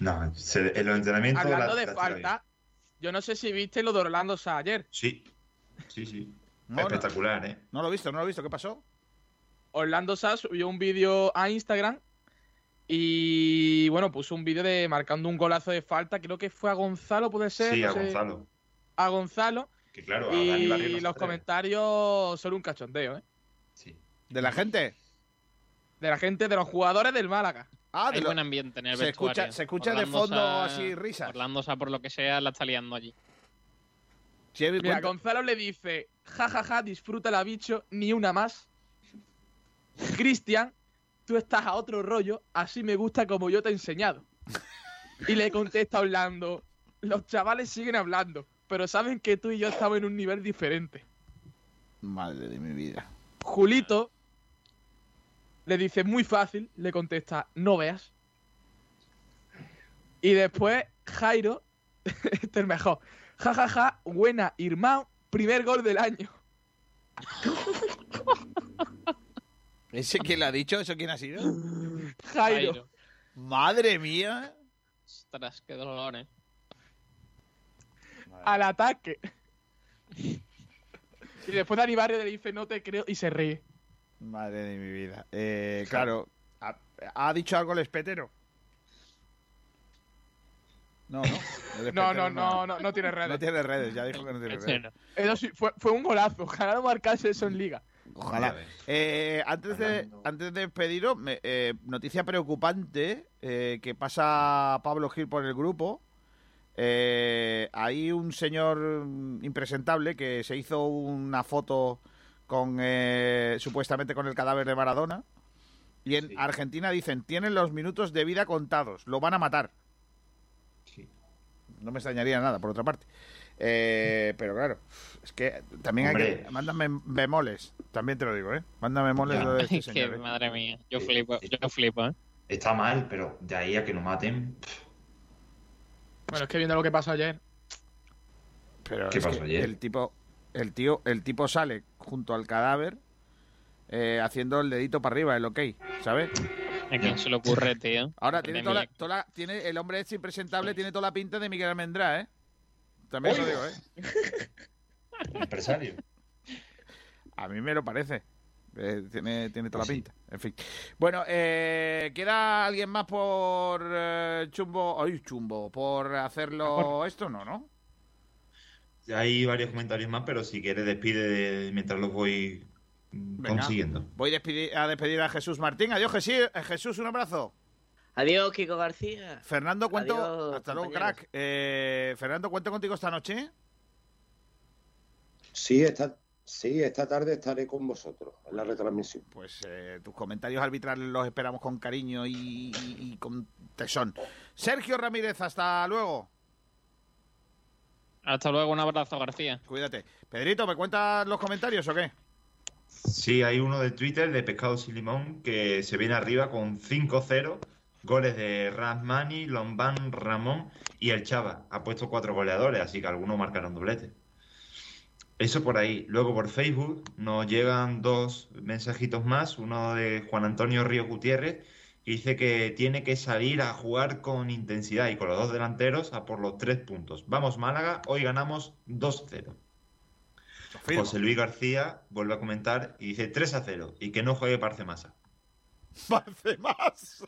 No, se- en los entrenamientos. Hablando la- de la falta, yo no sé si viste lo de Orlando Sá ayer. Sí, sí, sí. No, no. Espectacular, ¿eh? No lo he visto, no lo he visto. ¿Qué pasó? Orlando Sá subió un vídeo a Instagram y bueno, puso un vídeo de marcando un golazo de falta, creo que fue a Gonzalo, puede ser. Sí, no a sé. Gonzalo. A Gonzalo. Que claro, a Y los atreve. comentarios son un cachondeo, ¿eh? ¿De la gente? De la gente, de los jugadores del Málaga. Ah, Hay buen ambiente en el se vestuario. escucha- se escucha de fondo así risas. Orlando Sá, por lo que sea, la está liando allí. Mira, Gonzalo le dice, jajaja, disfruta la bicho, ni una más. Cristian, tú estás a otro rollo, así me gusta como yo te he enseñado. Y le contesta Orlando, los chavales siguen hablando, pero saben que tú y yo estamos en un nivel diferente. Madre de mi vida. Julito le dice, muy fácil, le contesta, no veas. Y después Jairo, <laughs> este es el mejor, jajaja, buena, Irmão, primer gol del año. <laughs> ¿Ese quién lo ha dicho? ¿Eso quién ha sido? <laughs> Jairo. Madre mía. Ostras, qué dolor, ¿eh? al ataque. <laughs> Y después Dani Barrio le dice, no te creo, y se ríe. Madre de mi vida. Eh, claro, ¿ha, ha dicho algo el espetero? No, no. el <laughs> No, no, no, no, no tiene redes. No tiene redes, ya dijo que no tiene redes. Eso sí, fue, fue un golazo. Ojalá no marcase eso en liga. Ojalá. Eh, antes, de, antes de despediros, me- eh, noticia preocupante eh, que pasa Pablo Gil por el grupo. Eh, hay un señor impresentable que se hizo una foto con eh, supuestamente con el cadáver de Maradona. Y en Argentina dicen, tienen los minutos de vida contados, lo van a matar. No me extrañaría nada, por otra parte. Eh, pero claro, es que también hay que... Mándame bemoles, también te lo digo, ¿eh? Mándame bemoles lo de <laughs> este Es que, señor. ¿eh? madre mía, yo flipo, yo flipo, ¿eh? Está mal, pero de ahí a que lo maten. Bueno, es que viendo lo que pasó ayer. Pero ¿Qué pasó que ayer? El tipo, el tío, el tipo sale junto al cadáver eh, haciendo el dedito para arriba, el ok, ¿sabes? ¿A quién se le ocurre, tío? Ahora tiene toda, la, mí. toda la- tiene el hombre este impresentable tiene toda la pinta de Miguel Almendrá, ¿eh? También lo digo, ¿eh? <laughs> Empresario. A mí me lo parece. Eh, tiene, tiene toda la pinta. En fin. Bueno, eh, ¿queda alguien más por eh, chumbo? Ay, chumbo. ¿Por hacerlo esto? No, ¿no? Hay varios comentarios más, pero si quieres despide de- mientras los voy Venga. consiguiendo. Voy a despedir, a despedir a Jesús Martín. Adiós, Jesús. Jesús, un abrazo. Adiós, Kiko García. Fernando, cuento. Adiós, hasta luego, compañeros. crack. Eh, Fernando, cuento contigo esta noche. Sí, esta, Sí, esta tarde estaré con vosotros en la retransmisión. Pues eh, tus comentarios arbitrales los esperamos con cariño y, y- y con tesón. Sergio Ramírez, hasta luego. Hasta luego, un abrazo, García. Cuídate. Pedrito, ¿me cuentas los comentarios o qué? Sí, hay uno de Twitter de Pescados y Limón que se viene arriba con 5-0. Goles de Rasmani, Lombán, Ramón y el Chava. Ha puesto cuatro goleadores, así que algunos marcaron doblete. Eso por ahí. Luego por Facebook nos llegan dos mensajitos más. Uno de Juan Antonio Río Gutiérrez, que dice que tiene que salir a jugar con intensidad y con los dos delanteros a por los tres puntos. Vamos Málaga, hoy ganamos 2-0. José Luis García vuelve a comentar y dice 3 a 0 y que no juegue Parcemasa. Parece <laughs> más.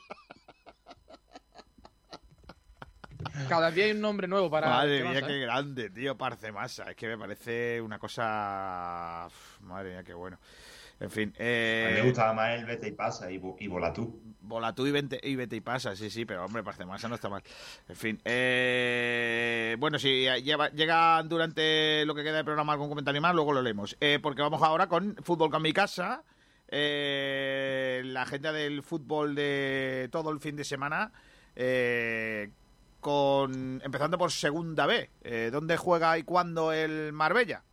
<laughs> Cada día hay un nombre nuevo para. Madre ¿qué mía, pasa, qué eh? grande, tío, Parcemasa. Es que me parece una cosa... Uf, Madre mía, qué bueno. En fin. A Eh... mí me gustaba más el vete y pasa y, Volatú. Volatú y vete, y vete y pasa, sí, sí, pero hombre, Parcemasa no está mal. En fin. Eh... Bueno, si lleva, llega durante lo que queda de programa algún comentario más, luego lo leemos. Eh, porque vamos ahora con Fútbol con mi casa. Eh, la agenda del fútbol de todo el fin de semana. eh, con empezando por segunda B. Eh, ¿Dónde juega y cuándo el Marbella?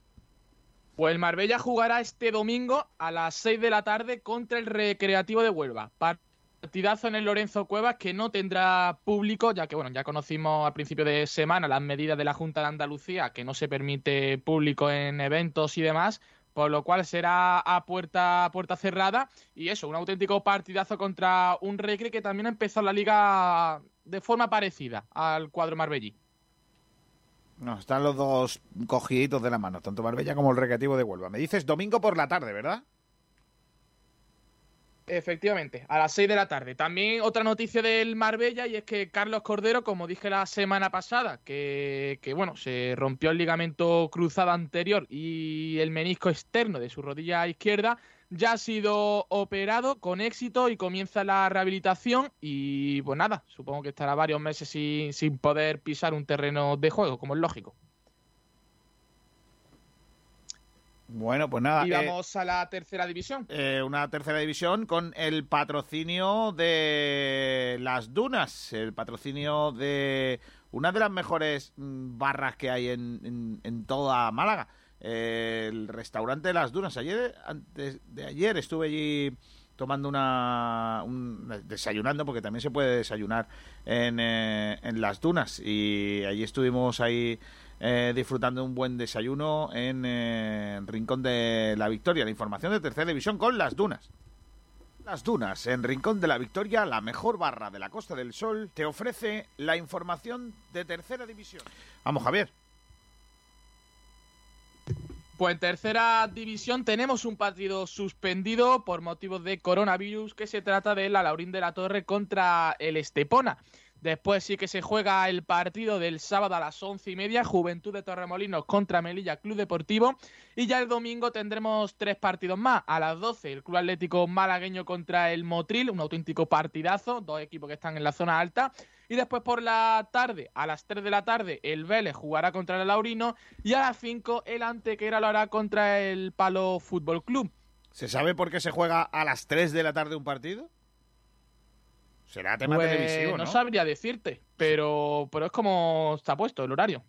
Pues el Marbella jugará este domingo a las 6 de la tarde contra el Recreativo de Huelva. Partidazo en el Lorenzo Cuevas que no tendrá público, ya que bueno, ya conocimos a principio de semana las medidas de la Junta de Andalucía, que no se permite público en eventos y demás, por lo cual será a puerta, puerta cerrada. Y eso, un auténtico partidazo contra un Recre que también ha empezado la liga de forma parecida al cuadro marbellí. No, están los dos cogiditos de la mano, tanto Marbella como el Recreativo de Huelva. Me dices domingo por la tarde, ¿verdad? Efectivamente, a las 6 de la tarde. También otra noticia del Marbella y es que Carlos Cordero, como dije la semana pasada, que, que, bueno, se rompió el ligamento cruzado anterior y el menisco externo de su rodilla izquierda, ya ha sido operado con éxito y comienza la rehabilitación y pues nada, supongo que estará varios meses sin, sin poder pisar un terreno de juego, como es lógico. Bueno, pues nada. y eh, vamos a la tercera división. eh, una tercera división con el patrocinio de las dunas, el patrocinio de una de las mejores mm, barras que hay en, en- en toda Málaga, eh, el restaurante de las dunas. Ayer, antes de ayer, estuve allí tomando una, un- desayunando porque también se puede desayunar en, eh, en las dunas y allí estuvimos ahí eh, disfrutando un buen desayuno en eh, Rincón de la Victoria. La información de tercera división con las dunas. Las Dunas, en Rincón de la Victoria, la mejor barra de la Costa del Sol, te ofrece la información de tercera división. Vamos, Javier. Pues en tercera división tenemos un partido suspendido por motivos de coronavirus, que se trata de la Laurín de la Torre contra el Estepona. Después sí que se juega el partido del sábado a las once y media, Juventud de Torremolinos contra Melilla Club Deportivo. Y ya el domingo tendremos tres partidos más. A las 12 el Club Atlético Malagueño contra el Motril, un auténtico partidazo, dos equipos que están en la zona alta. Y después por la tarde, a las 3 de la tarde, el Vélez jugará contra el Laurino. Y a las 5 el Antequera lo hará contra el Palo Fútbol Club. ¿Se sabe por qué se juega a las 3 de la tarde un partido? Será tema Pues, televisivo, ¿no? no sabría decirte, pero, pero es como está puesto el horario.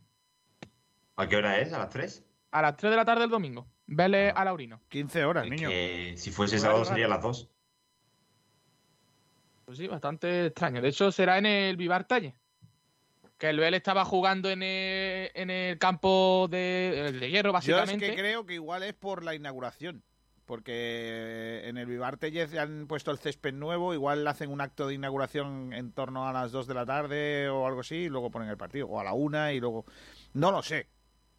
¿A qué hora es? ¿A las 3? A las 3 de la tarde del domingo. Vélez a Laurino. 15 horas, niño. Que si fuese sábado sería a las 2. Pues sí, bastante extraño. De hecho, será en el Vivar Talle. Que el Vélez estaba jugando en el, en el campo de, de hierro, Yo es básicamente. que creo que igual es por la inauguración. Porque en el Vivar Tellez han puesto el césped nuevo, igual hacen un acto de inauguración en torno a las 2 de la tarde o algo así, y luego ponen el partido, o a la una y luego... No lo sé,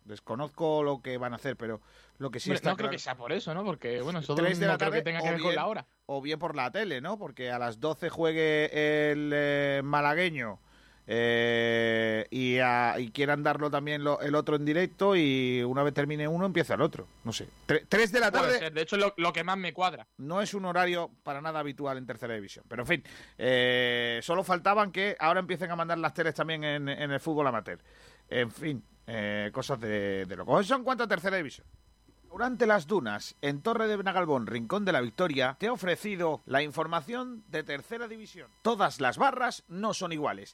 desconozco lo que van a hacer, pero lo que sí Hombre, está no creo claro- que sea por eso, ¿no? Porque, bueno, eso 3 de no la creo tarde que tenga que ver con la hora. O bien por la tele, ¿no? Porque a las 12 juegue el eh, malagueño eh, y, a- y quieran darlo también lo- el otro en directo y una vez termine uno empieza el otro. No sé. 3 de la tarde ser, De hecho, lo, lo que más me cuadra. no es un horario para nada habitual en tercera división. Pero en fin, eh, solo faltaban que ahora empiecen a mandar las teles también en, en el fútbol amateur. En fin, eh, cosas de, de loco. ¿Eso en cuanto a tercera división? Durante las dunas, en Torre de Benagalbón, Rincón de la Victoria, te ha ofrecido la información de Tercera División. Todas las barras no son iguales.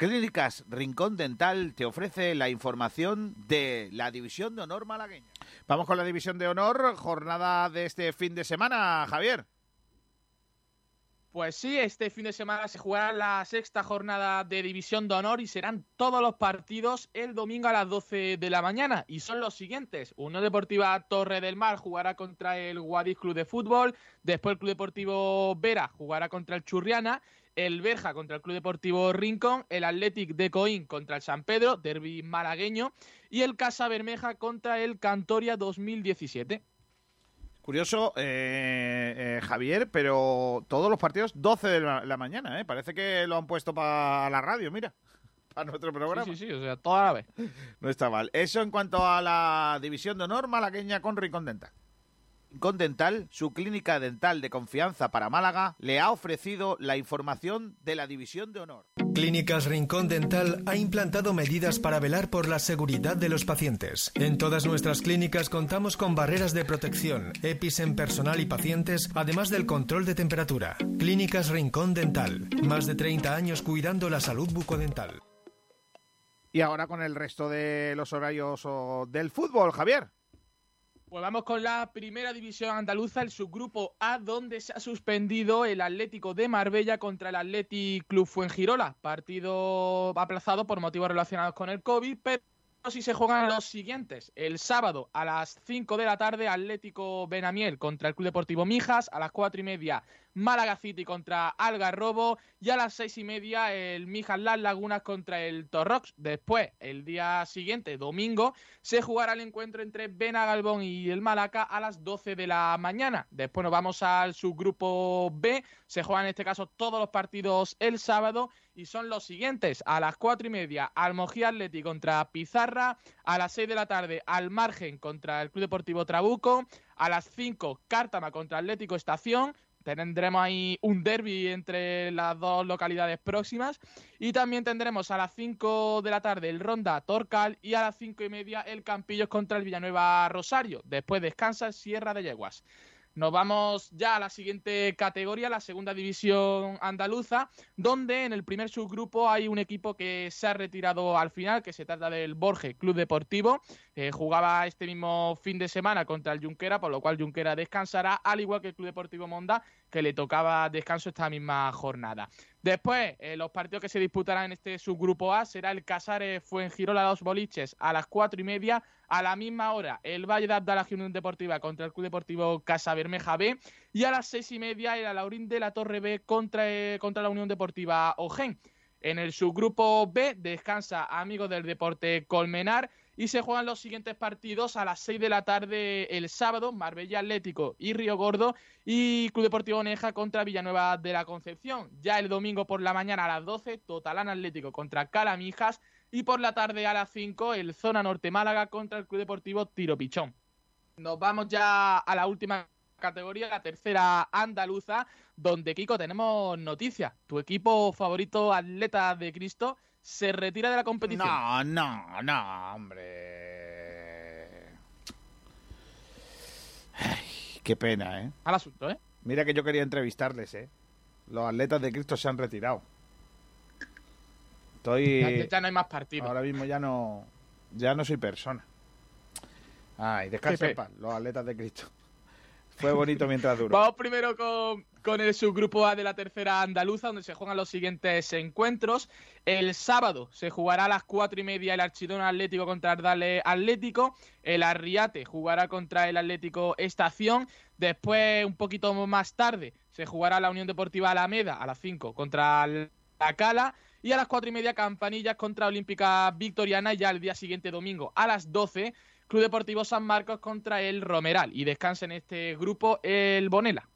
Clínicas Rincón Dental te ofrece la información de la División de Honor malagueña. Vamos con la División de Honor, jornada de este fin de semana, Javier. Pues sí, este fin de semana se jugará la sexta jornada de División de Honor y serán todos los partidos el domingo a las 12 de la mañana. Y son los siguientes. Unión Deportiva Torre del Mar jugará contra el Guadix Club de Fútbol. Después el Club Deportivo Vera jugará contra el Churriana. El Berja contra el Club Deportivo Rincón. El Athletic de Coín contra el San Pedro, derby malagueño. Y el Casa Bermeja contra el Cantoria 2017. Curioso, eh, eh, Javier, pero todos los partidos 12 de la, la mañana, ¿eh? Parece que lo han puesto para la radio, mira. <laughs> Para nuestro programa. Sí, sí, sí, o sea, toda la vez. <laughs> No está mal. Eso en cuanto a la división de honor malagueña con Rincón Dental. Rincón Dental, su clínica dental de confianza para Málaga, le ha ofrecido la información de la división de honor. Clínicas Rincón Dental ha implantado medidas para velar por la seguridad de los pacientes. En todas nuestras clínicas contamos con barreras de protección, EPIs en personal y pacientes, además del control de temperatura. Clínicas Rincón Dental, más de 30 años cuidando la salud bucodental. Y ahora con el resto de los horarios oh, del fútbol, Javier. Pues vamos con la primera división andaluza, el subgrupo A, donde se ha suspendido el Atlético de Marbella contra el Athletic Club Fuengirola. Partido aplazado por motivos relacionados con el COVID, pero sí se juegan los siguientes. El sábado a las 5 de la tarde, Atlético Benamiel contra el Club Deportivo Mijas. A las 4 y media, Málaga City contra Algarrobo. Y a las 6 y media, el Mijas Las Lagunas contra el Torrox. Después, el día siguiente, domingo, se jugará el encuentro entre Benagalbón y el Malaca a las 12 de la mañana. Después nos vamos al subgrupo B. Se juegan en este caso todos los partidos el sábado y son los siguientes. A las cuatro y media, Almogía Atleti contra Pizarra. A las 6 de la tarde, Al Margen contra el Club Deportivo Trabuco. A las 5, Cártama contra Atlético Estación. Tendremos ahí un derby entre las dos localidades próximas. Y también tendremos a las 5 de la tarde el Ronda Torcal y a las 5 y media el Campillos contra el Villanueva Rosario. Después descansa Sierra de Yeguas. Nos vamos ya a la siguiente categoría, la segunda división andaluza, donde en el primer subgrupo hay un equipo que se ha retirado al final, que se trata del Borges Club Deportivo. Jugaba este mismo fin de semana contra el Junquera, por lo cual Junquera descansará, al igual que el Club Deportivo Monda, que le tocaba descanso esta misma jornada. Después, eh, los partidos que se disputarán en este subgrupo A será el Casares Fuengirola Los Boliches a las cuatro y media. A la misma hora, el Valle de Abdala Unión Deportiva contra el Club Deportivo Casa Bermeja B. Y a las seis y media, el Alaurín de la Torre B contra, eh, contra la Unión Deportiva Ogen. En el subgrupo B descansa Amigos del Deporte Colmenar y se juegan los siguientes partidos a las 6 de la tarde el sábado, Marbella Atlético y Río Gordo y Club Deportivo Neja contra Villanueva de la Concepción. Ya el domingo por la mañana a las 12, Totalán Atlético contra Calamijas y por la tarde a las 5 el Zona Norte Málaga contra el Club Deportivo Tiro Pichón. Nos vamos ya a la última categoría, la tercera andaluza, donde Kiko tenemos noticias. Tu equipo favorito, Atleta de Cristo, se retira de la competición. No, no, no, hombre. Ay, qué pena, ¿eh? Al asunto, ¿eh? Mira que yo quería entrevistarles, ¿eh? Los atletas de Cristo se han retirado. Estoy... Ya no hay más partidos. Ahora mismo ya no... Ya no soy persona. Ay, descansa en paz, los atletas de Cristo. Fue bonito mientras duró. Vamos primero con, con el subgrupo A de la tercera andaluza, donde se juegan los siguientes encuentros. El sábado se jugará a las cuatro y media el Archidona Atlético contra Ardale Atlético. El Arriate jugará contra el Atlético Estación. Después, un poquito más tarde, se jugará la Unión Deportiva Alameda a las 5 contra la Cala. Y a las cuatro y media, Campanillas contra Olímpica Victoriana. Y ya el día siguiente, domingo, a las 12, Club Deportivo San Marcos contra el Romeral y descansa en este grupo el Bonela.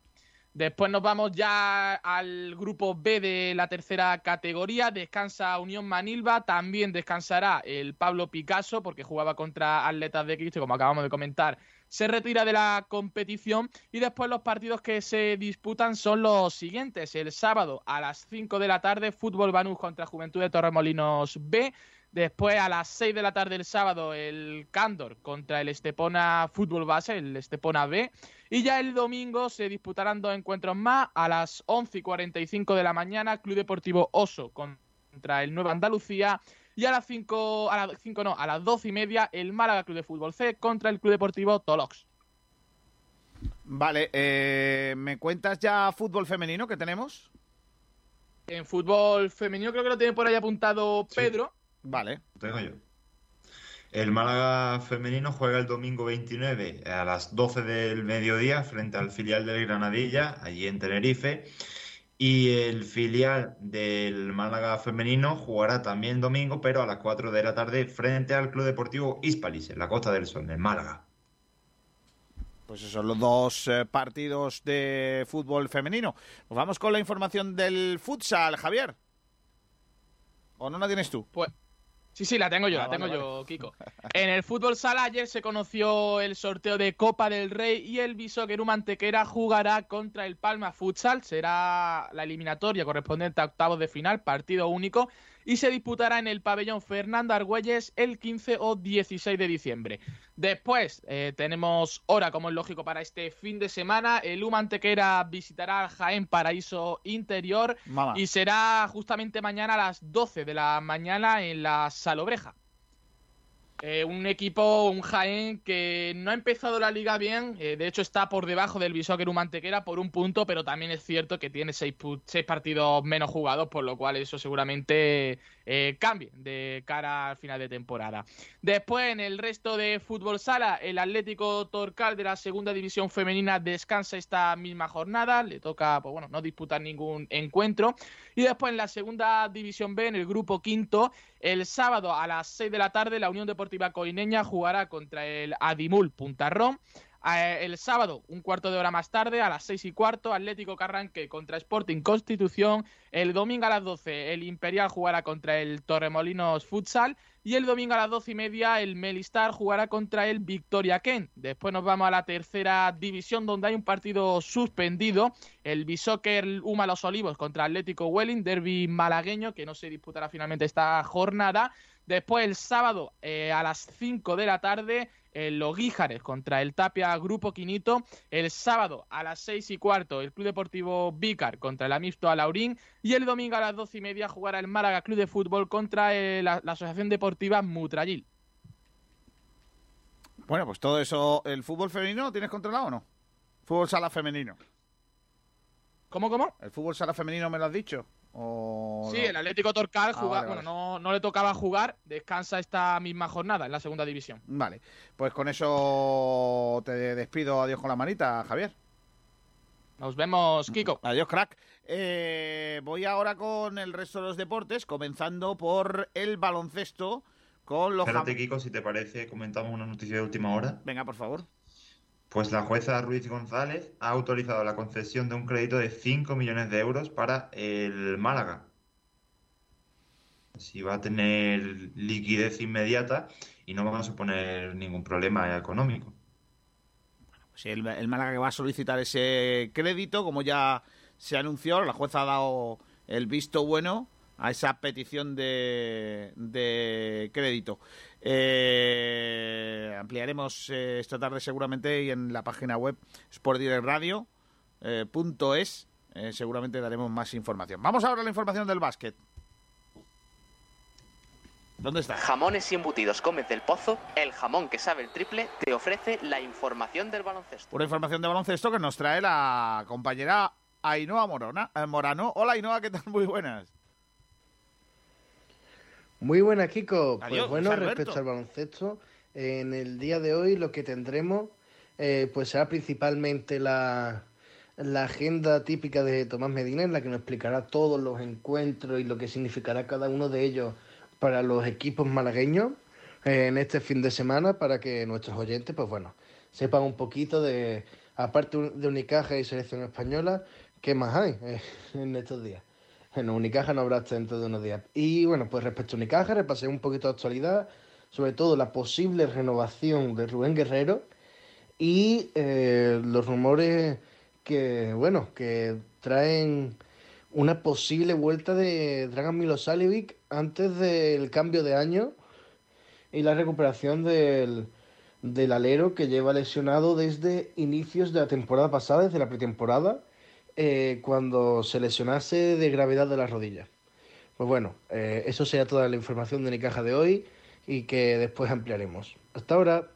Después nos vamos ya al grupo B de la tercera categoría. Descansa Unión Manilva. También descansará el Pablo Picasso porque jugaba contra Atletas de Cristo, como acabamos de comentar. Se retira de la competición y después los partidos que se disputan son los siguientes. El sábado a las 5 de la tarde, Fútbol Banús contra Juventud de Torremolinos B. Después a las 6 de la tarde el sábado el Cándor contra el Estepona Fútbol Base, el Estepona B. Y ya el domingo se disputarán dos encuentros más a las 11 y 45 de la mañana, Club Deportivo Oso contra el Nueva Andalucía. Y a las 5, a las 5 no, a las 12 y media el Málaga Club de Fútbol C contra el Club Deportivo Tolox. Vale, eh, ¿me cuentas ya fútbol femenino que tenemos? En fútbol femenino creo que lo tiene por ahí apuntado Pedro. Vale. Tengo yo. El Málaga femenino juega el domingo 29 a las 12 del mediodía frente al filial del Granadilla, allí en Tenerife. Y el filial del Málaga femenino jugará también domingo, pero a las 4 de la tarde frente al Club Deportivo Hispalis, en la Costa del Sol, en Málaga. Pues esos son los dos eh, partidos de fútbol femenino. Nos vamos con la información del futsal, Javier. ¿O no la tienes tú? Pues Sí, sí, la tengo yo, Ah, la tengo vale, yo, Kiko. <laughs> En el fútbol sala ayer se conoció el sorteo de Copa del Rey y el Bishoqueru Mantequera jugará contra el Palma Futsal. Será la eliminatoria correspondiente a octavos de final, partido único, y se disputará en el pabellón Fernando Argüelles el 15 o 16 de diciembre. Después eh, tenemos hora, como es lógico, para este fin de semana. El U Mantequera visitará Jaén Paraíso Interior y será justamente mañana a las 12 de la mañana en la Salobreja. Eh, un equipo, un Jaén que no ha empezado la liga bien, eh, de hecho está por debajo del Bishoker Mantequera por un punto, pero también es cierto que tiene seis, seis partidos menos jugados, por lo cual eso seguramente eh, de cara al final de temporada. Después, en el resto de fútbol sala, el Atlético Torcal de la segunda división femenina descansa esta misma jornada, le toca, pues bueno, no disputar ningún encuentro. Y después en la segunda división B, en el grupo quinto, el sábado a las 6 de la tarde, la Unión Deportiva Coineña jugará contra el Adimul Puntarrón. El sábado, un cuarto de hora más tarde, a las 6 y cuarto, Atlético Carranque contra Sporting Constitución. El domingo a las 12, el Imperial jugará contra el Torremolinos Futsal. Y el domingo a las 12 y media, el Melistar jugará contra el Victoria Ken. Después nos vamos a la tercera división, donde hay un partido suspendido. El Bishoker Uma Los Olivos contra Atlético Welling, derby malagueño, que no se disputará finalmente esta jornada. Después, el sábado eh, a las 5 de la tarde, el Los Guíjares contra el Tapia Grupo Quinito. El sábado a las 6 y cuarto, el Club Deportivo Vícar contra el Amisto Alaurín. Y el domingo a las 12 y media jugará el Málaga Club de Fútbol contra eh, la, la Asociación Deportiva Mutrayil. Bueno, pues todo eso, ¿el fútbol femenino lo tienes controlado o no? Fútbol sala femenino. ¿Cómo, cómo? ¿El fútbol sala femenino me lo has dicho? ¿O Sí, no? el Atlético Torcal Ah, juega- vale, bueno, no, no le tocaba jugar, descansa esta misma jornada en la segunda división. Vale, pues con eso te despido. Adiós con la manita, Javier. Nos vemos, Kiko. Adiós, crack. Eh, voy ahora con el resto de los deportes, comenzando por el baloncesto con los... Espérate, Kiko, si te parece, comentamos una noticia de última hora. Venga, por favor. Pues la jueza Ruiz González ha autorizado la concesión de un crédito de 5 millones de euros para el Málaga. Así va a tener liquidez inmediata y no va a suponer ningún problema económico. Sí, el, el Málaga va a solicitar ese crédito, como ya se anunció, la jueza ha dado el visto bueno a esa petición de, de crédito. Eh, ampliaremos eh, esta tarde seguramente y en la página web sportdirectradio.es eh, seguramente daremos más información. Vamos ahora a la información del básquet. ¿Dónde está? Jamones y embutidos Gómez del Pozo, el jamón que sabe el triple, te ofrece la información del baloncesto. Una información de baloncesto que nos trae la compañera Ainhoa Morona, eh, Morano. Hola Ainhoa, ¿qué tal? <laughs> Muy buenas. Muy buenas, Kiko. Adiós, pues bueno, respecto al baloncesto, en el día de hoy lo que tendremos eh, pues será principalmente la, la agenda típica de Tomás Medina, en la que nos explicará todos los encuentros y lo que significará cada uno de ellos para los equipos malagueños. en este fin de semana para que nuestros oyentes, pues bueno, sepan un poquito de, aparte de Unicaja y selección española, qué más hay eh, en estos días. En Unicaja no habrá hasta dentro de unos días. Y bueno, pues respecto a Unicaja, repasé un poquito de actualidad, sobre todo la posible renovación de Rubén Guerrero y eh, los rumores que, bueno, que traen una posible vuelta de Dragan Milosalivic antes del cambio de año y la recuperación del, del alero que lleva lesionado desde inicios de la temporada pasada, desde la pretemporada, eh, cuando se lesionase de gravedad de las rodillas. Pues bueno, eh, eso sería toda la información de Nicaja de hoy y que después ampliaremos. Hasta ahora.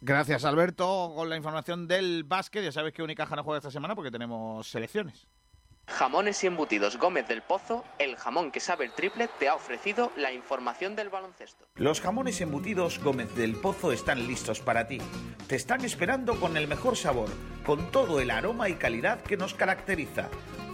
Gracias, Alberto, con la información del básquet. Ya sabes que Unicaja no juega esta semana porque tenemos selecciones. Jamones y embutidos Gómez del Pozo, el jamón que sabe el triple, te ha ofrecido la información del baloncesto. Los jamones embutidos Gómez del Pozo están listos para ti. Te están esperando con el mejor sabor, con todo el aroma y calidad que nos caracteriza.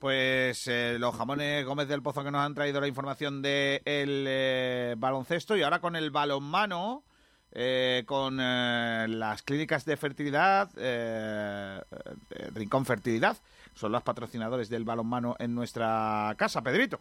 Pues eh, los jamones Gómez del Pozo que nos han traído la información del eh, baloncesto y ahora con el balonmano, eh, con las clínicas de fertilidad, Rincón Fertilidad, son los patrocinadores del balonmano en nuestra casa, Pedrito.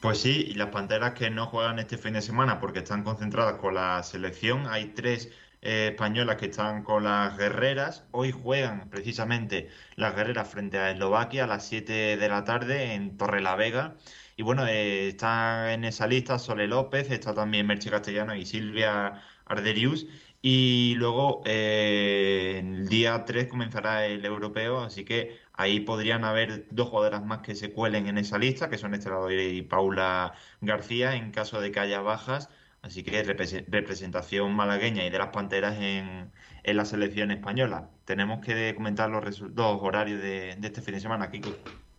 Pues sí, y las panteras que no juegan este fin de semana porque están concentradas con la selección, hay tres eh, españolas que están con las guerreras. Hoy juegan precisamente las guerreras frente a Eslovaquia a las 7 de la tarde en Torrelavega. Y bueno, eh, está en esa lista Sole López, está también Merche Castellano y Silvia Arderius. Y luego eh, el día 3 comenzará el europeo, así que ahí podrían haber dos jugadoras más que se cuelen en esa lista, que son Estela y Paula García, en caso de que haya bajas. Así que representación malagueña y de las Panteras en, la selección española. Tenemos que comentar los dos horarios de, este fin de semana, Kiko.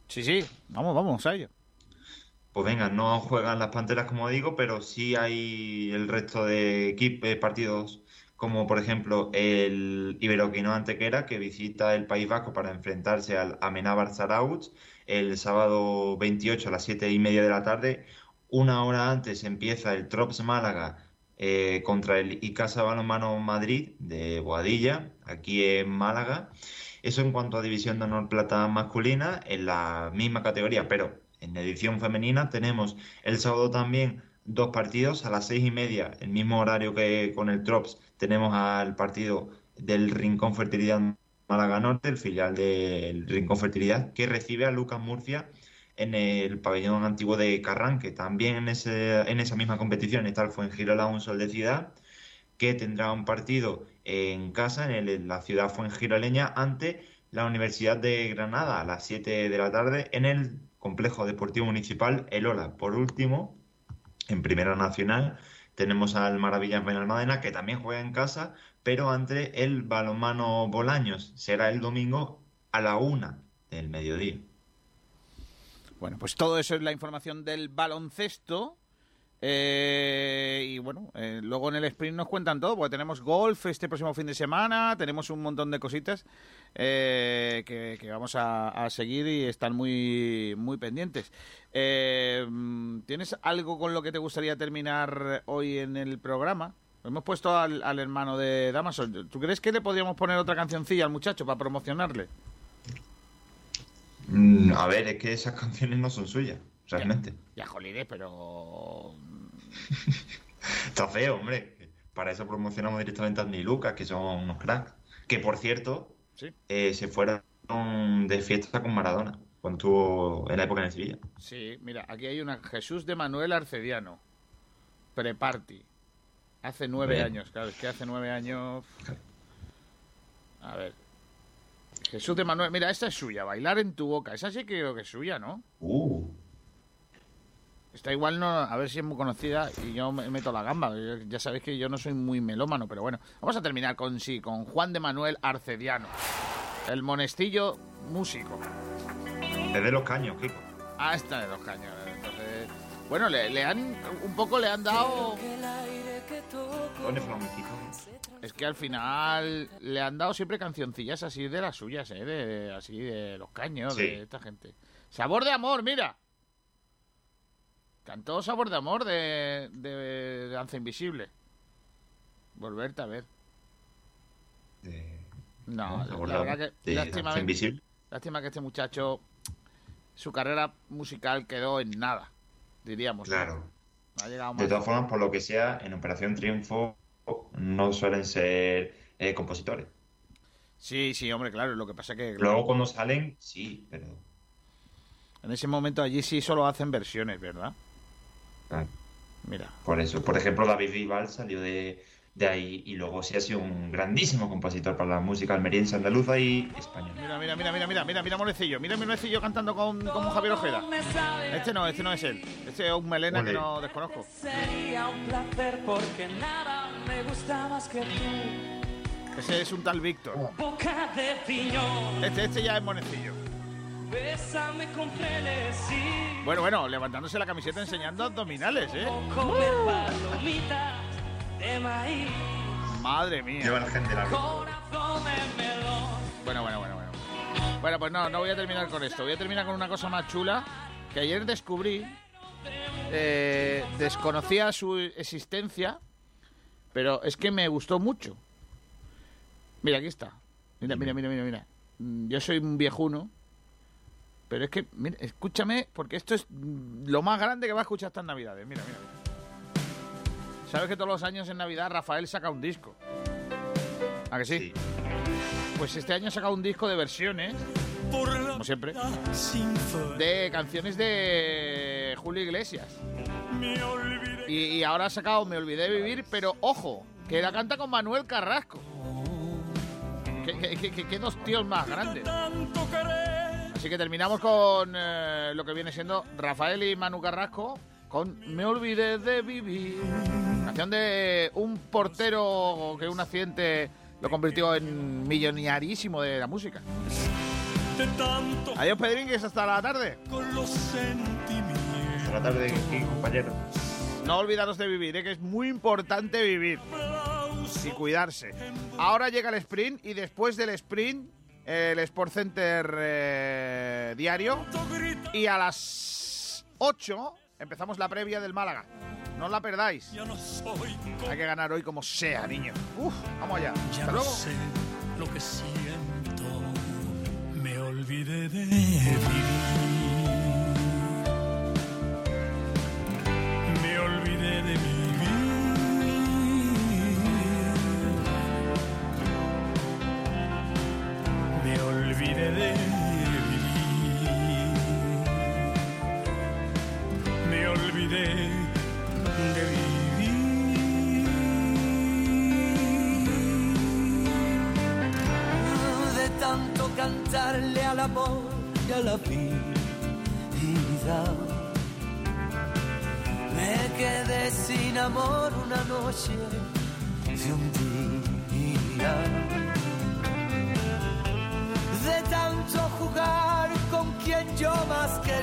Sí, sí, vamos, vamos a ello. Pues venga, no juegan las Panteras como digo, pero sí hay el resto de equipos, partidos como por ejemplo el Iberoquino Antequera que visita el País Vasco para enfrentarse al Amenábar Zarautz el sábado 28 a las 7 y media de la tarde una hora antes empieza el Trops Málaga eh, contra el Icasa Balonmano Madrid de Boadilla, aquí en Málaga. Eso en cuanto a división de honor plata masculina, en la misma categoría, pero en edición femenina tenemos el sábado también dos partidos a las seis y media, el mismo horario que con el Trops, tenemos al partido del Rincón Fertilidad Málaga Norte, el filial del Rincón Fertilidad, que recibe a Lucas Murcia en el pabellón antiguo de Carranque. También en, ese, en esa misma competición está el Fuengirola Un Sol de Ciudad, que tendrá un partido en casa, en, la ciudad fuengiroleña, ante la Universidad de Granada a las 7 de la tarde en el complejo deportivo municipal El Ola. Por último, en Primera Nacional, tenemos al Maravillas Benalmádena, que también juega en casa, pero ante el balonmano Bolaños. Será el domingo a la una del mediodía. Bueno, pues todo eso es la información del baloncesto. Eh, y bueno, eh, luego en el sprint nos cuentan todo, porque tenemos golf este próximo fin de semana, tenemos un montón de cositas eh, que, vamos a, seguir y están muy, muy pendientes. ¿Tienes algo con lo que te gustaría terminar hoy en el programa? Hemos puesto al, al hermano de Damaso. ¿Tú crees que le podríamos poner otra cancioncilla al muchacho para promocionarle? Mm, a ver, es que esas <laughs> canciones no son suyas, realmente. Ya, ya pero. <laughs> Está feo, hombre. Para eso promocionamos directamente a Ni Lucas, que son unos cracks. Que por cierto, eh, se fueron de fiesta con Maradona, cuando estuvo en la época en Sevilla. Sí, mira, aquí hay una Jesús de Manuel Arcediano, pre-party. Hace nueve años, claro, es que hace nueve años. A ver, Jesús de Manuel, mira, esta es suya, bailar en tu boca. Esa sí que creo que es suya, ¿no? Uh. Esta igual no, a ver si es muy conocida y yo me meto la gamba. Ya sabéis que yo no soy muy melómano, pero bueno. Vamos a terminar con sí, con Juan de Manuel Arcediano. El monestillo músico. Es de los caños, Kiko. Ah, está de los caños. Entonces, bueno, le, le han un poco le han dado Pone flamenquito. Es que al final le han dado siempre cancioncillas así de las suyas, ¿eh? De, así de los caños, Sí. de esta gente. Sabor de amor, mira. Cantó Sabor de amor de, de Danza Invisible. Volverte a ver. No, la de- verdad que lástima, Danza Invisible. lástima que este muchacho su carrera musical quedó en nada, diríamos. Claro. Ha llegado De todas formas, por lo que sea, en Operación Triunfo no suelen ser eh, compositores. Sí, sí, hombre, claro. Lo que pasa que Luego cuando salen, sí, pero... en ese momento allí sí solo hacen versiones, ¿verdad? Claro. Mira. Por eso, por ejemplo, David Vival salió de, de ahí y luego sí ha sido un grandísimo compositor para la música almeriense, andaluza y española. Mira, mira, mira, mira, mira, mira, mira, Monecillo. Mira, Monecillo cantando con, con Javier Ojeda. Este no, este no es él. Este es un melena que no desconozco. Sería un placer porque nada me gusta más que tú. Ese es un tal Víctor. Boca de piñón, Este, este ya es Monecillo. bésame con. Bueno, bueno, levantándose la camiseta enseñando abdominales, ¿eh? De maíz. Madre mía. Lleva la gente la Corazón de melón. Bueno, bueno, bueno, bueno. Bueno, pues no, no voy a terminar con esto. Voy a terminar con una cosa más chula que ayer descubrí. Eh, desconocía su existencia, pero es que me gustó mucho. Mira, aquí está. Mira, mira, mira, mira, mira. Mm, Yo soy un viejuno, pero es que, mira, escúchame, porque esto es mm, lo más grande que va a escuchar estas navidades. Mira, mira, mira. ¿Sabes que todos los años en Navidad Rafael saca un disco? ¿A que sí? Pues este año ha sacado un disco de versiones, como siempre, de canciones de Julio Iglesias. Y, y ahora ha sacado Me Olvidé de Vivir, pero ojo, que la canta con Manuel Carrasco. ¿Qué, qué- qué- qué- qué dos tíos más grandes? Así que terminamos con eh, lo que viene siendo Rafael y Manu Carrasco con Me Olvidé de Vivir. Canción de un portero que un accidente lo convirtió en millonarísimo de la música. Adiós, Pedringues, hasta la tarde. Hasta la tarde, aquí, compañero. No olvidaros de vivir, ¿eh? que es muy importante vivir y cuidarse. Ahora llega el sprint y después del sprint el Sport Center eh, diario y a las 8 empezamos la previa del Málaga. No os la perdáis. Hay que ganar hoy como sea, niño. Uf, vamos allá. Ya Hasta no luego. sé lo que siento, me olvidé de vivir. Me olvidé de vivir. Me olvidé de la vida. Me quedé sin amor una noche de un día. De tanto jugar con quien yo más quería.